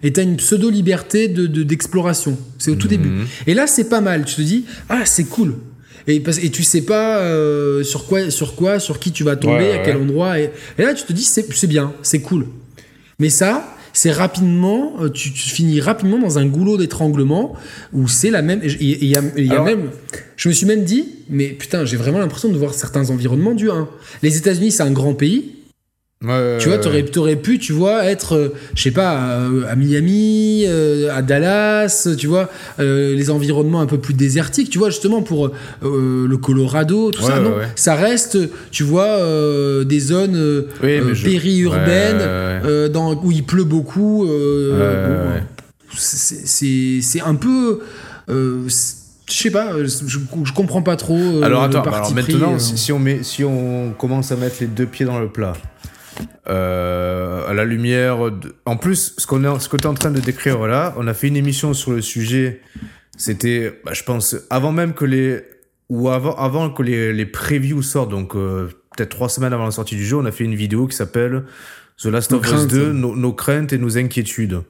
Et t'as une pseudo liberté de de- d'exploration. c'est au tout début. Mhm. Et là, c'est pas mal. Tu te dis, ah, c'est cool. Et, et tu sais pas euh, sur quoi, sur quoi, sur qui tu vas tomber, Ouais, à quel ouais. endroit. Et, et là, tu te dis, c'est bien, c'est cool. Mais ça, c'est rapidement, euh, tu, tu finis rapidement dans un goulot d'étranglement où c'est la même. Et il y a, y a Alors- même. Je me suis même dit, mais putain, j'ai vraiment l'impression de voir certains environnements du 1. Les États-Unis, c'est un grand pays. Ouais, Tu vois, t'aurais, t'aurais pu, tu vois, être, euh, je sais pas, euh, à Miami, euh, à Dallas, tu vois, euh, les environnements un peu plus désertiques, tu vois, justement pour le Colorado, tout Ouais, ça. ouais, non, ça reste, tu vois, des zones Oui, je- périurbaines, dans, où il pleut beaucoup. bon, c'est, c'est, c'est un peu. c'est- je sais pas, je, je comprends pas trop. Alors attends, alors pris, maintenant, euh. si, si on met, si on commence à mettre les deux pieds dans le plat, euh, à la lumière, de... en plus, ce qu'on est, ce que tu es en train de décrire là, on a fait une émission sur le sujet. C'était, bah, je pense, avant même que les ou avant, avant que les, les previews sortent, donc euh, peut-être trois semaines avant la sortie du jeu, on a fait une vidéo qui s'appelle The Last Nos of Us craintes. 2, nos, nos craintes et nos inquiétudes.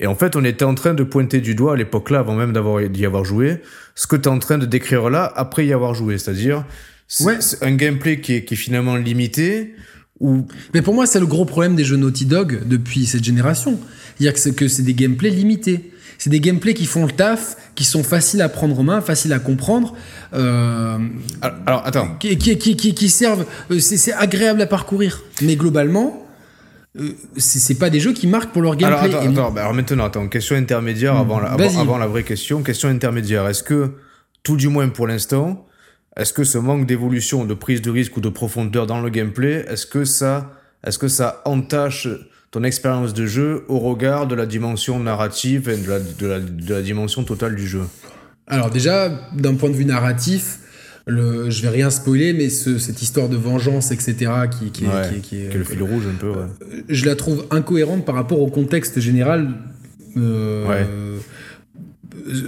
Et en fait, on était en train de pointer du doigt à l'époque là, avant même d'avoir d'y avoir joué, ce que tu es en train de décrire là après y avoir joué, c'est-à-dire c'est Ouais. un gameplay qui est, qui est finalement limité Mais pour moi, c'est le gros problème des jeux Naughty Dog depuis cette génération. C'est-à-dire que c'est, des gameplays limités. C'est des gameplays qui font le taf, qui sont faciles à prendre en main, faciles à comprendre. Euh, Alors, alors, attends. qui, qui, qui, qui, qui servent. euh, c'est agréable à parcourir. Mais globalement, euh, c'est pas des jeux qui marquent pour leur Alors, gameplay. attends, Et attends, alors maintenant, attends, question intermédiaire avant, la, Vas-y. avant, avant la vraie question. Question intermédiaire. Est-ce que, tout du moins pour l'instant, est-ce que ce manque d'évolution, de prise de risque ou de profondeur dans le gameplay, est-ce que ça, est-ce que ça entache ton expérience de jeu au regard de la dimension narrative et de la, de la, de la dimension totale du jeu? Alors déjà, d'un point de vue narratif, le, je vais rien spoiler, mais ce- cette histoire de vengeance, etc., qui, qui Ouais, qui est- qui est- Qui est le fil rouge un peu, ouais. je la trouve incohérente par rapport au contexte général euh, Ouais.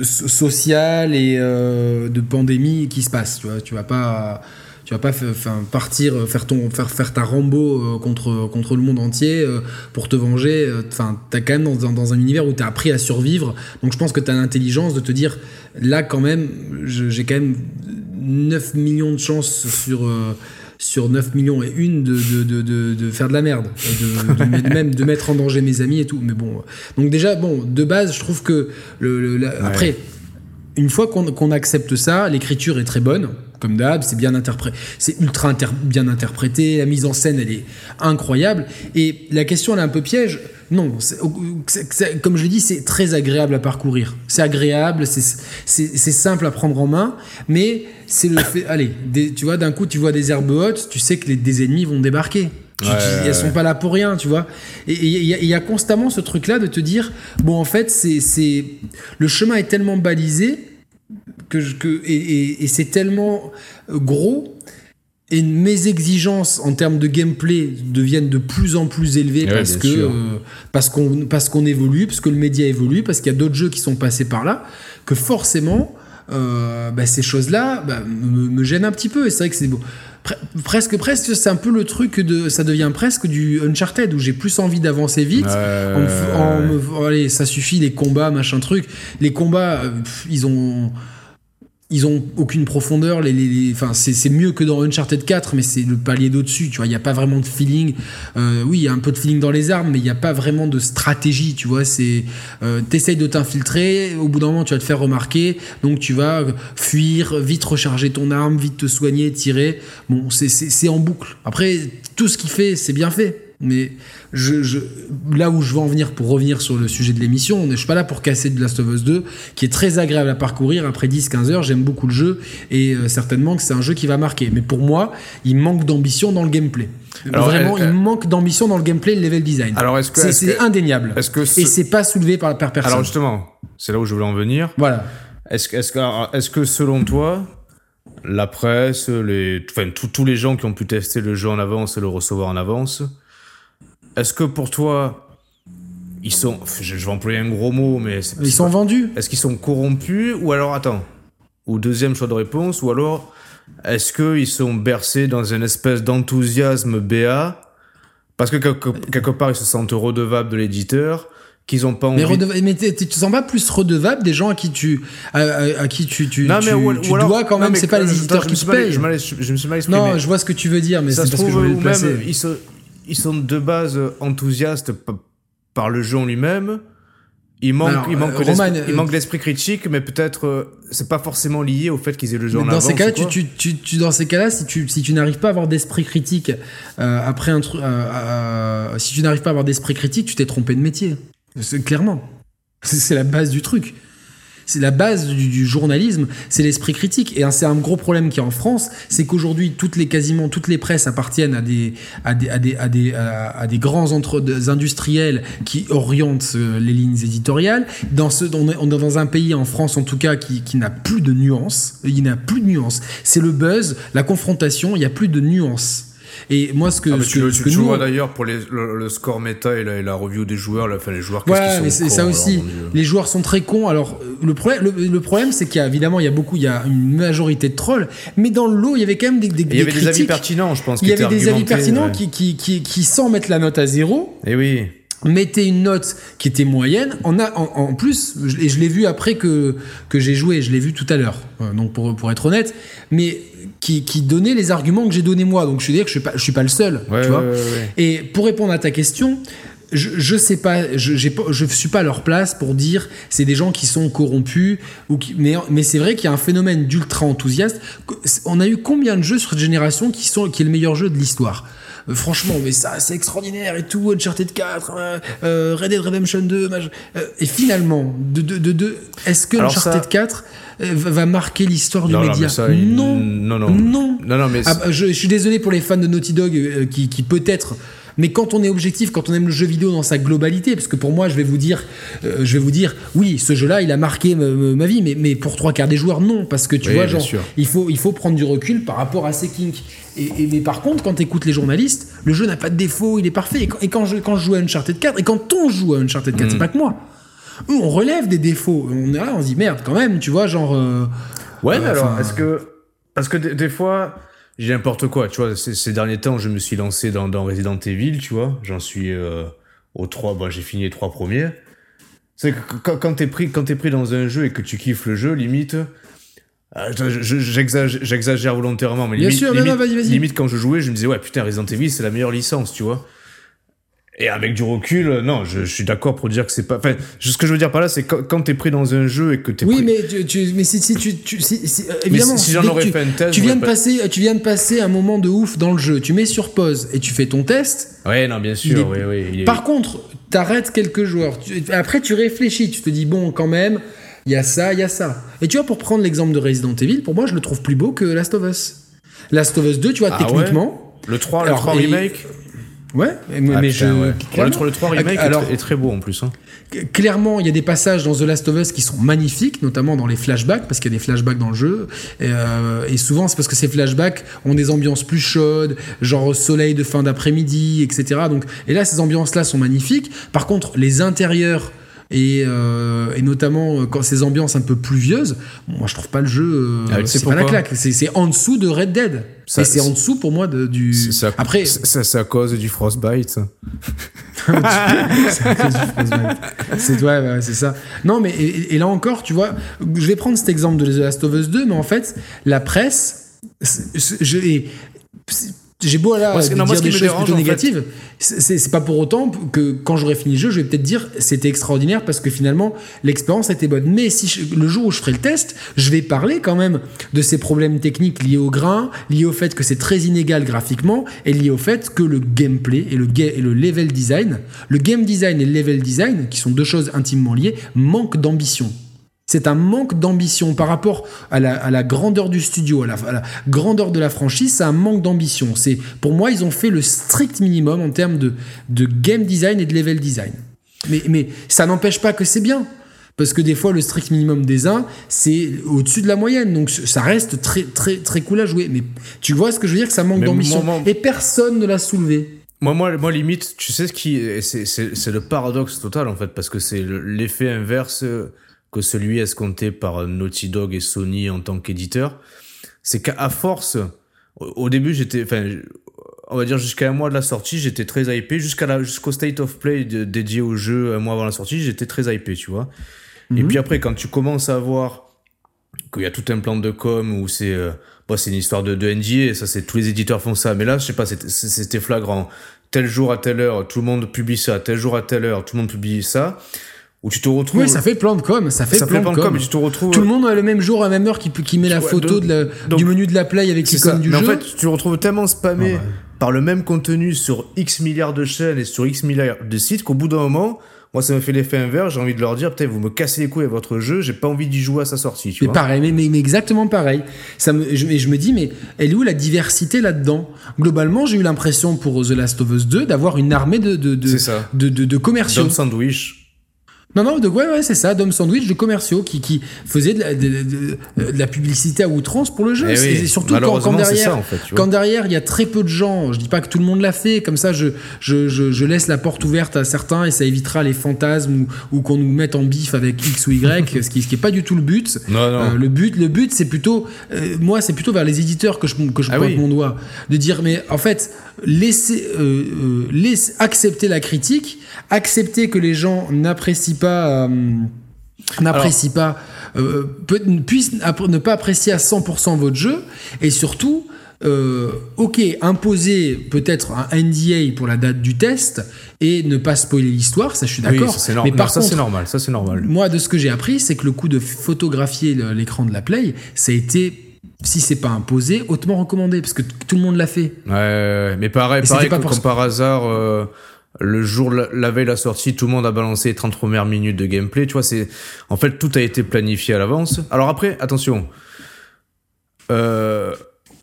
So- social et euh, de pandémie qui se passe. Tu vois, tu vas pas, tu vas pas partir faire ton, faire, faire ta Rambo euh, contre contre le monde entier euh, pour te venger. euh, Enfin, t'as quand même dans, dans- un univers où t'as appris à survivre. Donc je pense que t'as l'intelligence de te dire là quand même, j'ai quand même 9 millions de chances sur euh, sur 9 millions et une de, de, de, de, faire de la merde, de, même de mettre en danger mes amis et tout. Mais bon, euh, donc déjà, bon, de base, je trouve que le, le- la- après, une fois qu'on qu'on accepte ça, l'écriture est très bonne, comme d'hab, c'est bien interprété, c'est ultra inter- bien interprété, la mise en scène elle est incroyable. Et la question elle est un peu piège. Non, comme je l'ai dit, c'est très agréable à parcourir. C'est agréable, c'est simple à prendre en main, mais c'est le fait. Allez, des- tu vois, d'un coup tu vois des herbes hautes, tu sais que les, des ennemis vont débarquer. Tu- Ouais, tu- ouais, elles sont ouais. pas là pour rien, tu vois. Et il y, y a constamment ce truc-là de te dire, bon, en fait, c'est le chemin est tellement balisé que, je- que et, et- et c'est tellement gros. Et mes exigences en termes de gameplay deviennent de plus en plus élevées Ouais, parce que euh, parce qu'on parce qu'on évolue, parce que le média évolue, parce qu'il y a d'autres jeux qui sont passés par là, que forcément euh, bah, ces choses-là bah, me, me gênent un petit peu. Et c'est vrai que c'est. Pre- presque presque c'est un peu le truc de ça devient presque du Uncharted où j'ai plus envie d'avancer vite. En en me- allez, ça suffit les combats, machin truc. Les combats, euh, pff, ils ont ils ont aucune profondeur. Les, les- les- enfin, c'est mieux que dans Uncharted 4, mais c'est le palier d'au-dessus. Tu vois, il n'y a pas vraiment de feeling. Euh, oui, il y a un peu de feeling dans les armes, mais il n'y a pas vraiment de stratégie. Tu vois, c'est euh, t'essayes de t'infiltrer. Au bout d'un moment, tu vas te faire remarquer, donc tu vas fuir, vite recharger ton arme, vite te soigner, tirer. Bon, c'est en boucle. Après, tout ce qu'il fait, c'est bien fait. Mais je, je- là où je veux en venir pour revenir sur le sujet de l'émission, je suis pas là pour casser de Last of Us 2, qui est très agréable à parcourir après 10-15 heures. J'aime beaucoup le jeu et euh, certainement que c'est un jeu qui va marquer. Mais pour moi, il manque d'ambition dans le gameplay. Alors, Vraiment, il manque d'ambition dans le gameplay et le level design. Alors, est-ce que- c'est que- indéniable. que ce- Et c'est pas soulevé par, par personne. Alors justement, c'est là où je voulais en venir. voilà. Est-ce que, est-ce que, est-ce que selon toi, la presse, les, enfin, tous- tous les gens qui ont pu tester le jeu en avance et le recevoir en avance, est-ce que pour toi, ils sont, je, je vais employer un gros mot, mais Ils sont pas- vendus. est-ce qu'ils sont corrompus ou alors attends, ou deuxième choix de réponse, ou alors est-ce qu'ils sont bercés dans une espèce d'enthousiasme BA parce que quelque, quelque part ils se sentent redevables de l'éditeur, qu'ils ont pas envie. Mais, redeva- mais tu te sens pas plus redevable des gens à qui tu, à, à- à qui tu, tu, Non, tu, ou- tu ou alors- dois quand non, même, mais c'est pas les éditeurs qui payent. Je, me suis- je me suis mal exprimé. Non, je vois ce que tu veux dire, mais ça c'est se parce que je trouve voulais le placer. ils sont, ils sont de base enthousiastes par le jeu en lui-même. Il manque, Alors, il manque, euh, Roman, il euh, manque d'esprit critique, mais peut-être euh, c'est pas forcément lié au fait qu'ils aient le jeu en dans ces cas-là, ou tu, tu, tu, tu- dans ces cas-là, si tu, si tu n'arrives pas à avoir d'esprit critique euh, après un truc, euh, euh, si tu n'arrives pas à avoir d'esprit critique, tu t'es trompé de métier. C'est clairement. C'est la base du truc. C'est la base du, journalisme, c'est l'esprit critique. Et c'est un gros problème qu'il y a en France, c'est qu'aujourd'hui, toutes les, quasiment toutes les presses appartiennent à des, à des, à des, à des, à- des grands entre, industriels qui orientent euh, les lignes éditoriales. Dans ce, on est, est dans un pays, en France en tout cas, qui, qui n'a plus de nuances. Il n'a plus de nuances. C'est le buzz, la confrontation, il n'y a plus de nuances. Et moi, ce que, Ah, ce tu, que- le- ce tu- que tu nous, vois d'ailleurs pour les- le, le score méta et la, et la review des joueurs, la, enfin, les joueurs, qu'est-ce Ouais, qu'ils mais sont c'est ça cons, aussi. alors. Les joueurs sont très cons. Alors le problème, le, le problème, c'est qu'il y a évidemment, il y a beaucoup, il y a une majorité de trolls, mais dans le lot, il y avait quand même des, des, il y avait des avis pertinents, je pense. Il y avait des avis pertinents ouais. qui, qui, qui, qui, sans mettre la note à zéro, Et oui. mettaient une note qui était moyenne. En, a, en, en plus, je- et je l'ai vu après que, que j'ai joué, je l'ai vu tout à l'heure, euh, donc pour, pour être honnête, mais qui, qui donnait les arguments que j'ai donnés moi. Donc je veux dire que je suis pas, je suis pas le seul. Ouais, tu vois ouais, ouais, ouais. et pour répondre à ta question, je, je sais pas, je, j'ai pas, je suis pas à leur place pour dire c'est des gens qui sont corrompus ou qui, mais, mais c'est vrai qu'il y a un phénomène d'ultra enthousiaste. On a eu combien de jeux sur cette génération qui sont qui est le meilleur jeu de l'histoire? Euh, Franchement, mais ça, c'est extraordinaire et tout. Uncharted 4, euh, euh, Red Dead Redemption 2, mach- euh, et finalement, de, de, de, de- est-ce que Alors Uncharted ça- 4 euh, va va marquer l'histoire du Non, média ça, non, non, non. non, Non, non, mais ah bah, je, je suis désolé pour les fans de Naughty Dog euh, qui, qui peut-être. Mais quand on est objectif, quand on aime le jeu vidéo dans sa globalité, parce que pour moi, je vais vous dire, euh, je vais vous dire, oui, ce jeu-là, il a marqué ma, vie, mais, mais pour trois quarts des joueurs, non, parce que tu Oui, vois, bien genre, sûr. il faut, il faut prendre du recul par rapport à ces kinks. Et, et- mais par contre, quand tu écoutes les journalistes, le jeu n'a pas de défaut, il est parfait. Et quand, et quand je, quand je joue à Uncharted 4, et quand on joue à Uncharted 4, Mm. c'est pas que moi. Eux, on relève des défauts. On est là, on se dit merde, quand même, tu vois, genre. euh, Ouais, Euh, mais alors, est-ce que. Parce que des, fois, j'ai n'importe quoi, tu vois. Ces, ces derniers temps, je me suis lancé dans, dans Resident Evil, tu vois. J'en suis euh, aux trois, bon, j'ai fini les trois premiers. C'est que quand, quand t'es pris, quand t'es pris dans un jeu et que tu kiffes le jeu, limite. euh, je- je- J'exagère volontairement, mais Bien limite, sûr, non, limite, quand je jouais, je me disais, ouais, putain, Resident Evil, c'est la meilleure licence, tu vois. Et avec du recul, euh, non, je, je suis d'accord pour dire que c'est pas. Enfin, ce que je veux dire par là, c'est quand, quand t'es pris dans un jeu et que t'es Oui, pris- mais, tu, tu- mais si, si tu, tu- si- si- euh, Mais évidemment, si, si j'en aurais tu, fait un test, tu viens de pas- passer, tu viens de passer un moment de ouf dans le jeu. Tu mets sur pause et tu fais ton test. Ouais, non, bien sûr, est- oui, oui. est- Par contre, t'arrêtes quelques joueurs. Après, tu réfléchis. Tu te dis bon, quand même, il y a ça, il y a ça. Et tu vois, pour prendre l'exemple de Resident Evil, pour moi, je le trouve plus beau que Last of Us. Last of Us 2, tu vois, Ah ouais techniquement. Le 3, Alors, le 3 et- remake Ouais, mais, Ah, mais putain, je. ouais. le, 3, le 3 remake est Alors, très- est, très beau en plus. Hein. Clairement, il y a des passages dans The Last of Us qui sont magnifiques, notamment dans les flashbacks, parce qu'il y a des flashbacks dans le jeu. Et, euh, et souvent, c'est parce que ces flashbacks ont des ambiances plus chaudes, genre soleil de fin d'après-midi, etc. Donc, et là, ces ambiances-là sont magnifiques. Par contre, les intérieurs et, euh, et notamment euh, quand ces ambiances un peu pluvieuses, bon, moi je trouve pas le jeu, euh, Ah, c'est pas la claque. C'est en dessous de Red Dead. Ça, c'est en dessous pour moi de, du. C'est ça- Après, c'est- à cause du frostbite. c'est ouais, ouais, c'est ça. Non, mais et, et là encore, tu vois, je vais prendre cet exemple de The Last of Us 2, mais en fait, la presse, je- j'ai beau là Moi, ce- dire non, moi, ce des choses plutôt négatives, c'est- pas pour autant que quand j'aurai fini le jeu, je vais peut-être dire c'était extraordinaire parce que finalement l'expérience était bonne. Mais si je- le jour où je ferai le test, je vais parler quand même de ces problèmes techniques liés au grain, liés au fait que c'est très inégal graphiquement et liés au fait que le gameplay et le, et le level design, le game design et le level design, qui sont deux choses intimement liées, manquent d'ambition. C'est un manque d'ambition par rapport à la, à la grandeur du studio, à la, à la grandeur de la franchise, c'est un manque d'ambition. C'est Pour moi, ils ont fait le strict minimum en termes de, de game design et de level design. Mais, mais ça n'empêche pas que c'est bien. Parce que des fois, le strict minimum des uns, c'est au-dessus de la moyenne. Donc ça reste très, très, très cool à jouer. Mais tu vois ce que je veux dire, que ça manque d'ambition. Et personne ne l'a soulevé. Moi, moi, moi, limite, tu sais ce qui. C'est le paradoxe total, en fait, parce que c'est le- l'effet inverse que celui escompté par Naughty Dog et Sony en tant qu'éditeur. C'est qu'à force, au, début, j'étais. Enfin, on va dire jusqu'à un mois de la sortie, j'étais très hypé. Jusqu'à la- Jusqu'au State of Play de- dédié au jeu un mois avant la sortie, j'étais très hypé, tu vois. Et Mhm. puis après, quand tu commences à voir qu'il y a tout un plan de com où c'est euh, bon, c'est une histoire de, de NDA, ça c'est tous les éditeurs font ça, mais là je sais pas, c'était- c'était flagrant. Tel jour à telle heure, tout le monde publie ça, tel jour à telle heure, tout le monde publie ça, où tu te retrouves. Oui, ça fait plan de com. Ça fait ça plan fait de com. tu te retrouves. Tout le monde a le même jour, à la même heure, qui, qui met la Ouais, photo donc- de la- donc- du menu de la play avec l'icône du mais jeu. en fait, tu te retrouves tellement spammé Ah ouais. par le même contenu sur X milliards de chaînes et sur X milliards de sites qu'au bout d'un moment, moi ça me fait l'effet inverse, j'ai envie de leur dire, putain, vous me cassez les couilles à votre jeu, j'ai pas envie d'y jouer à sa sortie, tu Mais vois. pareil, mais, mais, mais exactement pareil. Ça me, je, et je me dis, mais elle est où la diversité là-dedans? Globalement, j'ai eu l'impression pour The Last of Us 2 d'avoir une armée de, de, de, de, de, de commerciaux. Dom Sandwich. Non, non, de, ouais, ouais, c'est ça, Dom Sandwich de commerciaux qui, qui faisaient de la, de, de- de la publicité à outrance pour le jeu. Eh oui, et surtout quand, derrière, ça, en fait, tu vois. quand derrière il y a très peu de gens, je dis pas que tout le monde l'a fait, comme ça je, je, je, je laisse la porte ouverte à certains et ça évitera les fantasmes ou, ou qu'on nous mette en bif avec X ou Y, ce qui, ce qui pas du tout le but. Non, non. Euh, le but, le but, c'est plutôt, euh, moi, c'est plutôt vers les éditeurs que je, que je Ah pointe oui. mon doigt, de dire, mais en fait, laissez, euh, euh, laissez- accepter la critique, accepter que les gens n'apprécient pas, euh, n'apprécient pas, euh, peut- puissent appr- ne pas apprécier à 100% votre jeu, et surtout euh, ok, imposer peut-être un NDA pour la date du test et ne pas spoiler l'histoire, ça je suis d'accord. mais normal. par ça c'est normal. Ça c'est normal. moi de ce que j'ai appris, c'est que le coup de photographier l'écran de la Play, ça a été, si c'est pas imposé, hautement recommandé parce que tout le monde l'a fait. Ouais, mais pareil, pareil comme ça. par hasard, euh, le jour, la, veille de la sortie, tout le monde a balancé les 30 premières minutes de gameplay. Tu vois, c'est, en fait, tout a été planifié à l'avance. Alors après, attention. Euh,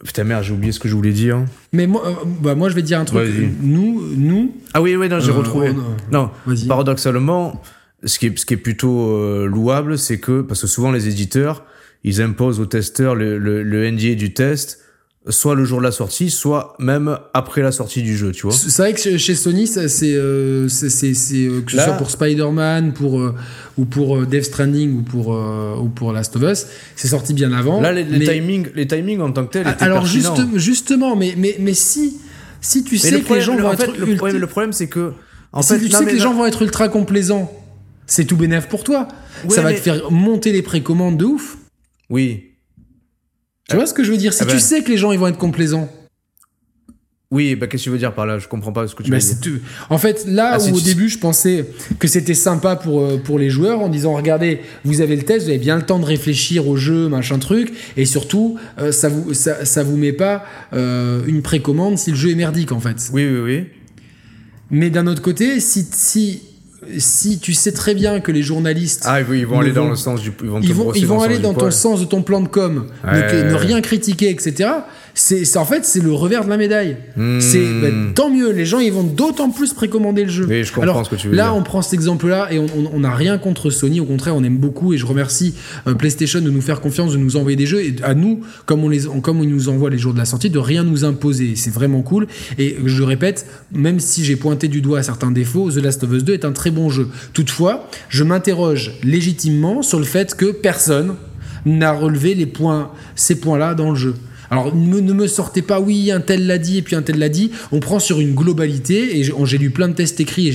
putain, merde, j'ai oublié ce que je voulais dire. Mais moi, euh, bah, moi je vais dire un truc. Nous, nous, Ah oui, oui, non, j'ai Euh, retrouvé. on- non, vas-y. paradoxalement, ce qui est, ce qui est plutôt euh, louable, c'est que, parce que souvent les éditeurs, ils imposent aux testeurs le, le, le NDA du test, soit le jour de la sortie, soit même après la sortie du jeu, tu vois. C'est vrai que chez Sony, ça, c'est, euh, c'est, c'est- c'est, euh, que ce Là- soit pour Spider-Man, pour euh, ou pour euh, Death Stranding ou pour euh, ou pour Last of Us, c'est sorti bien avant. Là, les, les mais- timings, les timings en tant que tels étaient alors juste, justement, mais mais mais si si tu Mais sais le que les gens le- vont en être fait, le ultra- problème, le problème, c'est que, en si fait, tu non, sais que les gens vont être ultra complaisants, c'est tout bénéf pour toi. Ouais, ça va mais- te faire monter les précommandes de ouf. oui, Tu vois ce que je veux dire? Si Ah tu ben. sais que les gens ils vont être complaisants, oui, bah, qu'est-ce que tu veux dire par là? Je comprends pas ce que tu Bah, veux dire. En fait, là Ah, où au début je pensais que c'était sympa pour, euh, pour les joueurs en disant regardez, vous avez le test, vous avez bien le temps de réfléchir au jeu, machin truc, et surtout, euh, ça, vous, ça, ça vous met pas euh, une précommande si le jeu est merdique en fait. Oui, oui, oui. Mais d'un autre côté, si, si, si tu sais très bien que les journalistes. Ah, oui, ils vont aller vont- dans le sens du, ils vont ils vont, ils vont le aller dans du ton sens de ton plan de com, ne- Ouais. ne, rien critiquer, etc. C'est en fait c'est le revers de la médaille. Hmm. C'est bah, tant mieux. Les gens ils vont d'autant plus précommander le jeu. Oui, je comprends Alors ce que tu veux là dire. on prend cet exemple-là et on- n'a rien contre Sony. Au contraire on aime beaucoup et je remercie euh, PlayStation de nous faire confiance, de nous envoyer des jeux et à nous comme on les comme ils nous envoient les jours de la sortie de rien nous imposer. C'est vraiment cool. Et je le répète, même si j'ai pointé du doigt certains défauts, The Last of Us 2 est un très bon jeu. Toutefois, je m'interroge légitimement sur le fait que personne n'a relevé les points, ces points-là dans le jeu. Alors ne, me- sortez pas, oui, un tel l'a dit et puis un tel l'a dit. On prend sur une globalité et j'ai lu plein de tests écrits et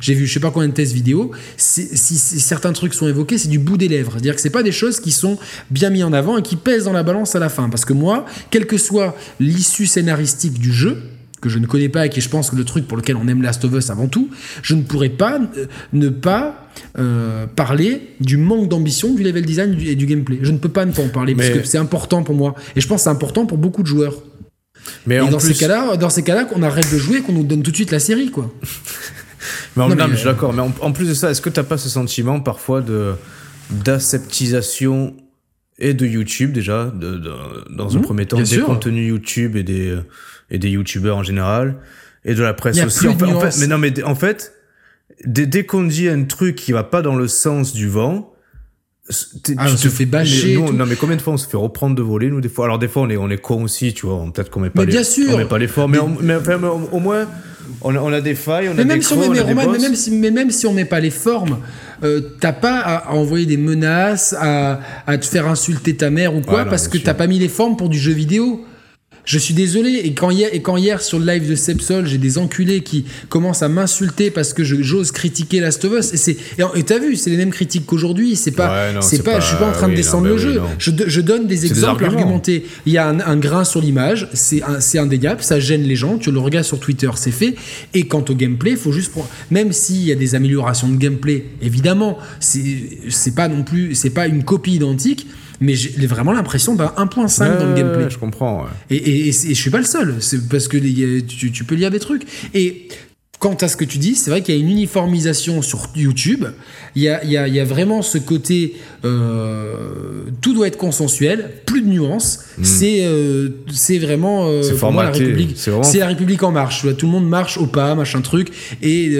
j'ai vu je sais pas combien de tests vidéo. Si, certains trucs sont évoqués, c'est du bout des lèvres. C'est-à-dire que c'est pas des choses qui sont bien mis en avant et qui pèsent dans la balance à la fin. Parce que moi, quelle que soit l'issue scénaristique du jeu, que je ne connais pas et qui je pense que le truc pour lequel on aime Last of Us avant tout, je ne pourrais pas euh, ne pas euh, parler du manque d'ambition du level design et du- gameplay. Je ne peux pas ne pas en parler parce que c'est important pour moi et je pense que c'est important pour beaucoup de joueurs. Mais Et en dans plus, ces cas-là, dans ces cas-là, qu'on arrête de jouer et qu'on nous donne tout de suite la série, quoi. mais en- Non, non, mais, je suis euh, d'accord. Mais en, en plus de ça, est-ce que t'as pas ce sentiment parfois de d'aseptisation et de YouTube déjà, de, de- dans un Mhm, premier temps, des sûr. contenus YouTube et des et des YouTubeurs en général et de la presse y a aussi. plus En de fait, en fait- nuances. mais non, mais en fait, dès, dès qu'on dit un truc qui va pas dans le sens du vent. Ah, tu on te se fait bâcher mais nous, non mais combien de fois on se fait reprendre de voler nous des fois? Alors des fois on est on est con aussi tu vois on- peut-être qu'on met pas Mais les bien sûr. on met pas l'effort mais, on- mais, enfin, mais au, au moins on a, on a des failles on a Mais des même, si on met, on a mais, des mais même si, mais même si on met pas les formes, euh, t'as pas à, à envoyer des menaces, à, à te faire insulter ta mère ou quoi, non, parce que t'as pas mis les formes pour du jeu vidéo. Je suis désolé. Et quand hier, et quand hier sur le live de Sepsol, j'ai des enculés qui commencent à m'insulter parce que j'ose critiquer Last of Us. Et t'as vu, c'est les mêmes critiques qu'aujourd'hui. C'est pas, Ouais, c'est pas, pas- je suis pas en train de descendre non, le oui, jeu. Je, do- je donne des exemples argumentés. Il y a un, un grain sur l'image, c'est indéniable, ça gêne les gens. Tu le regardes sur Twitter, c'est fait. Et quant au gameplay, faut juste prendre- même s'il y a des améliorations de gameplay, évidemment, c'est pas non plus, c'est pas une copie identique, mais j'ai vraiment l'impression d'un 1.5 dans le gameplay. je comprends ouais. Et, et, et et je suis pas le seul, c'est parce que tu, tu peux lire des trucs. Et quant à ce que tu dis, c'est vrai qu'il y a une uniformisation sur YouTube. Il y a, il y a- il y a vraiment ce côté, euh, tout doit être consensuel, plus de nuances. C'est euh, c'est vraiment euh, Hmm. C'est pour moi, la République. c'est vraiment- C'est la République en marche. Tout le monde marche au pas, machin truc. Et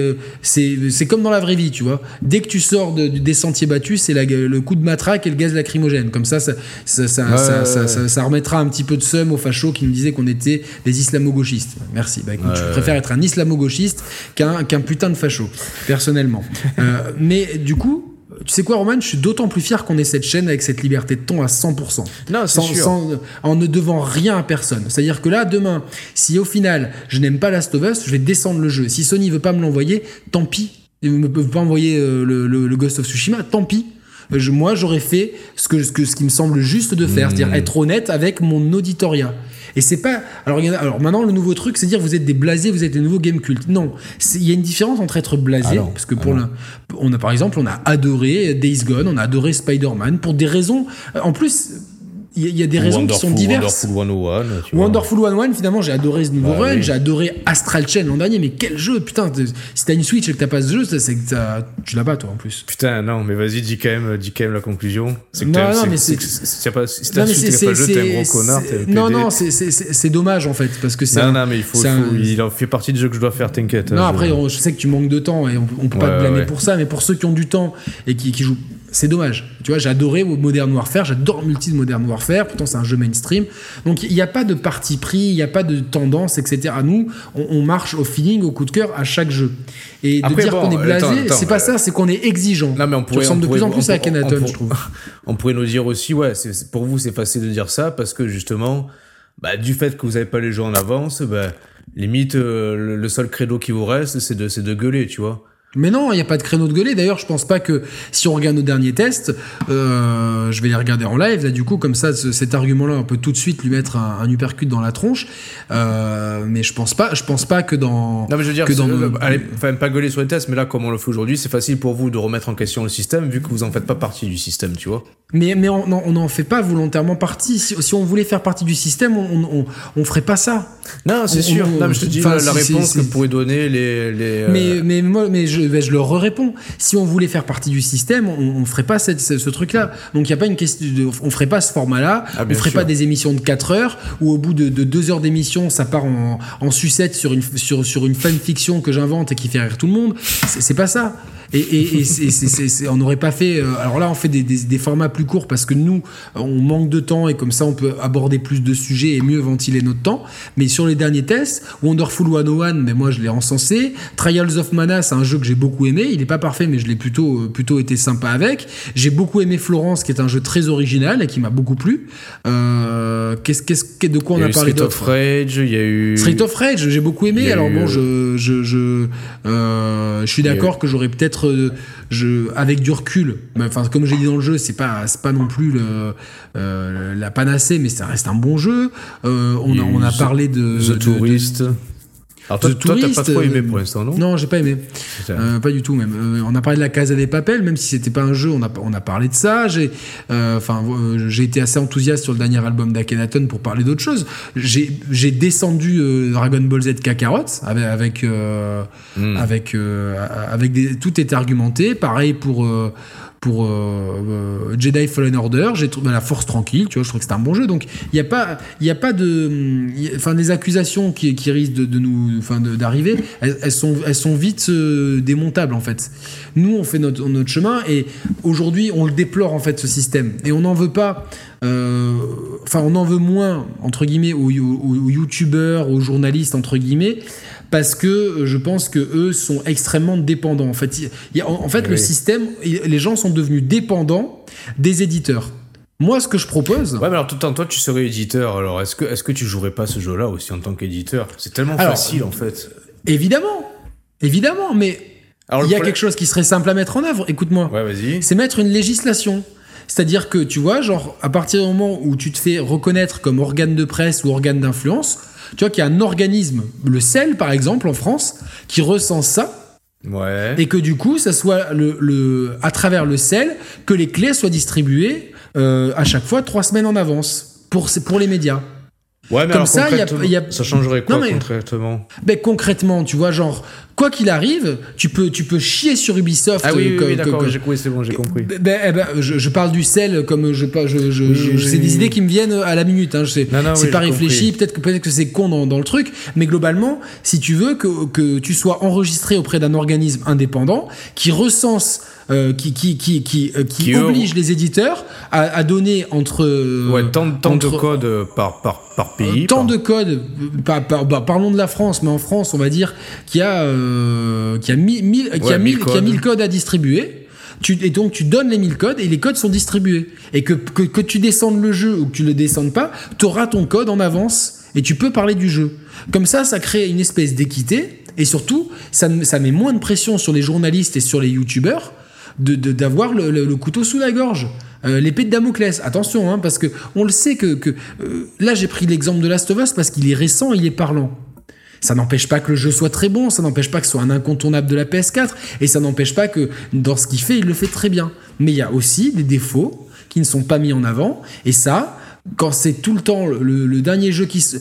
c'est c'est comme dans la vraie vie, tu vois. Dès que tu sors de- des sentiers battus, c'est la- le coup de matraque et le gaz lacrymogène. Comme ça, ça, ça, ça, Ouais, ça- ouais, ça- ouais. ça- ça remettra un petit peu de seum aux fachos qui nous disaient qu'on était des islamo-gauchistes. Merci. Bah écoute, je Ouais, préfère être un islamo-gauchiste qu'un putain de facho, personnellement. Euh, mais du coup. Tu sais quoi, Roman Je suis d'autant plus fier qu'on ait cette chaîne avec cette liberté de ton à 100%. Non, c'est Sans- sûr. sans- en ne devant rien à personne. C'est-à-dire que là, demain, si au final, je n'aime pas Last of Us, je vais descendre le jeu. Si Sony veut pas me l'envoyer, tant pis. Ils ne peuvent pas envoyer euh, le, le- le Ghost of Tsushima, tant pis. Euh, je- moi, j'aurais fait ce, que, ce, que, ce qui me semble juste de faire, c'est-à-dire être honnête avec mon auditoria. Et c'est pas. Alors, y a- alors maintenant, le nouveau truc, c'est dire vous êtes des blasés, vous êtes des nouveaux game cultes. Non, il y a une différence entre être blasé, Ah parce que Ah pour le, on a par exemple, on a adoré Days Gone, on a adoré Spider-Man pour des raisons. euh, En plus, il y, a- il y a des raisons qui sont Wonderful- diverses. Wonderful 101, tu vois. Wonderful 101, finalement, j'ai adoré ce nouveau Bah run, oui. j'ai adoré Astral Chain l'an dernier, mais quel jeu, putain, si t'as une Switch et que t'as pas ce jeu, c'est que tu l'as pas, toi, en plus. Putain, non, mais vas-y, dis quand même, dis quand même la conclusion. C'est que Non, non, mais c'est si t'as pas, Non, le jeu, t'es un gros connard, Non, non, c'est- dommage, en fait, parce que c'est Non, non, mais il faut, il en fait partie du jeu que je dois faire, t'inquiète. Non, hein, après, je- sais que tu manques de temps et on, peut pas te blâmer pour ça, mais pour ceux qui ont du temps et qui jouent, c'est dommage. Tu vois, j'ai adoré Modern Warfare, j'adore Multi de Modern Warfare, pourtant c'est un jeu mainstream. Donc il n'y a pas de parti pris, il n'y a pas de tendance, etc. À nous, on, on marche au feeling, au coup de cœur à chaque jeu. Et de dire bon, qu'on est blasé, c'est pas euh, ça, c'est qu'on est exigeant. Non, mais on Tu pourrait. ressembles on de plus en plus à on pour- Kenaton, on je trouve. On pourrait nous dire aussi, ouais, c'est- pour vous, c'est facile de dire ça parce que justement, bah, du fait que vous avez pas les jeux en avance, bah, limite, euh, le, le seul credo qui vous reste, c'est de, c'est de gueuler, tu vois. Mais non, il n'y a pas de créneau de gueuler. D'ailleurs, je pense pas que si on regarde nos derniers tests, euh, je vais les regarder en live. Là, du coup, comme ça, ce- cet argument-là, on peut tout de suite lui mettre un, un uppercut dans la tronche. Euh, mais je pense pas, je pense pas que dans. Non, mais je veux dire, que dans nos- allez, enfin, pas gueuler sur les tests, mais là, comme on le fait aujourd'hui, c'est facile pour vous de remettre en question le système vu que vous en faites pas partie du système, tu vois. Mais, mais on n'en- fait pas volontairement partie. Si, si on voulait faire partie du système, on, on, on ferait pas ça. Non, c'est sûr. on- non, mais je te dis la, réponse que pourraient donner les. les euh, Mais, mais, moi, mais je, ben, je leur réponds. Si on voulait faire partie du système, on, on ferait pas cette- ce, ce truc-là. Donc il y a pas une question. De, on ferait pas ce format-là. Ah, on ferait sûr. pas des émissions de 4 heures où au bout de, de 2 heures d'émission, ça part en, en sucette sur une sur, sur une fanfiction que j'invente et qui fait rire tout le monde. C'est pas ça. Et, on n'aurait pas fait. euh, alors là, on fait des, des, des formats plus courts parce que nous, on manque de temps et comme ça, on peut aborder plus de sujets et mieux ventiler notre temps. Mais sur les derniers tests, Wonderful 101, mais moi, je l'ai encensé. Trials of Mana, c'est un jeu que j'ai beaucoup aimé. Il n'est pas parfait, mais je l'ai plutôt, euh, plutôt été sympa avec. J'ai beaucoup aimé Florence, qui est un jeu très original et qui m'a beaucoup plu. Euh, qu'est-ce, qu'est-ce, de quoi on a parlé Street of Rage, il y a eu. Street of Rage, j'ai beaucoup aimé. Alors eu, bon, je, je, je, euh, je suis d'accord que j'aurais peut-être, euh, je, avec du recul, mais enfin comme j'ai dit dans le jeu, c'est pas, c'est pas non plus le, euh, la panacée, mais ça reste un bon jeu. Euh, on, a, on parlé de The de- de- Tourist. Alors toi, toi, t'as pas trop aimé euh, pour l'instant, non Non, j'ai pas aimé. Euh, pas du tout même. Euh, on a parlé de la Casa des Papels, même si c'était pas un jeu, on a, on a parlé de ça. J'ai, enfin, euh, j'ai été assez enthousiaste sur le dernier album d'Akhenaton pour parler d'autre chose. J'ai, descendu Dragon Ball Z Kakarot avec, avec, Hmm. avec, avec des, tout était argumenté. Pareil pour pour euh, euh, Jedi Fallen Order, j'ai trouvé la force tranquille, tu vois, je trouve que c'était un bon jeu. Donc il n'y a pas, il a pas de, enfin des accusations qui, risquent de, d'arriver, elles, sont, elles sont vite euh, démontables en fait. Nous on fait notre, chemin et aujourd'hui on le déplore en fait ce système et on n'en veut pas. Enfin, on en veut moins entre guillemets aux, aux- aux youtubeurs, aux journalistes entre guillemets, parce que euh, je pense que eux sont extrêmement dépendants. En fait, il y a- en en fait le Oui. système, les gens sont devenus dépendants des éditeurs. Moi, ce que je propose, Ouais, mais alors tout le temps, toi, tu serais éditeur. Alors, est-ce que, est-ce que tu jouerais pas ce jeu-là aussi en tant qu'éditeur? C'est tellement Alors, facile, en fait. évidemment, évidemment, mais Alors, il le y a problème- quelque chose qui serait simple à mettre en œuvre. Écoute-moi. Ouais, vas-y. c'est mettre une législation. C'est-à-dire que, tu vois, genre, à partir du moment où tu te fais reconnaître comme organe de presse ou organe d'influence, tu vois qu'il y a un organisme, le CEL par exemple en France, qui recense ça, Ouais. et que du coup, ça soit le, le- à travers le CEL que les clés soient distribuées euh, à chaque fois trois semaines en avance pour, pour les médias. Ouais, mais Comme alors, ça, il y a- concrètement, il y a- ça changerait quoi Non, mais- concrètement? Ben, concrètement, tu vois, genre, quoi qu'il arrive, tu peux, tu peux chier sur Ubisoft. Ah oui, oui, oui, d'accord, j'ai oui, c'est bon, j'ai compris. Ben, ben, eh ben, je, je parle du sel comme je, je, je, c'est des idées qui me viennent à la minute. Hein, c'est pas réfléchi. Peut-être que peut-être que c'est con dans, dans le truc, mais globalement, si tu veux que, que tu sois enregistré auprès d'un organisme indépendant qui recense. Euh, qui qui qui qui, euh, qui Qui, oblige les éditeurs à, à donner entre euh, Ouais, tant, tant de codes par, par, par pays. Tant par- de codes, par- par- bah, parlons de la France, mais en France, on va dire qu'il y a, y a, mille- mille- qu'il y a Ouais, mille- mille qu'il y a codes. 1000 codes à distribuer. Et donc tu donnes les 1000 codes et les codes sont distribués. Et que, que, que tu descendes le jeu ou que tu le descendes pas, tu auras ton code en avance et tu peux parler du jeu. Comme ça, ça crée une espèce d'équité et surtout, ça, ça met moins de pression sur les journalistes et sur les youtubeurs d'avoir le, le- le couteau sous la gorge. Euh, L'épée de Damoclès, attention, hein, parce que on le sait que, que euh, là j'ai pris l'exemple de Last of Us parce qu'il est récent, il est parlant. Ça n'empêche pas que le jeu soit très bon, ça n'empêche pas que ce soit un incontournable de la PS4, et ça n'empêche pas que dans ce qu'il fait, il le fait très bien. Mais il y a aussi des défauts qui ne sont pas mis en avant, et ça, quand c'est tout le temps le, le dernier jeu qui se,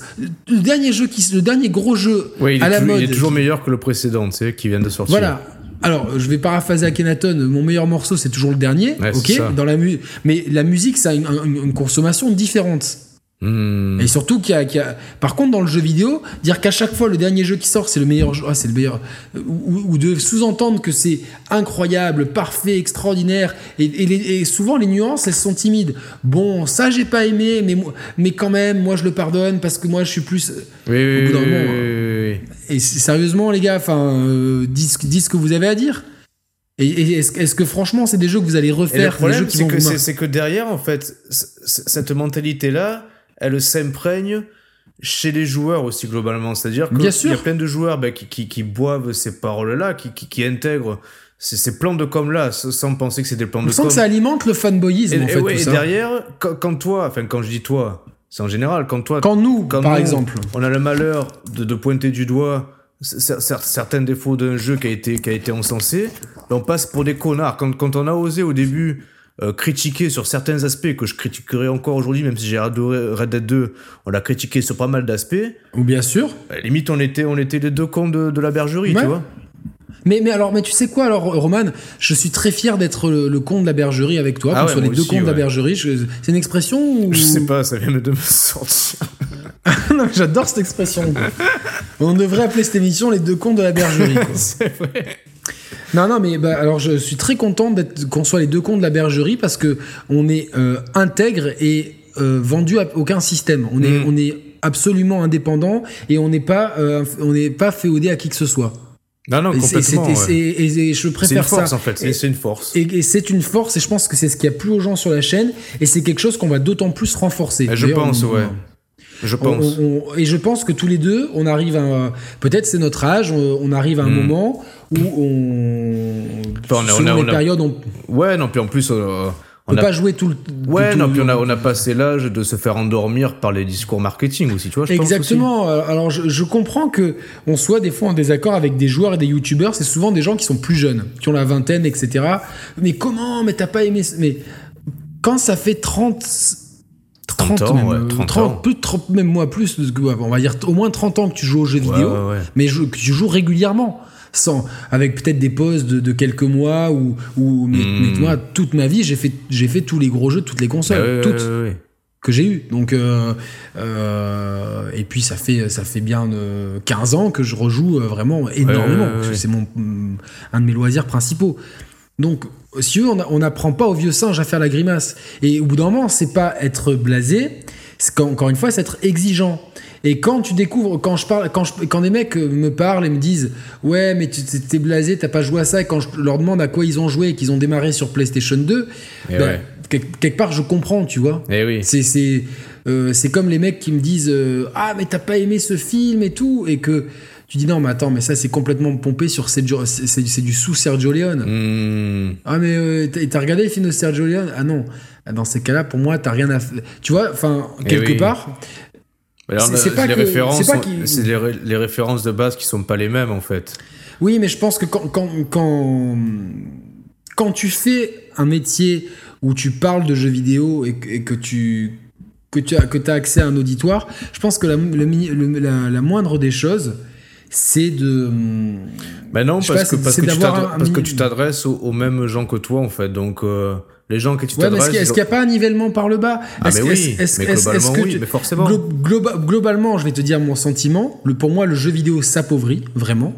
le dernier jeu qui se- le dernier gros jeu Oui, à la toujours, mode il est toujours meilleur que le précédent, tu sais, qui vient de sortir. voilà. Alors, je vais paraphraser Akhenaton, mon meilleur morceau, c'est toujours le dernier, Ouais, ok dans la mu Mais la musique, ça a une, une- une consommation différente. Hmm. Et surtout qu'il y, a- qu'il y a- Par contre, dans le jeu vidéo, dire qu'à chaque fois le dernier jeu qui sort, c'est le meilleur jeu, ah, c'est le meilleur, ou, ou de sous-entendre que c'est incroyable, parfait, extraordinaire, et, et les- et souvent les nuances, elles sont timides. Bon, ça j'ai pas aimé, mais, mais quand même, moi je le pardonne parce que moi je suis plus. Oui, oui, Au bout d'un oui, moment, oui. Et sérieusement, les gars, enfin, euh, dites ce que vous avez à dire. Et, et est-ce que franchement, c'est des jeux que vous allez Et le refaire, des jeux problème, c'est que, derrière, en fait, cette mentalité-là, elle s'imprègne chez les joueurs aussi, globalement. C'est-à-dire qu'il y a plein de joueurs bah, qui, qui, qui boivent ces paroles-là, qui, qui, qui intègrent ces, ces plans de com-là, sans penser que c'est des plans On de com. que ça alimente le fanboyisme, et, en et fait, ouais, tout et ça. derrière, quand, quand toi, enfin, quand je dis toi, c'est en général, quand toi, Quand nous, quand par nous, exemple, on a le malheur de, de pointer du doigt cer- cer- certains défauts d'un jeu qui a été, qui a été encensé, ben, on passe pour des connards. Quand, quand on a osé au début euh, critiquer sur certains aspects, que je critiquerai encore aujourd'hui, même si j'ai adoré Red Dead 2, on l'a critiqué sur pas mal d'aspects, ou bien sûr, ben, limite on était, on était les deux cons de, de la bergerie, Ouais. tu vois. Mais, mais alors, mais tu sais quoi, alors, Roman, je suis très fier d'être le, le con de la bergerie avec toi, Ah qu'on ouais, soit les deux cons de la bergerie. C'est une expression ou... Je sais pas, ça vient de me sortir. Non, J'adore cette expression. On devrait appeler cette émission les deux cons de la bergerie. C'est vrai. Non, non, mais bah, alors je suis très content qu'on soit les deux cons de la bergerie parce que on est euh, intègre et euh, vendu à aucun système. On est, Mm. on est absolument indépendant et on n'est pas, euh, on n'est pas féodé à qui que ce soit. Non, non, Et complètement. ouais. c'est- et, et je C'est une préfère force ça. en fait, c'est Et- une force. Et, et c'est une force, et je pense que c'est ce qu'il y a plus aux gens sur la chaîne, et c'est quelque chose qu'on va d'autant plus renforcer. Et je pense, on- ouais. Je pense. on- on- et je pense que tous les deux, on arrive à. Peut-être c'est notre âge, on, arrive à un Hmm. moment où on. Enfin, on a- on a- les on a- périodes, on Ouais, non, puis en plus, euh, peut on a pas jouer tout le. Ouais, tout- non, puis on a, on a passé l'âge de se faire endormir par les discours marketing aussi, tu vois, je pense Exactement. Alors je, je comprends que on soit des fois en désaccord avec des joueurs et des youtubeurs. C'est souvent des gens qui sont plus jeunes, qui ont la vingtaine, etc. Mais comment? Mais t'as pas aimé Mais quand ça fait 30 30, 30 ans, même, ouais, euh, 30 30, ans. plus de 30, même moi plus, ouais, on va dire au moins 30 ans que tu joues aux jeux vidéo, Ouais, ouais, ouais. mais je- que tu joues régulièrement. Sans, avec peut-être des pauses de, de quelques mois ou, ou mais, Hmm. mais moi toute ma vie j'ai fait j'ai fait tous les gros jeux toutes les consoles ouais, toutes que j'ai eu. Donc, euh, euh, et puis ça fait, ça fait bien euh, 15 ans que je rejoue euh, vraiment énormément. ouais. C'est mon, un de mes loisirs principaux. Donc, si on n'apprend pas au vieux singe à faire la grimace. Et au bout d'un moment, c'est pas être blasé, encore une fois, c'est être exigeant. Et quand tu découvres, quand je parle, quand, je- quand des mecs euh, me parlent et me disent ouais mais tu t'es- blasé, t'as pas joué à ça, et quand je leur demande à quoi ils ont joué et qu'ils ont démarré sur PlayStation 2, Et ben, ouais. quelque, quelque part je comprends, tu vois. Eh oui. C'est c'est euh, c'est comme les mecs qui me disent euh, ah mais t'as pas aimé ce film et tout et que tu dis non mais attends mais ça c'est complètement pompé sur Sergio- c'est c'est c'est du sous Sergio Leone. Hmm. Ah mais euh, t'as t'as regardé les films de Sergio Leone? Ah non. Dans ces cas-là pour moi t'as rien à faire. Tu vois enfin Eh quelque oui. part C'est- pas les que- références, pas sont- les, ré- les références de base qui sont pas les mêmes en fait. Oui, mais je pense que quand, quand, quand, quand tu fais un métier où tu parles de jeux vidéo et, que- et que tu que tu as, que as accès à un auditoire, je pense que la, la, la moindre des choses, c'est de... Ben non, parce pas, que, parce que tu t'adresses- un- un parce que mini- tu t'adresses aux, aux mêmes gens que toi en fait. Donc euh, les gens que tu Ouais, est-ce qu'il a- n'y a pas un nivellement par le bas? Ah, mais oui, est-ce- mais globalement, que oui, mais forcément. Glo- globa- globalement, je vais te dire mon sentiment. Le, pour moi, le jeu vidéo s'appauvrit, vraiment.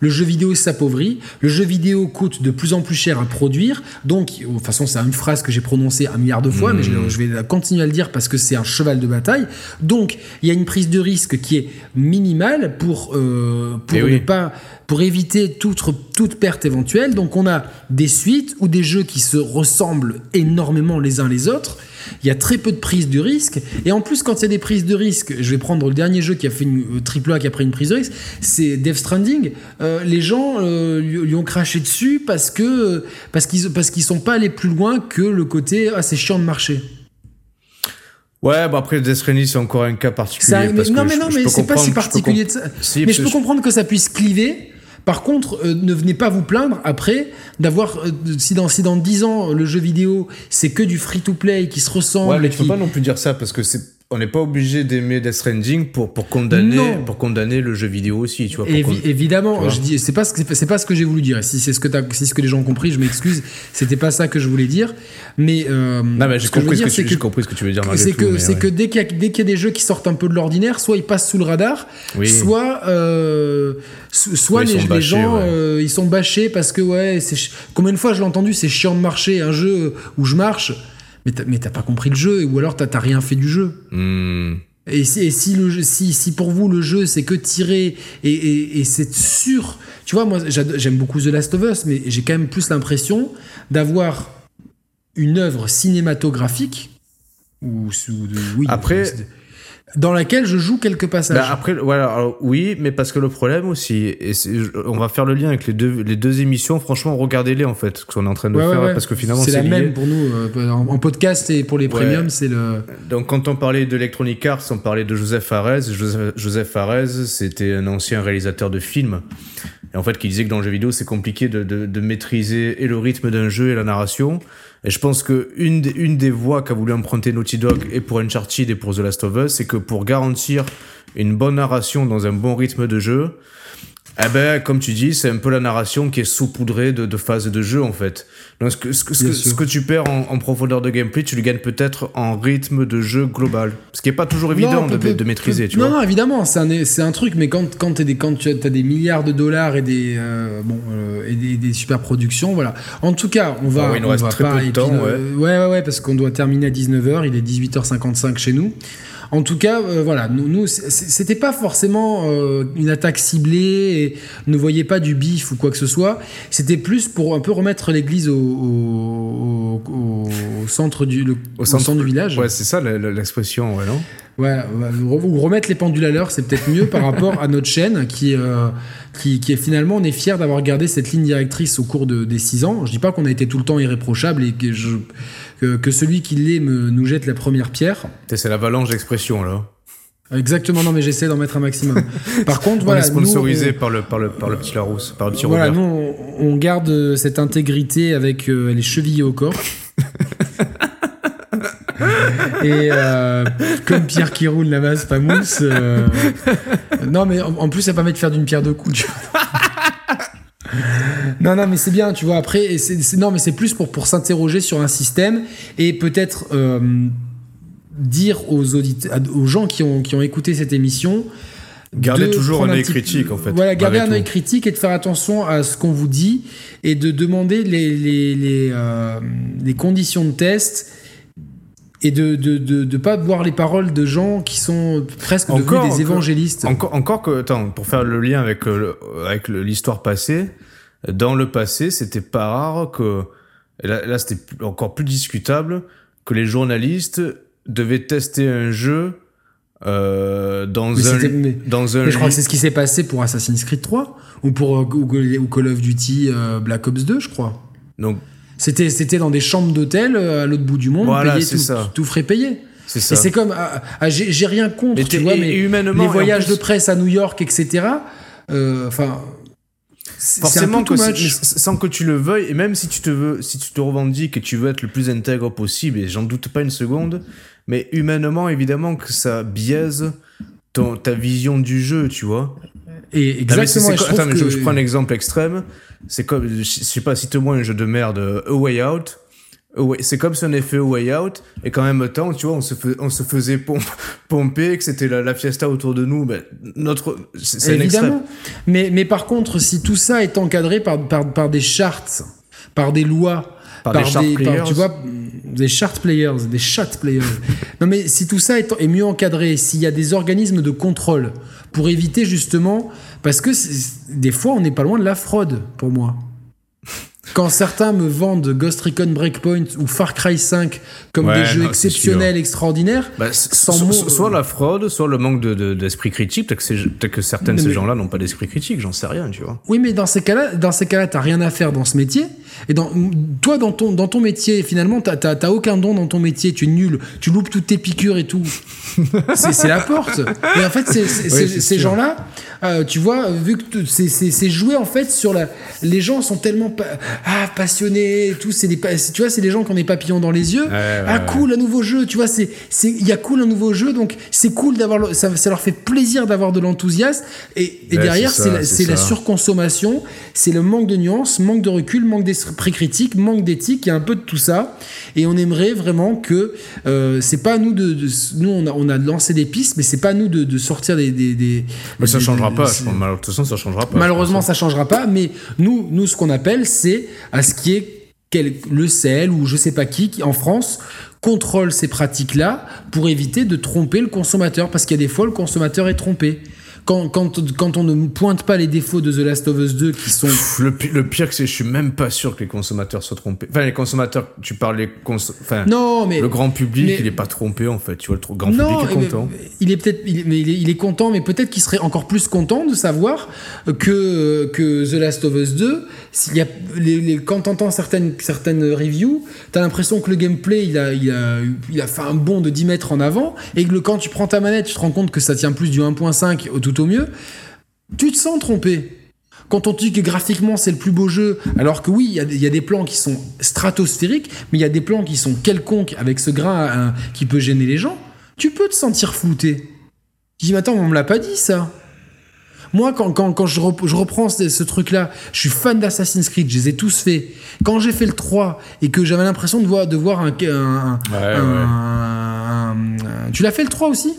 Le jeu vidéo s'appauvrit. Le jeu vidéo coûte de plus en plus cher à produire. Donc, de toute façon, c'est une phrase que j'ai prononcée un milliard de fois, mais je, je vais continuer à le dire parce que c'est un cheval de bataille. Donc, il y a une prise de risque qui est minimale pour, euh, pour Eh ne oui. pas pour éviter toute, toute perte éventuelle. Donc on a des suites ou des jeux qui se ressemblent énormément les uns les autres. Il y a très peu de prise de risque. Et en plus, quand il y a des prises de risque, je vais prendre le dernier jeu qui a fait une euh, triple A qui a pris une prise de risque, c'est Death Stranding. Euh, les gens euh, lui, lui ont craché dessus parce que parce qu'ils parce qu'ils sont pas allés plus loin que le côté ah c'est chiant de marcher. Ouais, bah après Death Stranding c'est encore un cas particulier. Ça- mais- parce non que mais je- non je mais c'est pas si particulier de ça. Si, mais je peux comprendre que ça puisse cliver. Par contre, euh, ne venez pas vous plaindre après d'avoir euh, si dans si dans 10 ans le jeu vidéo c'est que du free to play qui se ressemble Ouais, mais tu qui- peux pas non plus dire ça parce que c'est on n'est pas obligé d'aimer Death Stranding pour pour condamner Non. pour condamner le jeu vidéo aussi, tu vois. Évi- évidemment, tu vois. je dis, c'est pas c'est pas ce que j'ai voulu dire. Si c'est ce que si ce que les gens ont compris, je m'excuse. C'était pas ça que je voulais dire. Mais euh, Non, mais j'ai compris, ce que tu- que j'ai compris ce que tu veux dire c'est que c'est ouais. que dès qu'il y a dès qu'il y a des jeux qui sortent un peu de l'ordinaire, soit ils passent sous le radar, Oui. soit euh, so- soit ils les, sont les bâchés, gens ouais. euh, ils sont bâchés parce que ouais, c'est combien de fois je l'ai entendu, c'est chiant de marcher un jeu où je marche, mais t'as, mais t'as pas compris le jeu ou alors t'as, t'as rien fait du jeu. Hmm. Et si, et si, le jeu- si, si pour vous le jeu c'est que tirer et, et, et c'est sûr, tu vois, moi j'aime beaucoup The Last of Us, mais j'ai quand même plus l'impression d'avoir une œuvre cinématographique ou, ou de- oui, Après- dans laquelle je joue quelques passages. Bah, après, voilà, alors, oui, mais parce que le problème aussi, et on va faire le lien avec les deux, les deux émissions, franchement, regardez-les en fait, ce qu'on est en train de Ouais, faire, ouais, parce que finalement, c'est la lié. même pour nous euh, en, en podcast et pour les premiums, c'est le. Donc, quand on parlait d'Electronic Arts, on parlait de Joseph Fares. Joseph, Joseph Fares, c'était un ancien réalisateur de films. Et en fait, qui disait que dans le jeu vidéo, c'est compliqué de, de, de maîtriser et le rythme d'un jeu et la narration. Et je pense que une des, une des voies qu'a voulu emprunter Naughty Dog et pour Uncharted et pour The Last of Us, c'est que pour garantir une bonne narration dans un bon rythme de jeu, eh ben, comme tu dis, c'est un peu la narration qui est saupoudrée de, de phases de jeu, en fait. Donc, ce que, ce que, ce que, sûr. ce que tu perds en, en profondeur de gameplay, tu le gagnes peut-être en rythme de jeu global. Ce qui est pas toujours évident Non, de, peut- de maîtriser, peut- tu non, vois. Non, évidemment, c'est un, un truc, mais quand, quand, t'es des, quand tu as des milliards de dollars et des, euh, bon, euh, et des, des super productions, voilà. En tout cas, on va. Ah ouais, il nous on reste va très pas peu de temps, ouais. ouais, ouais, parce qu'on doit terminer à 19h, il est 18h55 chez nous. En tout cas, euh, voilà, nous, c'était pas forcément euh, une attaque ciblée et ne voyez pas du bif ou quoi que ce soit. C'était plus pour un peu remettre l'église au, au, au- au centre du, le- au centre du village. Ouais, c'est ça l'expression, ouais, non? Ouais, ouais, ou remettre les pendules à l'heure, c'est peut-être mieux par rapport à notre chaîne qui, euh, qui, qui est finalement, on est fier d'avoir gardé cette ligne directrice au cours de, des six ans. Je dis pas qu'on a été tout le temps irréprochable et que, je, que, que celui qui l'est nous jette la première pierre. C'est l'avalanche d'expression, là. Exactement, non, mais j'essaie d'en mettre un maximum. Par contre, On voilà. est sponsorisé nous, par, le, par, le, par le petit Larousse, par le petit voilà, Robert. nous, on, garde euh, cette intégrité avec euh, les chevilles au corps. Et euh, comme Pierre qui roule la masse pas mousse. euh, Non, mais en, en plus, ça permet de faire d'une pierre deux coups. Non, non, mais c'est bien, tu vois. Après, c'est- non, mais c'est plus pour, pour s'interroger sur un système et peut-être euh, dire aux, auditeurs, aux gens qui ont, qui ont écouté cette émission. Gardez de toujours un œil critique, en fait, Voilà, garder malgré un œil critique et de faire attention à ce qu'on vous dit et de demander les, les, les, euh, les conditions de test et de ne de, de, de pas boire les paroles de gens qui sont presque Encore devenus des évangélistes. Encore, encore que, attends, pour faire le lien avec, euh, le- avec l'histoire passée, dans le passé, c'était pas rare que, et là, là c'était encore plus discutable, que les journalistes devaient tester un jeu euh, dans, Mais un, mais- dans un Mais je crois que c'est ce qui s'est passé pour Assassin's Creed 3 ou pour euh, ou, ou Call of Duty euh, Black Ops 2, je crois. Donc, C'était c'était dans des chambres d'hôtel euh, à l'autre bout du monde, Voilà, payé c'est tout, ça. tout frais payé. c'est Et ça. c'est comme, ah, ah, j'ai rien contre, Mais tu t'es- vois, et- mais et humainement, les et voyages plus- de presse à New York, etc. euh, Enfin, Forcément que sans que tu le veuilles, et même si tu te veux, si tu te revendiques et tu veux être le plus intègre possible, et j'en doute pas une seconde, mais humainement, évidemment que ça biaise ton, ta vision du jeu, tu vois. Et exactement. attends, mais je, que- je prends un exemple extrême. C'est comme, je, je sais pas, cite-moi un jeu de merde, A Way Out. C'est comme si on avait fait A Way Out, et qu'en même temps, tu vois, on se, on se faisait pom- pomper, que c'était la, la fiesta autour de nous. Ben, notre, c'est. Évidemment. Mais, mais par contre, si tout ça est encadré par, par, par des charts, par des lois, Par des chart players. tu vois, des chart players, des chat players. non, mais si tout ça est, est mieux encadré, s'il y a des organismes de contrôle pour éviter justement, parce que des fois, on n'est pas loin de la fraude, pour moi. Quand certains me vendent Ghost Recon Breakpoint ou Far Cry 5 comme Ouais, des jeux non, exceptionnels, extraordinaires, Bah, sans so- mots, so- soit euh, la fraude, soit le manque de- de- d'esprit critique. Peut-être que, que certains de ces gens-là n'ont pas d'esprit critique, j'en sais rien, tu vois. Oui, mais dans ces cas-là, dans ces cas-là, t'as rien à faire dans ce métier. Et dans, toi, dans ton, dans ton métier, finalement, t'as, t'as, t'as aucun don dans ton métier. Tu es nul. Tu loupes toutes tes piqûres et tout. c'est, la porte. Et en fait, ces gens-là, euh, tu vois, vu que c'est, c'est, c'est joué en fait sur la. Les gens sont tellement pa- ah, passionnés et tout. C'est des, tu vois, c'est des gens qui ont des papillons dans les yeux. Ouais, ouais, ah, cool, un nouveau jeu. Tu vois, c'est, c'est, il y a cool un nouveau jeu. Donc, c'est cool d'avoir. Ça, ça leur fait plaisir d'avoir de l'enthousiasme. Et, et derrière, c'est la, la surconsommation, c'est le manque de nuances, manque de recul, manque d'esprit critique, manque d'éthique, il y a un peu de tout ça. Et on aimerait vraiment que euh, c'est pas à nous de, de- nous on a, on a lancé des pistes, mais c'est pas à nous de, de sortir des, des, des- Mais ça des- changera pas, je pense. De toute façon, ça changera pas. Malheureusement, ça changera pas. Mais nous, nous, ce qu'on appelle, c'est à ce qui est le CEL ou je sais pas qui, qui en France contrôle ces pratiques-là pour éviter de tromper le consommateur, parce qu'il y a des fois le consommateur est trompé. Quand, quand, quand on ne pointe pas les défauts de The Last of Us 2 qui sont Le, le pire, c'est que je suis même pas sûr que les consommateurs soient trompés. Enfin, les consommateurs, tu parles les cons... enfin, non mais le grand public, mais- il est pas trompé en fait. Tu vois, le grand non, public est mais- content. Il est peut-être, il, il est content, mais peut-être qu'il serait encore plus content de savoir que que The Last of Us 2, s'il les, quand t'entends certaines certaines reviews, t'as l'impression que le gameplay il a il a fait un bond de 10 mètres en avant et que le, quand tu prends ta manette, tu te rends compte que ça tient plus du 1.5 au tout au mieux. Tu te sens trompé. Quand on dit que graphiquement c'est le plus beau jeu, alors que oui, il y a des- il y, a des plans qui sont stratosphériques, mais il y a des plans qui sont quelconques avec ce grain euh, qui peut gêner les gens, tu peux te sentir flouté. Tu dis, mais attends, on me l'a pas dit ça. Moi, quand, quand, quand je, rep- je reprends ce, ce truc-là, je suis fan d'Assassin's Creed, je les ai tous faits. Quand j'ai fait le 3 et que j'avais l'impression de voir, de voir un. un- Ouais, un- ouais. un- un- tu l'as fait le 3 aussi?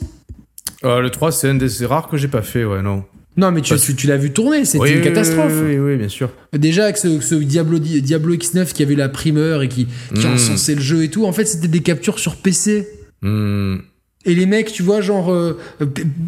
Euh, le 3, c'est un des c'est rare que j'ai pas fait, ouais, non. Non, mais tu, Parce- tu, tu l'as vu tourner, c'était Oui, une catastrophe. Oui, oui, oui, bien sûr. Déjà avec ce, ce Diablo, Diablo X9 qui avait la primeur et qui, qui Mm. encensait le jeu et tout, en fait c'était des captures sur PC. Hmm. Et les mecs, tu vois, genre, euh,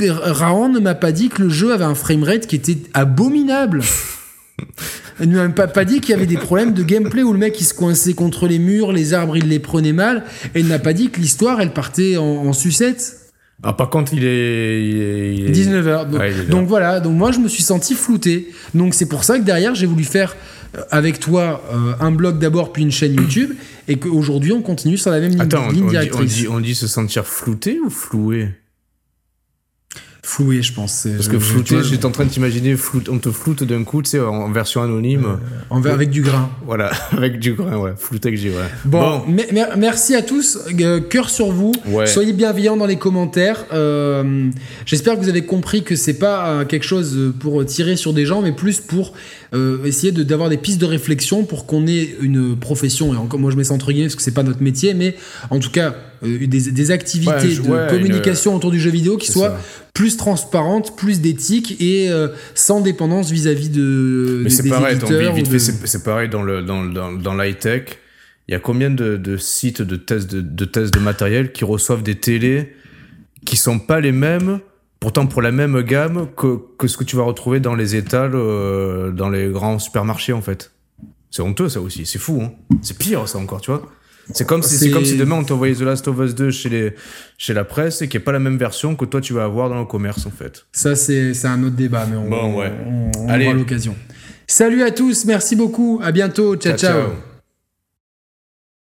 Raon ne m'a pas dit que le jeu avait un framerate qui était abominable. Il ne m'a pas, pas dit qu'il y avait des problèmes de gameplay où le mec il se coinçait contre les murs, les arbres il les prenait mal, et il n'a pas dit que l'histoire elle partait en, en sucette. Ah, par contre, il est. Il est, il est- 19h. Donc, Ouais, voilà, donc moi je me suis senti flouté. Donc c'est pour ça que derrière j'ai voulu faire euh, avec toi euh, un blog d'abord puis une chaîne YouTube et qu'aujourd'hui on continue sur la même ligne, Attends, on, ligne on dit, on, directrice. dit, on dit se sentir flouté ou floué? Floué je pense. Parce que vois, j'étais en train de t'imaginer, floute- on te floute d'un coup, tu sais, en, version anonyme. en- avec du grain. Voilà, avec du grain, ouais. Flouté que j'ai, ouais. Bon, me- mer- merci à tous. Euh, cœur sur vous. Ouais. Soyez bienveillants dans les commentaires. Euh, J'espère que vous avez compris que c'est pas euh, quelque chose pour tirer sur des gens, mais plus pour euh, essayer de- d'avoir des pistes de réflexion pour qu'on ait une profession. Et encore, moi, je mets ça entre guillemets parce que c'est pas notre métier, mais en tout cas euh, des, des activités Ouais, je- de ouais, communication autour du jeu vidéo qui soient ça. plus transparentes, plus d'éthique et euh, sans dépendance vis-à-vis de Mais c'est pareil, de- c'est dans le dans, dans, dans l'high-tech. Il y a combien de, de sites de tests de, de tests de matériel qui reçoivent des télés qui sont pas les mêmes, pourtant pour la même gamme que, que ce que tu vas retrouver dans les étals, euh, dans les grands supermarchés en fait? C'est honteux ça aussi, c'est fou. Hein. C'est pire ça encore, tu vois? C'est comme si c'est C'est- comme si demain on t'envoyait The Last of Us 2 chez les chez la presse et qu'il n'y ait pas la même version que toi tu vas avoir dans le commerce en fait. Ça, c'est c'est un autre débat, mais on, Bon, ouais. on, on Allez. aura l'occasion. Salut à tous, merci beaucoup, à bientôt, ciao. ciao. ciao.